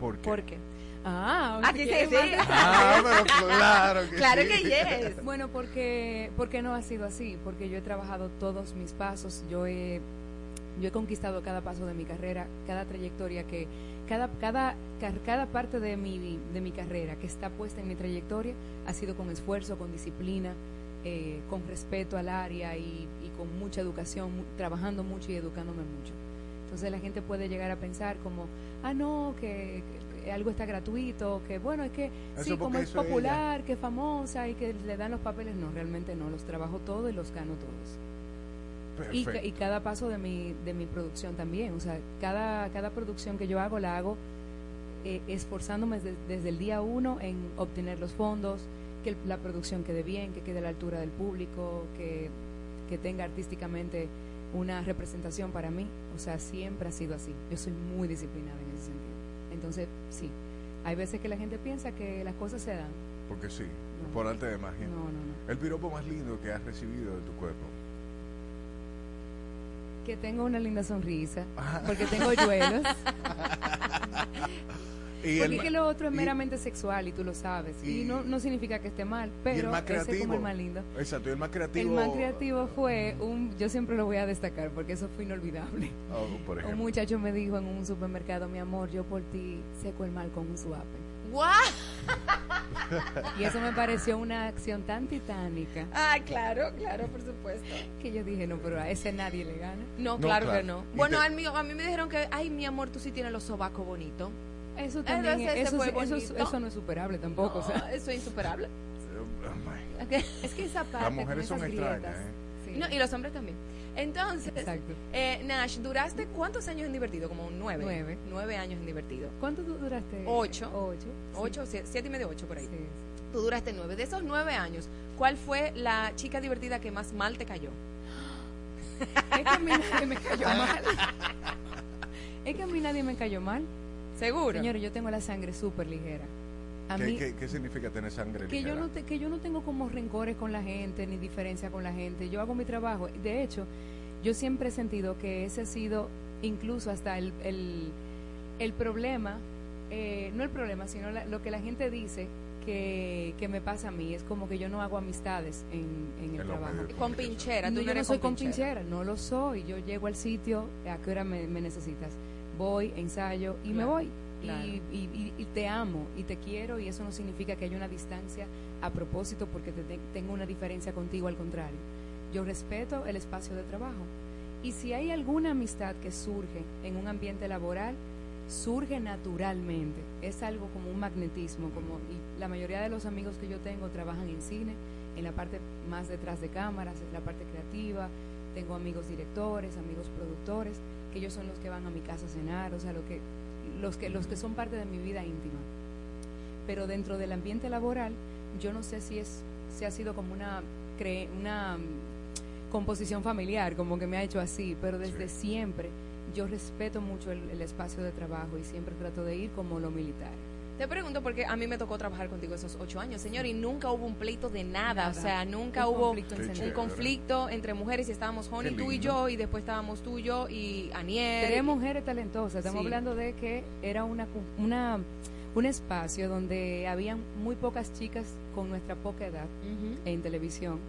¿Por qué? ¿Por qué? Ah, Ah, ok, sí, ¿quieres sí? Ah, pero claro que Claro sí. que yes. Bueno, porque, porque no ha sido así, porque yo he trabajado todos mis pasos, yo he, yo he conquistado cada paso de mi carrera, cada trayectoria que, cada, cada, car- cada parte de mi, de mi carrera que está puesta en mi trayectoria ha sido con esfuerzo, con disciplina, eh, con respeto al área y, y con mucha educación, mu- trabajando mucho y educándome mucho. Entonces la gente puede llegar a pensar como, ah, no, que, que algo está gratuito, que bueno, es que Eso sí, como es ella. popular, que es famosa y que le dan los papeles, no, realmente no, los trabajo todos y los gano todos. Y, cada paso de mi, de mi producción también, o sea, cada, cada producción que yo hago la hago eh, esforzándome de- desde el día uno en obtener los fondos, que la producción quede bien, que quede a la altura del público, que, que tenga artísticamente una representación para mí, o sea, siempre ha sido así, yo soy muy disciplinada en ese sentido. Entonces, sí, hay veces que la gente piensa que las cosas se dan. Porque sí, por arte de magia. No, no, no. El piropo más lindo que has recibido de tu cuerpo. Que tengo una linda sonrisa, Ajá. porque tengo yuelos. Y Porque el que lo otro es y- meramente sexual y tú lo sabes. Y, y- no, no significa que esté mal, y el pero más ese creativo. como el más lindo. Exacto, y el más El creativo. más creativo fue un, yo siempre lo voy a destacar porque eso fue inolvidable. Oh, por Un muchacho me dijo en un supermercado, mi amor, yo por ti seco el mal con un suape. ¡Guau! Y eso me pareció una acción tan titánica Ah, claro, claro, por supuesto. que yo dije, no, pero a ese nadie le gana. No, No, claro, claro. que no. Bueno, te- al mío, a mí me dijeron que, ay, mi amor, tú sí tienes los sobacos bonitos. Eso también, eso, no es superable tampoco. o sea, No, eso es insuperable. Oh, my. ¿a qué Es que esa parte. Las mujeres con son esas extrañas, grietas, ¿eh? sí. No, y los hombres también. Entonces, eh, Nash, ¿duraste cuántos años en divertido? Como nueve. Nueve. Nueve años en divertido. ¿Cuánto tú duraste? Ocho. Ocho. Ocho, sie- siete y medio, ocho por ahí. Sí. Tú duraste nueve. De esos nueve años, ¿cuál fue la chica divertida que más mal te cayó? Es que a mí nadie me cayó mal. Es que a mí nadie me cayó mal. ¿Seguro? Señores, yo tengo la sangre súper ligera. A ¿Qué, mí, qué- qué significa tener sangre que yo ligera? no te- que yo no tengo como rencores con la gente ni diferencia con la gente yo hago mi trabajo de hecho yo siempre he sentido que ese ha sido incluso hasta el, el, el problema eh, no el problema sino la- lo que la gente dice que, que me pasa a mí es como que yo no hago amistades en, en el trabajo Con pinchera, no, tú yo no no eres soy compinchera, no lo soy. Yo llego al sitio, ¿a qué hora me, me necesitas? Voy, ensayo y me voy. claro. Y, y- y- y te amo y te quiero y eso no significa que haya una distancia a propósito porque te- te- tengo una diferencia contigo, al contrario. Yo respeto el espacio de trabajo. Y si hay alguna amistad que surge en un ambiente laboral, surge naturalmente. Es algo como un magnetismo, como y la mayoría de los amigos que yo tengo trabajan en cine, en la parte más detrás de cámaras, en la parte creativa. Tengo amigos directores, amigos productores, que ellos son los que van a mi casa a cenar, o sea, lo que los que los que son parte de mi vida íntima. Pero dentro del ambiente laboral, yo no sé si es si ha sido como una cre- una mm, composición familiar, como que me ha hecho así, pero desde siempre yo respeto mucho el, el espacio de trabajo y siempre trato de ir como lo militar. Te pregunto porque a mí me tocó trabajar contigo esos ocho años, señor, y nunca hubo un pleito de nada, Nada. o sea, nunca Un hubo conflicto un conflicto entre mujeres y estábamos Honey, tú y yo, y después estábamos tú y yo y Aniel. Tres mujeres talentosas. Estamos Sí. hablando de que era una, cu- una un espacio donde habían muy pocas chicas con nuestra poca edad en televisión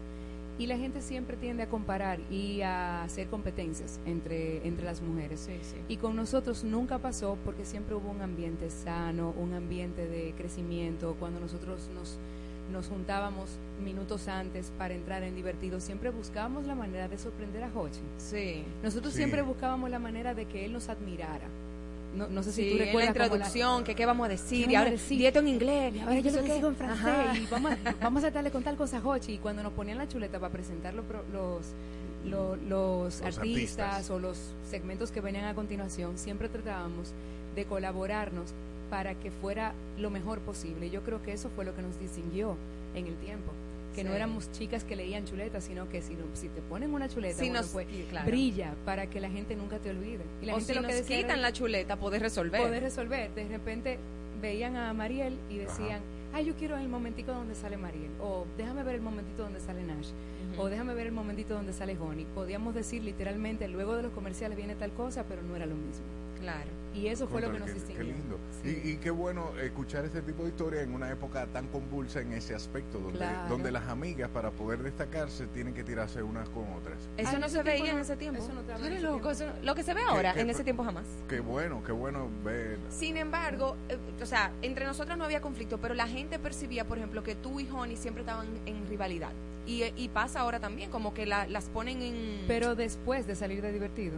y la gente siempre tiende a comparar y a hacer competencias entre entre las mujeres. Sí, sí. Y con nosotros nunca pasó porque siempre hubo un ambiente sano, un ambiente de crecimiento. Cuando nosotros nos, nos juntábamos minutos antes para entrar en divertido, siempre buscábamos la manera de sorprender a Hochi. Sí. Nosotros Sí. siempre buscábamos la manera de que él nos admirara. No, no sé si tú en la recuerdas introducción, que qué vamos a decir, ¿Qué y ahora decir? dieto en inglés, Y ahora yo lo qué. digo en francés Ajá. y vamos a, vamos a darle con tal cosa Hochi y cuando nos ponían la chuleta para presentar los, pro- los, lo- los, artistas, artistas. o los segmentos que venían a continuación, siempre tratábamos de colaborarnos para que fuera lo mejor posible. Yo creo que eso fue lo que nos distinguió en el tiempo. Que no éramos chicas que leían chuletas, sino que si, no, si te ponen una chuleta, Si bueno, nos- pues, claro. brilla para que la gente nunca te olvide. Y la o gente si lo que nos decía era- quitan la chuleta, poder resolver. poder resolver. De repente veían a Mariel y decían, ay, yo quiero el momentico donde sale Mariel, o déjame ver el momentito donde sale Nash, o déjame ver el momentito donde sale Honey. Podíamos decir literalmente, luego de los comerciales viene tal cosa, pero no era lo mismo. Claro. Y eso fue lo que nos qué- distinguió. Qué lindo. Qué bueno escuchar este tipo de historia en una época tan convulsa en ese aspecto, donde, Claro. donde las amigas para poder destacarse tienen que tirarse unas con otras. Eso Ah, no se veía tiempo en no- ese tiempo. eso no te Tú habla en eres ese loco, tiempo. eso- lo que se ve ahora, qué en ese tiempo jamás. Qué bueno, qué bueno ver. Sin embargo, eh, o sea, entre nosotras no había conflicto, pero la gente percibía, por ejemplo, que tú y Honey siempre estaban en rivalidad. Y, y pasa ahora también, como que la- las ponen en... Pero después de salir de Divertido,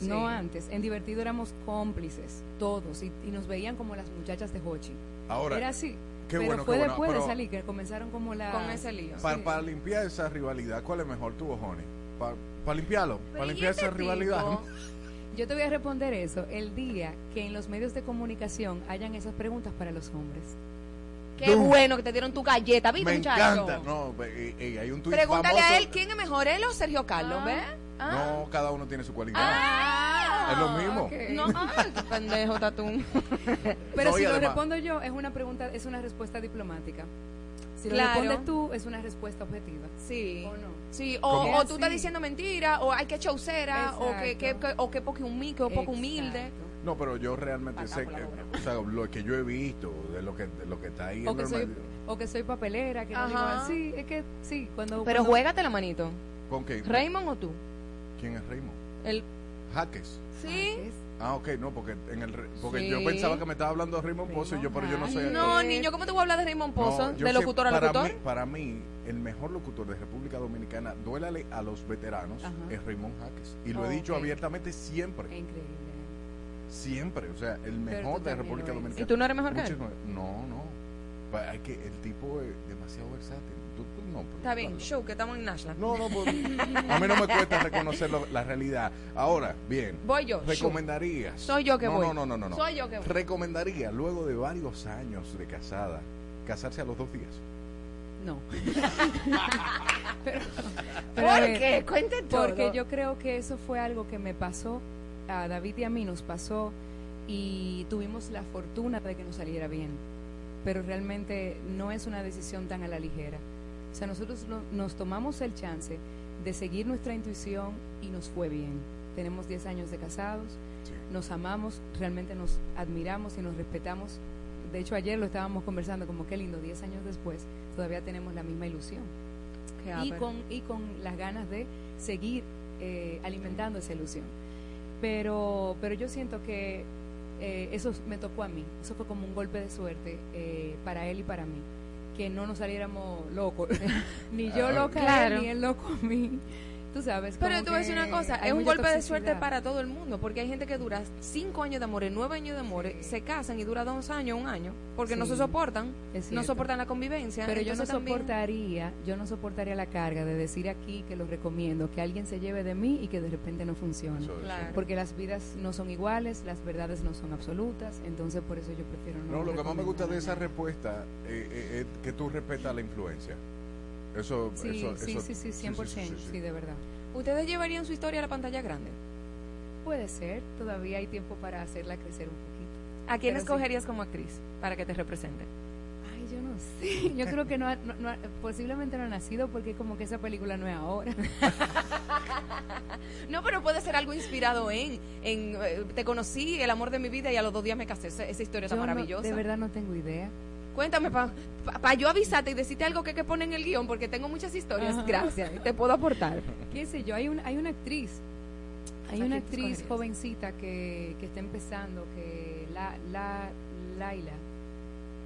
Sí. no antes. En Divertido éramos cómplices, todos, y, y nos veían como las muchachas de Hochi. Ahora, Era así. qué pero bueno, fue qué bueno, después pero- de salir que comenzaron como la... con ese lío. Para, Sí. para limpiar esa rivalidad, ¿cuál es mejor tú o Honey? Para limpiarlo, Pero para ¿y limpiar este esa rivalidad. Yo te voy a responder eso el día que en los medios de comunicación hayan esas preguntas para los hombres. Qué Dum. bueno que te dieron tu galleta, ¿viste, Me muchacho? encanta. No, ve- y- y hay un tuit Pregúntale famoso. a él quién es mejor, él o Sergio Carlos, Ah. ¿ves? Ah. No, cada uno tiene su cualidad. Ah. Es lo mismo. No, qué pendejo, Tatún. Pero No, si lo además- respondo yo, es una pregunta, es una respuesta diplomática. Si Claro. lo respondes tú, es una respuesta objetiva. Sí. ¿O no? Sí, o, o tú estás Sí. diciendo mentira, o hay que chaucera, o que, que, que- o que poco humilde, que poco humilde. No, pero yo realmente Acá sé que, o sea, lo que yo he visto, de lo que, de lo que está ahí O en que, soy, o que soy papelera, que no digo Ajá. así. Es que sí, cuando. Pero cuando- juégate la manito. ¿Con qué? ¿Raymond o tú? ¿Quién es Raymond? El, Jaques. ¿Sí? Ah, ok, no, porque en el re- porque Sí. yo pensaba que me estaba hablando de Raymond Pozo y yo, pero yo no soy No, niño, ¿cómo te voy a hablar de Raymond Pozo? No, de sé- locutor a para locutor. Mí, para mí, el mejor locutor de República Dominicana, duélale a los veteranos, Ajá. es Raymond Jaques. Y lo he dicho abiertamente siempre. Increíble. Siempre. O sea, el mejor de República. Dominicana. ¿Y tú no eres mejor que él? No, no. Pa- hay que, el tipo es demasiado versátil. Tú- tú no, pero Está bien, show, que estamos en Nashland. No, no, pues, a mí no me cuesta reconocer lo- la realidad. Ahora, bien. Voy yo, ¿Recomendarías? Soy yo que no, voy. No, no, no, no, no. Soy yo que voy. ¿Recomendaría luego de varios años de casada casarse a los dos días? No. ¿Por a ver, qué? Cuente todo. Porque yo creo que eso fue algo que me pasó, a David y a mí nos pasó y tuvimos la fortuna de que nos saliera bien. Pero realmente no es una decisión tan a la ligera. O sea, nosotros no- nos tomamos el chance de seguir nuestra intuición y nos fue bien. Tenemos 10 años de casados, nos amamos, realmente nos admiramos y nos respetamos. De hecho, ayer lo estábamos conversando, como qué lindo, 10 años después, todavía tenemos la misma ilusión. Y con, y con las ganas de seguir eh, alimentando esa ilusión. Pero, pero yo siento que eh, eso me tocó a mí, eso fue como un golpe de suerte eh, para él y para mí, que no nos saliéramos locos, ni yo Ah, loca a claro. él, ni él loco a mí. Tú sabes. Pero decir que una cosa, es un golpe de suerte para todo el mundo, porque hay gente que dura cinco años de amor, nueve años de amor, se casan y dura dos años, un año, porque no se soportan, es no soportan la convivencia. Pero yo no también- soportaría, yo no soportaría la carga de decir aquí que lo recomiendo, que alguien se lleve de mí y que de repente no funcione. Eso, eso. Claro. Porque las vidas no son iguales, las verdades no son absolutas, entonces por eso yo prefiero no. No, lo que más me gusta de esa respuesta eh, eh, es que tú respetas la influencia. Eso, Sí, eso, sí, eso- sí, sí, 100%, sí, de verdad. ¿Ustedes llevarían su historia a la pantalla grande? Puede ser, todavía hay tiempo para hacerla crecer un poquito. ¿A quién Pero sí. escogerías como actriz para que te represente? Ay, yo no sé. Yo creo que no, ha- no- no ha- posiblemente no ha nacido porque como que esa película no es ahora. No, pero puede ser algo inspirado en, en eh, te conocí, el amor de mi vida y a los dos días me casé. Esa, esa historia está Yo no- maravillosa. de verdad no tengo idea. Cuéntame, para pa, yo avisarte y decirte algo que, que pone en el guion, porque tengo muchas historias. Ajá. Gracias, te puedo aportar. qué sé yo, hay, un, hay una actriz, hay ¿A una actriz jovencita que, que está empezando, que la, la Laila.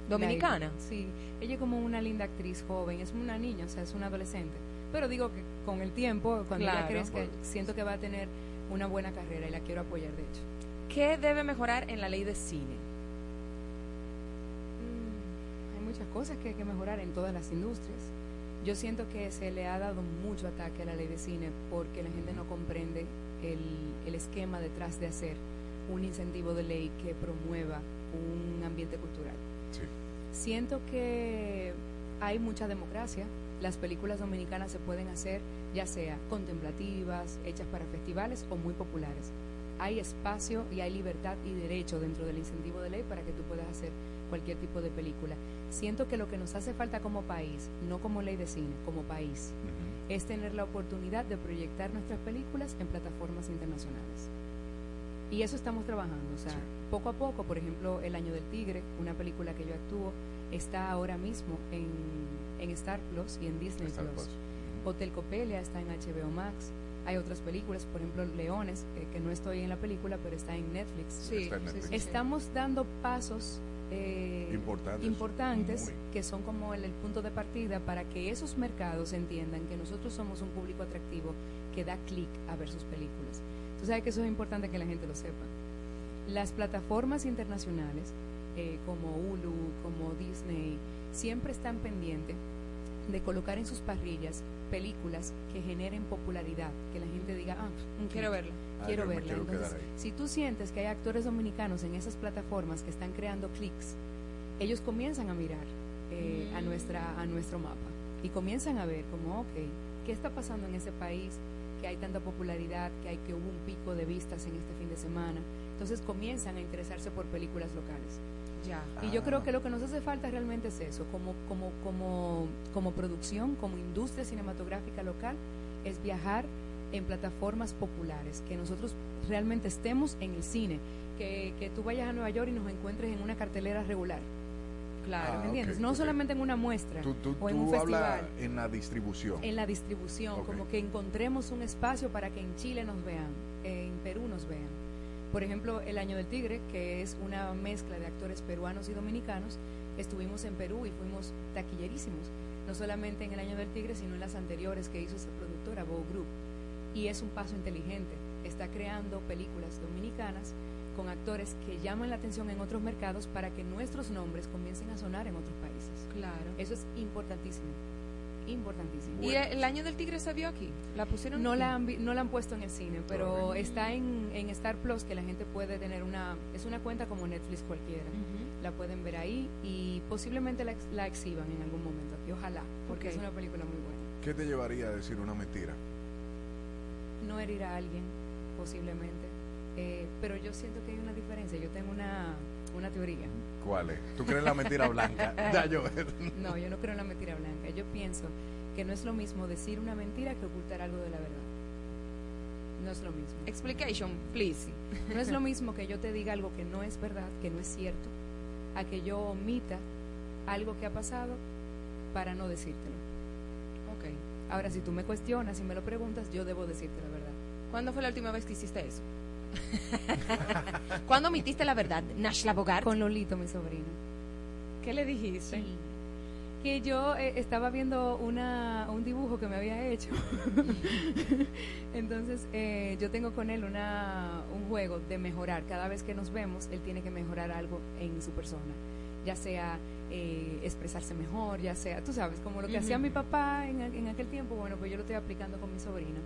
¿Dominicana? Laila, sí, ella es como una linda actriz joven, es una niña, o sea, es una adolescente. Pero digo que con el tiempo, cuando ella Claro. crezca, siento que va a tener una buena carrera y la quiero apoyar, de hecho. ¿Qué debe mejorar en la ley de cine? Muchas cosas que hay que mejorar en todas las industrias. Yo siento que se le ha dado mucho ataque a la ley de cine porque la gente no comprende el, el esquema detrás de hacer un incentivo de ley que promueva un ambiente cultural. Siento que hay mucha democracia. Las películas dominicanas se pueden hacer ya sea contemplativas, hechas para festivales o muy populares. Hay espacio y hay libertad y derecho dentro del incentivo de ley para que tú puedas hacer cualquier tipo de película. Siento que lo que nos hace falta como país, no como ley de cine, como país, es tener la oportunidad de proyectar nuestras películas en plataformas internacionales. Y eso estamos trabajando, o sea, poco a poco, por ejemplo, El Año del Tigre, una película que yo actúo, está ahora mismo en, en Star Plus y en Disney Star Plus. Plus. Hotel Copelia está en HBO Max. Hay otras películas, por ejemplo, Leones, eh, que no estoy en la película, pero está en Netflix. Sí, Está en Netflix. Estamos dando pasos eh, Importantes. importantes Muy. que son como el, el punto de partida para que esos mercados entiendan que nosotros somos un público atractivo que da clic a ver sus películas. Tú sabes que eso es importante que la gente lo sepa. Las plataformas internacionales eh, como Hulu, como Disney, siempre están pendientes de colocar en sus parrillas películas que generen popularidad, que la gente diga, ah, un Quiero verla. Ah, Quiero verla. quiero Entonces, si tú sientes que hay actores dominicanos en esas plataformas que están creando clics, ellos comienzan a mirar eh, a, Mm. nuestra, a nuestro mapa y comienzan a ver como, ok, ¿qué está pasando en ese país? Que hay tanta popularidad, que, hay, que hubo un pico de vistas en este fin de semana. Entonces comienzan a interesarse por películas locales. Ya. Y yo creo que lo que nos hace falta realmente es eso, como, como, como, como producción, como industria cinematográfica local, es viajar en plataformas populares, que nosotros realmente estemos en el cine, que, que tú vayas a Nueva York y nos encuentres en una cartelera regular. Claro, Ah, ¿me entiendes? ok, no solamente en una muestra Tú, tú, o en tú un hablas festival en la distribución. en la distribución, como que encontremos un espacio para que en Chile nos vean, en Perú nos vean. Por ejemplo, El Año del Tigre, que es una mezcla de actores peruanos y dominicanos, estuvimos en Perú y fuimos taquillerísimos, no solamente en El Año del Tigre, sino en las anteriores que hizo esa productora, Bow Group. Y es un paso inteligente. está creando películas dominicanas con actores que llaman la atención en otros mercados para que nuestros nombres comiencen a sonar en otros países. Claro. Eso es importantísimo. Importantísimo. ¿Y el año del tigre se vio aquí? ¿La pusieron No aquí? la han, vi- no la han puesto en el cine, pero Correcto. está en, en Star Plus que la gente puede tener una... Es una cuenta como Netflix cualquiera. La pueden ver ahí y posiblemente la, ex- la exhiban en algún momento aquí. Ojalá, porque es una película muy buena. ¿Qué te llevaría a decir una mentira? No herir a alguien, posiblemente. Eh, pero yo siento que hay una diferencia. Yo tengo una, una teoría. ¿Cuál es? ¿Tú crees en la mentira blanca? ya yo. No, yo no creo en la mentira blanca. Yo pienso que no es lo mismo decir una mentira que ocultar algo de la verdad. No es lo mismo. Explication, please. No es lo mismo que yo te diga algo que no es verdad, que no es cierto, a que yo omita algo que ha pasado para no decírtelo. Ahora, si tú me cuestionas y me lo preguntas, yo debo decirte la verdad. ¿Cuándo fue la última vez que hiciste eso? ¿Cuándo omitiste la verdad, Nashla Bogart? Con Lolito, mi sobrino. ¿Qué le dijiste? que yo eh, estaba viendo una, un dibujo que me había hecho. Entonces, eh, yo tengo con él una, un juego de mejorar. Cada vez que nos vemos, él tiene que mejorar algo en su persona. Ya sea eh, expresarse mejor, ya sea, tú sabes, como lo que hacía mi papá en, en aquel tiempo, bueno, pues yo lo estoy aplicando con mi sobrino.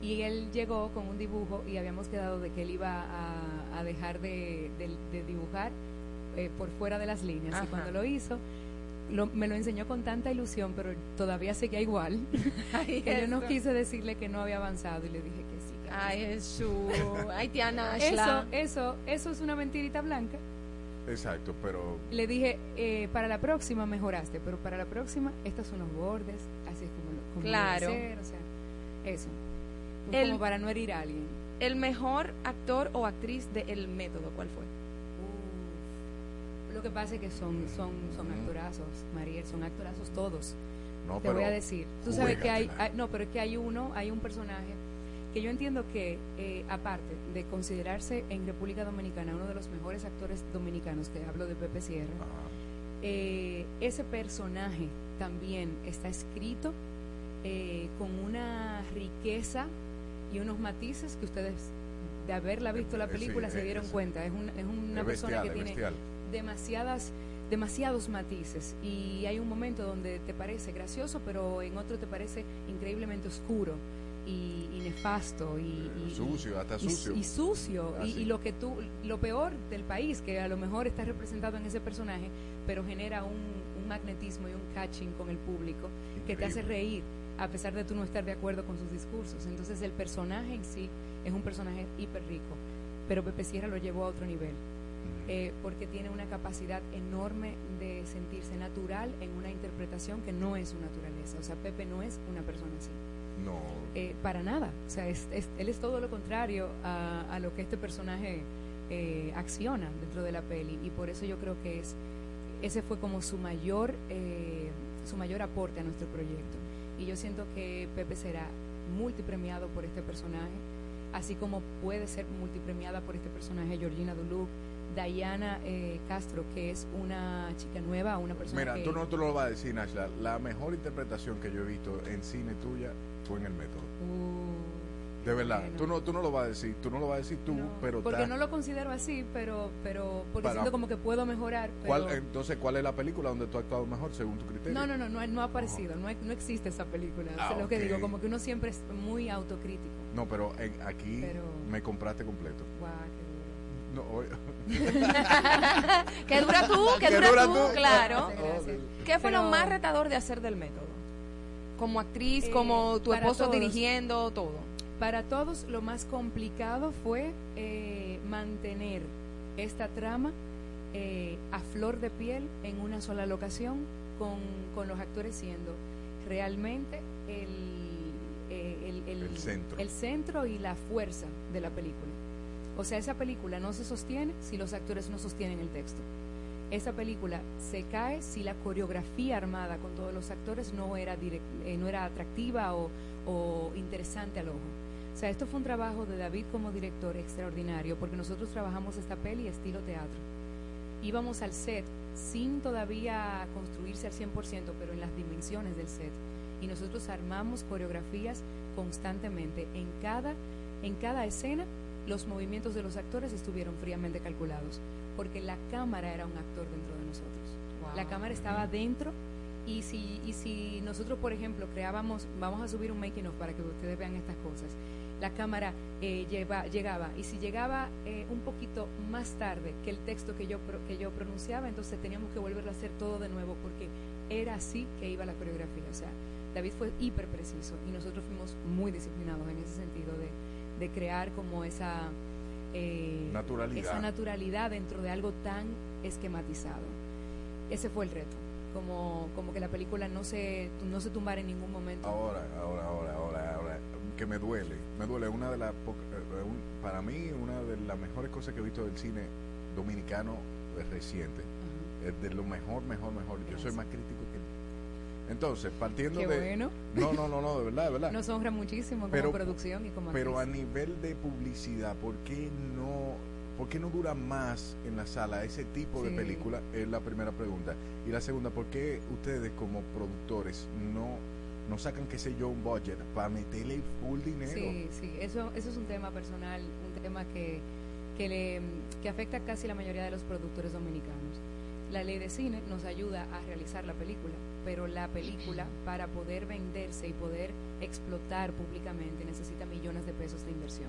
Y él llegó con un dibujo y habíamos quedado de que él iba a, a dejar de, de- de dibujar eh, por fuera de las líneas. Ajá. Y cuando lo hizo, lo- me lo enseñó con tanta ilusión, pero todavía seguía igual. Ay, que yo no quise decirle que no había avanzado y le dije que sí. que Ay. Jesús. Ay, tía Eso, eso, eso es una mentirita blanca. Exacto, pero Le dije, eh, para la próxima mejoraste, pero para la próxima, estos son los bordes, así es como, lo- como Claro. debe ser, o sea, eso. El- como para no herir a alguien. El mejor actor o actriz de El Método, ¿cuál fue? Lo que pasa es que son, son, son actorazos, Mariel, son actorazos todos. No, Te pero voy a decir. Tú sabes que hay, hay- no, pero es que hay uno, hay un personaje que yo entiendo que, eh, aparte de considerarse en República Dominicana uno de los mejores actores dominicanos, que hablo de Pepe Sierra, eh, ese personaje también está escrito eh, con una riqueza y unos matices que ustedes, de haberla visto la Eh, sí, película, se eh, dieron cuenta. Es, un- es una es persona bestial, que tiene bestial. demasiadas demasiados matices y hay un momento donde te parece gracioso pero en otro te parece increíblemente oscuro y, y nefasto y, y- Sucio, hasta y- sucio. y, sucio y, lo que tú lo peor del país que a lo mejor está representado en ese personaje pero genera un, un magnetismo y un catching con el público que te hace reír a pesar de tú no estar de acuerdo con sus discursos entonces el personaje en sí es un personaje hiper rico pero Pepe Sierra lo llevó a otro nivel eh, porque tiene una capacidad enorme de sentirse natural en una interpretación que no es su naturaleza. O sea, Pepe no es una persona así. No. Eh, para nada. O sea, es- es- él es todo lo contrario a, a lo que este personaje eh, acciona dentro de la peli. Y por eso yo creo que es ese fue como su mayor, eh, su mayor aporte a nuestro proyecto. Y yo siento que Pepe será multipremiado por este personaje, así como puede ser multipremiada por este personaje Georgina Duluc, Diana eh, Castro, que es una chica nueva, una persona Mira, que... tú no te lo vas a decir, Nashla. La mejor interpretación que yo he visto en cine tuya fue en el método. de verdad. bueno. Tú, no, tú no lo vas a decir, tú no lo vas a decir tú, pero porque no lo considero así, pero pero porque Para- siento como que puedo mejorar. Pero ¿Cuál, entonces, ¿cuál es la película donde tú has actuado mejor según tu criterio? no, no, no, no, ha- no ha aparecido, no, no existe esa película. Ah, lo que digo, como que uno siempre es muy autocrítico. No, pero en- aquí Pero- me compraste completo. Guau, qué No, que dura tú, Que dura, dura tú, tú. claro. ¿Qué fue lo más retador de hacer del método? Como actriz, Eh, como tu esposo todos. dirigiendo, todo. Para todos lo más complicado fue eh, mantener esta trama eh, a flor de piel en una sola locación con, con los actores siendo realmente el, eh, el, el- El centro. el centro y la fuerza de la película. O sea, esa película no se sostiene si los actores no sostienen el texto. Esa película se cae si la coreografía armada con todos los actores no era, direc- eh, no era atractiva o, o interesante al ojo. O sea, esto fue un trabajo de David como director extraordinario, porque nosotros trabajamos esta peli estilo teatro. Íbamos al set sin todavía construirse al 100%, pero en las dimensiones del set. Y nosotros armamos coreografías constantemente en cada en cada escena los movimientos de los actores estuvieron fríamente calculados, porque la cámara era un actor dentro de nosotros. La cámara estaba dentro y si, y si nosotros, por ejemplo, creábamos, vamos a subir un making of para que ustedes vean estas cosas, la cámara eh, lleva- llegaba y si llegaba eh, un poquito más tarde que el texto que yo, que yo pronunciaba, entonces teníamos que volverlo a hacer todo de nuevo porque era así que iba la coreografía. O sea, David fue hiper preciso y nosotros fuimos muy disciplinados en ese sentido de, de crear como esa eh, Naturalidad. esa naturalidad dentro de algo tan esquematizado. Ese fue el reto, como, como que la película no se, no se tumbara en ningún momento. Ahora, ahora, ahora, ahora, ahora, que me duele, me duele. Una de las, eh, un- para mí, una de las mejores cosas que he visto del cine dominicano eh, reciente. Es de lo mejor, mejor, mejor. Yo soy más crítico. Entonces, partiendo Qué de... bueno. No, no, no, no, de verdad, de verdad. Nos honra muchísimo como Pero- producción y como Pero a actriz. nivel de publicidad, ¿por qué no, por qué no dura más en la sala ese tipo de Sí. película? Es la primera pregunta. Y la segunda, ¿por qué ustedes como productores no, no sacan, qué sé yo, un budget para meterle full dinero? Sí, sí, eso, eso es un tema personal, un tema que, que, le, que afecta casi la mayoría de los productores dominicanos. La ley de cine nos ayuda a realizar la película, pero la película para poder venderse y poder explotar públicamente necesita millones de pesos de inversión.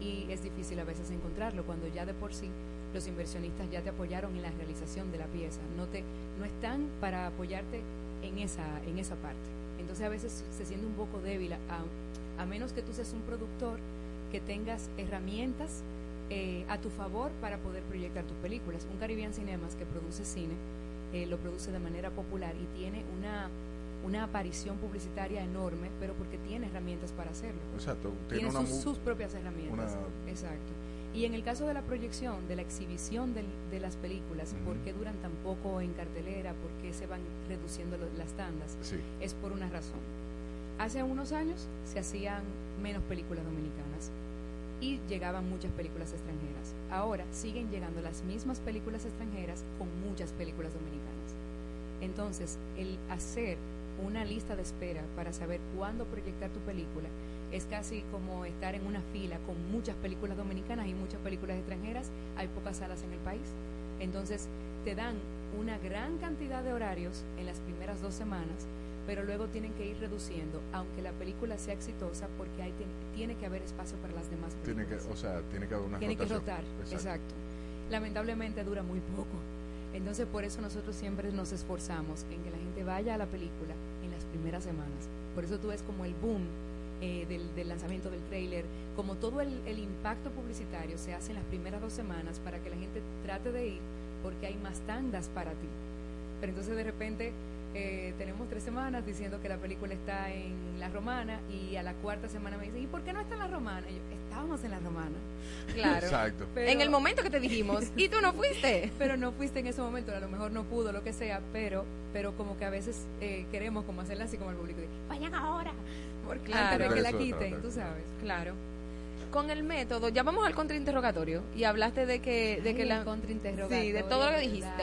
Y es difícil a veces encontrarlo cuando ya de por sí los inversionistas ya te apoyaron en la realización de la pieza, no te no están para apoyarte en esa en esa parte. Entonces a veces se siente un poco débil a, a menos que tú seas un productor que tengas herramientas eh, a tu favor para poder proyectar tus películas. Un Caribbean Cinemas que produce cine, eh, lo produce de manera popular y tiene una, una aparición publicitaria enorme, pero porque tiene herramientas para hacerlo. Exacto, tiene sus, propias herramientas. una- Exacto. Y en el caso de la proyección, de la exhibición de las películas, Ujú. ¿por qué duran tan poco en cartelera? ¿Por qué se van reduciendo lo- las tandas? Sí. Es por una razón. Hace unos años se hacían menos películas dominicanas y llegaban muchas películas extranjeras. Ahora siguen llegando las mismas películas extranjeras con muchas películas dominicanas. Entonces, el hacer una lista de espera para saber cuándo proyectar tu película es casi como estar en una fila con muchas películas dominicanas y muchas películas extranjeras. Hay pocas salas en el país. Entonces, te dan una gran cantidad de horarios en las primeras dos semanas, pero luego tienen que ir reduciendo, aunque la película sea exitosa, porque hay, tiene que haber espacio para las demás Tiene que, películas. o sea, tiene que haber una Tiene que rotación. rotar, exacto. Lamentablemente dura muy poco. Entonces por eso nosotros siempre nos esforzamos en que la gente vaya a la película en las primeras semanas. Por eso tú ves como el boom eh, del, del lanzamiento del tráiler, como todo el, el impacto publicitario se hace en las primeras dos semanas para que la gente trate de ir porque hay más tandas para ti. Pero entonces de repente eh, tenemos tres semanas diciendo que la película está en La Romana y a la cuarta semana me dicen, ¿y por qué no está en La Romana? Y yo, estábamos en La Romana. Claro. Exacto. Pero- en el momento que te dijimos, y tú no fuiste. pero no fuiste en ese momento, a lo mejor no pudo, lo que sea, pero pero como que a veces eh, queremos como hacerla así como el público, de, vayan ahora, porque Claro. antes de que la quiten, tú sabes. Claro. Con el método, ya vamos al contrainterrogatorio y hablaste de que, de Ay, que la contrainterrogatorio, Sí, de todo lo que ¿verdad?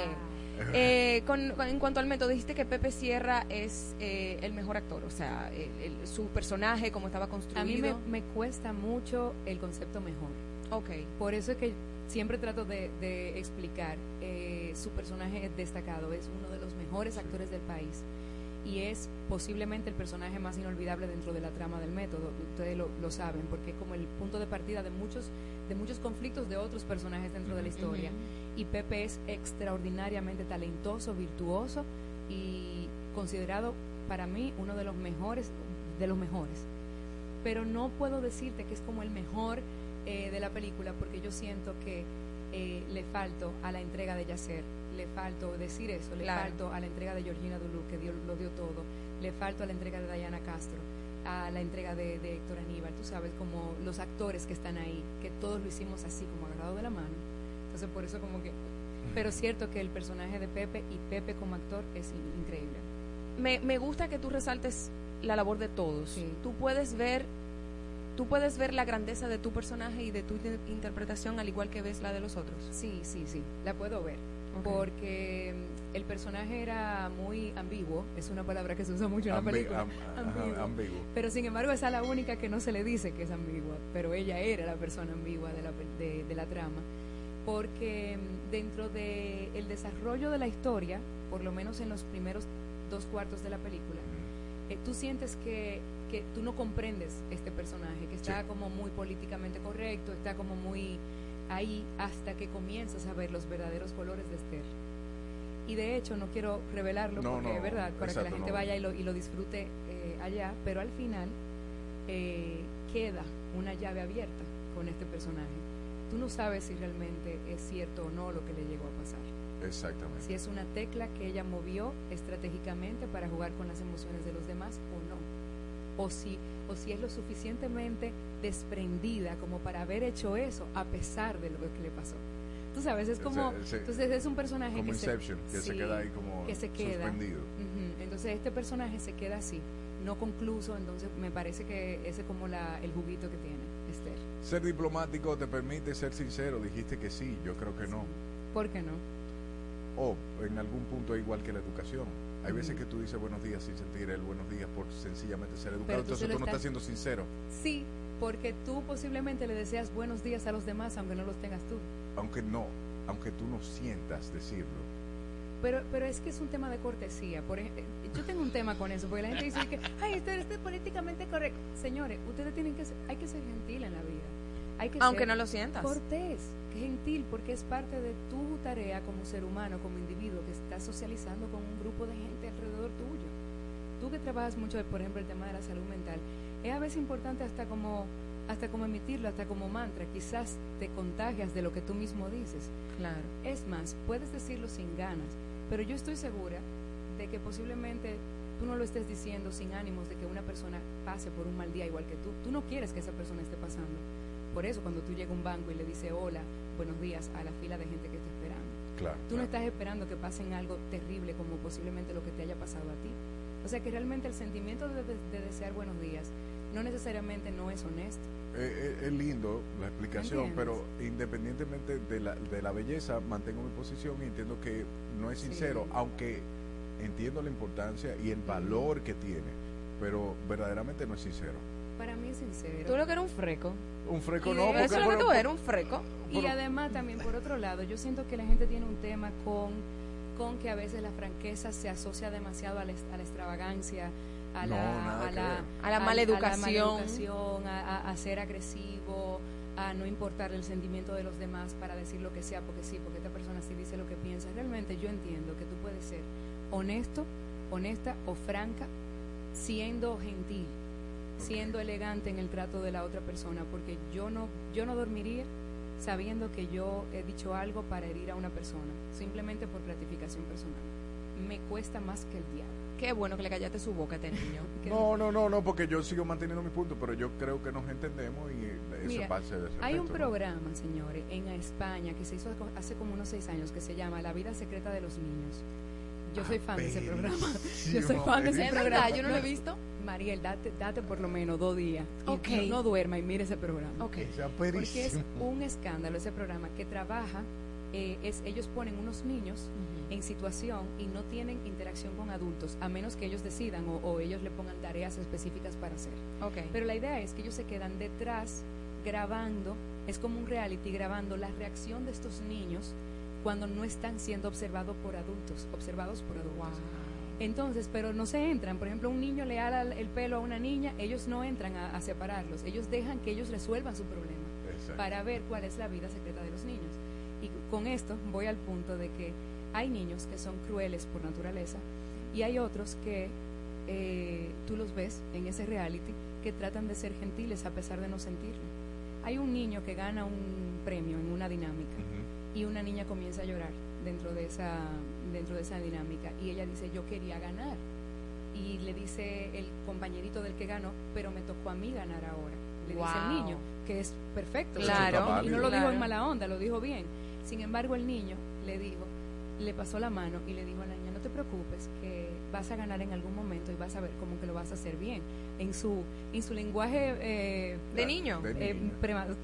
Eh, con, con- en cuanto al método, dijiste que Pepe Sierra es eh, el mejor actor, o sea, el- el- su personaje, cómo estaba construido. A mí me, me cuesta mucho el concepto mejor. Ok. Por eso es que siempre trato de, de explicar, eh, su personaje es destacado, es uno de los mejores actores del país y es posiblemente el personaje más inolvidable dentro de la trama del método, ustedes lo, lo saben, porque es como el punto de partida de muchos, de muchos conflictos de otros personajes dentro de la historia. Y Pepe es extraordinariamente talentoso, virtuoso y considerado para mí uno de los mejores, de los mejores. Pero no puedo decirte que es como el mejor eh, de la película porque yo siento que eh, le falto a la entrega de Yacer, le falto decir eso, le Claro. falto a la entrega de Georgina Duluth, que dio, lo dio todo, le falto a la entrega de Diana Castro, a la entrega de, de Héctor Aníbal, tú sabes, como los actores que están ahí, que todos lo hicimos así, como agarrado de la mano. Entonces, por eso como que... Pero es cierto que el personaje de Pepe y Pepe como actor es in- increíble. me, me gusta que tú resaltes la labor de todos. Tú puedes ver tú puedes ver la grandeza de tu personaje y de tu in- interpretación al igual que ves la de los otros. Sí, sí, sí, la puedo ver. Porque mm, el personaje era muy ambiguo, es una palabra que se usa mucho en la película. am- ajá, ambiguo. Pero sin embargo, esa es la única que no se le dice que es ambigua, pero ella era la persona ambigua de la, de, de la trama. Porque mm, dentro del el desarrollo de la historia, por lo menos en los primeros dos cuartos de la película, eh, tú sientes que, que tú no comprendes este personaje, que está Sí. como muy políticamente correcto, está como muy ahí hasta que comienzas a ver los verdaderos colores de Esther. Y de hecho, no quiero revelarlo No, porque no, es verdad, para que la gente no. vaya y lo, y lo disfrute eh, allá, pero al final eh, queda una llave abierta con este personaje. Tú no sabes si realmente es cierto o no lo que le llegó a pasar. Exactamente. Si es una tecla que ella movió estratégicamente para jugar con las emociones de los demás o no. O si, o si es lo suficientemente desprendida como para haber hecho eso a pesar de lo que le pasó. Tú sabes, es como... Ese- ese- entonces es un personaje como que Inception, se, que se queda ahí como que se queda. suspendido. Ujú. Entonces este personaje se queda así, no concluso, entonces me parece que ese es como la, el juguito que tiene Esther. Ser diplomático te permite ser sincero. Dijiste que sí, yo creo que no. ¿Por qué no? O en algún punto es igual que la educación. Hay veces que tú dices buenos días sin sentir el buenos días por sencillamente ser educado. Pero tú Entonces se tú no estás siendo sincero. Sí, porque tú posiblemente le deseas buenos días a los demás aunque no los tengas tú. Aunque no, aunque tú no sientas decirlo. Pero, pero es que es un tema de cortesía. Por ej- eh, yo tengo un tema con eso, porque la gente dice que, ay, usted es políticamente correcto. Señores, ustedes tienen que ser, hay que ser gentil en la vida. Hay que Aunque ser no lo sientas. Cortés, gentil, porque es parte de tu tarea como ser humano, como individuo, que estás socializando con un grupo de gente alrededor tuyo. Tú que trabajas mucho, por ejemplo, el tema de la salud mental, es a veces importante hasta como hasta como emitirlo, hasta como mantra, quizás te contagias de lo que tú mismo dices. Claro. Es más, puedes decirlo sin ganas, pero yo estoy segura de que posiblemente tú no lo estés diciendo sin ánimos de que una persona pase por un mal día igual que tú. Tú no quieres que esa persona esté pasando. Por eso cuando tú llegas a un banco y le dices hola, buenos días a la fila de gente que está esperando. Claro. Tú no estás esperando que pasen algo terrible como posiblemente lo que te haya pasado a ti. O sea que realmente el sentimiento de, de- de desear buenos días no necesariamente no es honesto. Eh, eh, es lindo la explicación, pero independientemente de la, de la belleza, mantengo mi posición y entiendo que no es Sí. sincero, aunque entiendo la importancia y el valor que tiene, pero verdaderamente no es sincero. Para mí sincero. Tú lo que eres un freco. Un freco Y no, porque Eso es lo que pero- tú eres, un freco. Y además también por otro lado, yo siento que la gente tiene un tema con, con que a veces la franqueza se asocia demasiado a la, est- a la extravagancia, a No, la, a la. A la maleducación. maleducación, a, a- a ser agresivo, a no importar el sentimiento de los demás para decir lo que sea, porque sí, porque esta persona sí dice lo que piensa. Realmente yo entiendo que tú puedes ser honesto, honesta o franca, siendo gentil, siendo elegante en el trato de la otra persona, porque yo no, yo no dormiría sabiendo que yo he dicho algo para herir a una persona, simplemente por gratificación personal. Me cuesta más que el diablo. Qué bueno que le callaste su boca a este niño. No, no, no, no, porque yo sigo manteniendo mi punto, pero yo creo que nos entendemos y eh, eso pasa de ese hay un programa, señores, en España que se hizo hace como unos seis años que se llama La vida secreta de los niños. Yo soy fan de ese programa. Yo soy fan de ese ¿Es programa. Yo no lo he visto. Mariel, date, date por lo menos dos días. y Ok. no, no duerma y mire ese programa. Ok. Sea Porque es un escándalo ese programa que trabaja, eh, es ellos ponen unos niños en situación y no tienen interacción con adultos, a menos que ellos decidan o, o ellos le pongan tareas específicas para hacer. Ok. Pero la idea es que ellos se quedan detrás grabando, es como un reality grabando la reacción de estos niños cuando no están siendo observados por adultos, observados por adultos. Entonces, pero no se entran. Por ejemplo, un niño le ala el pelo a una niña, ellos no entran a, a separarlos. Ellos dejan que ellos resuelvan su problema Exacto. para ver cuál es la vida secreta de los niños. Y con esto voy al punto de que hay niños que son crueles por naturaleza y hay otros que eh, tú los ves en ese reality que tratan de ser gentiles a pesar de no sentirlo. Hay un niño que gana un premio en una dinámica y una niña comienza a llorar dentro de esa dentro de esa dinámica y ella dice yo quería ganar y le dice el compañerito del que ganó pero me tocó a mí ganar ahora le dice el niño que es perfecto Claro, y no lo dijo claro. en mala onda lo dijo bien sin embargo el niño le dijo le pasó la mano y le dijo a la niña no te preocupes, que vas a ganar en algún momento y vas a ver cómo que lo vas a hacer bien. En su, en su lenguaje... eh, De niño. De eh, niño.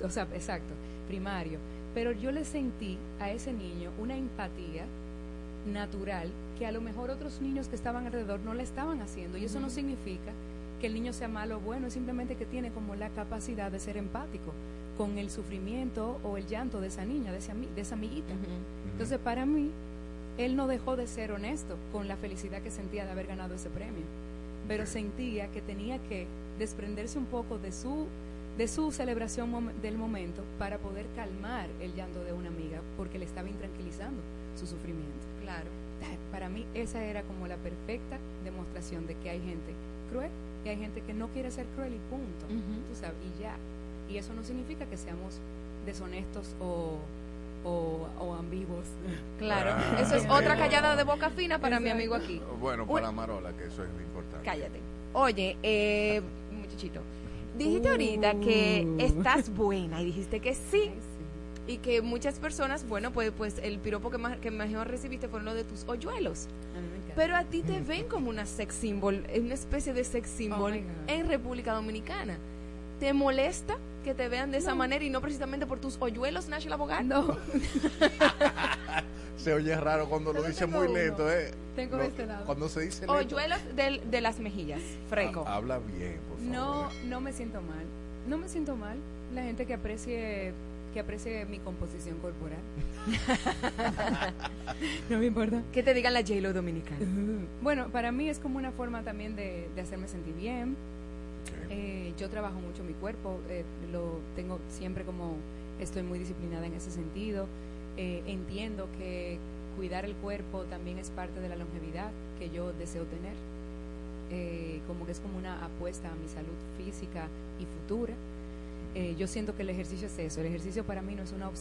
o sea, exacto, primario. Pero yo le sentí a ese niño una empatía natural que a lo mejor otros niños que estaban alrededor no la estaban haciendo. Y eso no significa que el niño sea malo o bueno, es simplemente que tiene como la capacidad de ser empático con el sufrimiento o el llanto de esa niña, de, ese ami- de esa amiguita. Entonces, para mí, él no dejó de ser honesto con la felicidad que sentía de haber ganado ese premio, pero sentía que tenía que desprenderse un poco de su de su celebración mom- del momento para poder calmar el llanto de una amiga porque le estaba intranquilizando su sufrimiento. Claro. Para mí esa era como la perfecta demostración de que hay gente cruel y hay gente que no quiere ser cruel y punto. Tú sabes, y ya. Y eso no significa que seamos deshonestos o, o, o ambiguos. Claro, Ah, eso es sí. otra callada de boca fina para mi amigo aquí. Bueno, para Marola, que eso es lo importante. Cállate. Oye, eh, muchachito, dijiste ahorita que estás buena y dijiste que sí. Y que muchas personas, bueno, pues, pues el piropo que, más, que mejor recibiste fueron los de tus hoyuelos. Pero a ti te ven como una sex symbol, una especie de sex symbol Oh God. en República Dominicana. ¿Te molesta que te vean de esa No. manera y no precisamente por tus hoyuelos, Nash el abogado? No. Se oye raro cuando lo dice muy uno. lento, ¿eh? Tengo Lo- este lado. Cuando se dice lento, Hoyuelos del- de, las mejillas, freco. ha- habla bien, por favor. No, no me siento mal. No me siento mal. La gente que aprecie que aprecie mi composición corporal. no me importa. Que te digan la J-Lo dominicana. Bueno, para mí es como una forma también de, de hacerme sentir bien. Eh, yo trabajo mucho mi cuerpo, eh, lo tengo siempre como estoy muy disciplinada en ese sentido. Eh, entiendo que cuidar el cuerpo también es parte de la longevidad que yo deseo tener. Eh, como que es como una apuesta a mi salud física y futura. Eh, yo siento que el ejercicio es eso. El ejercicio para mí no es una opción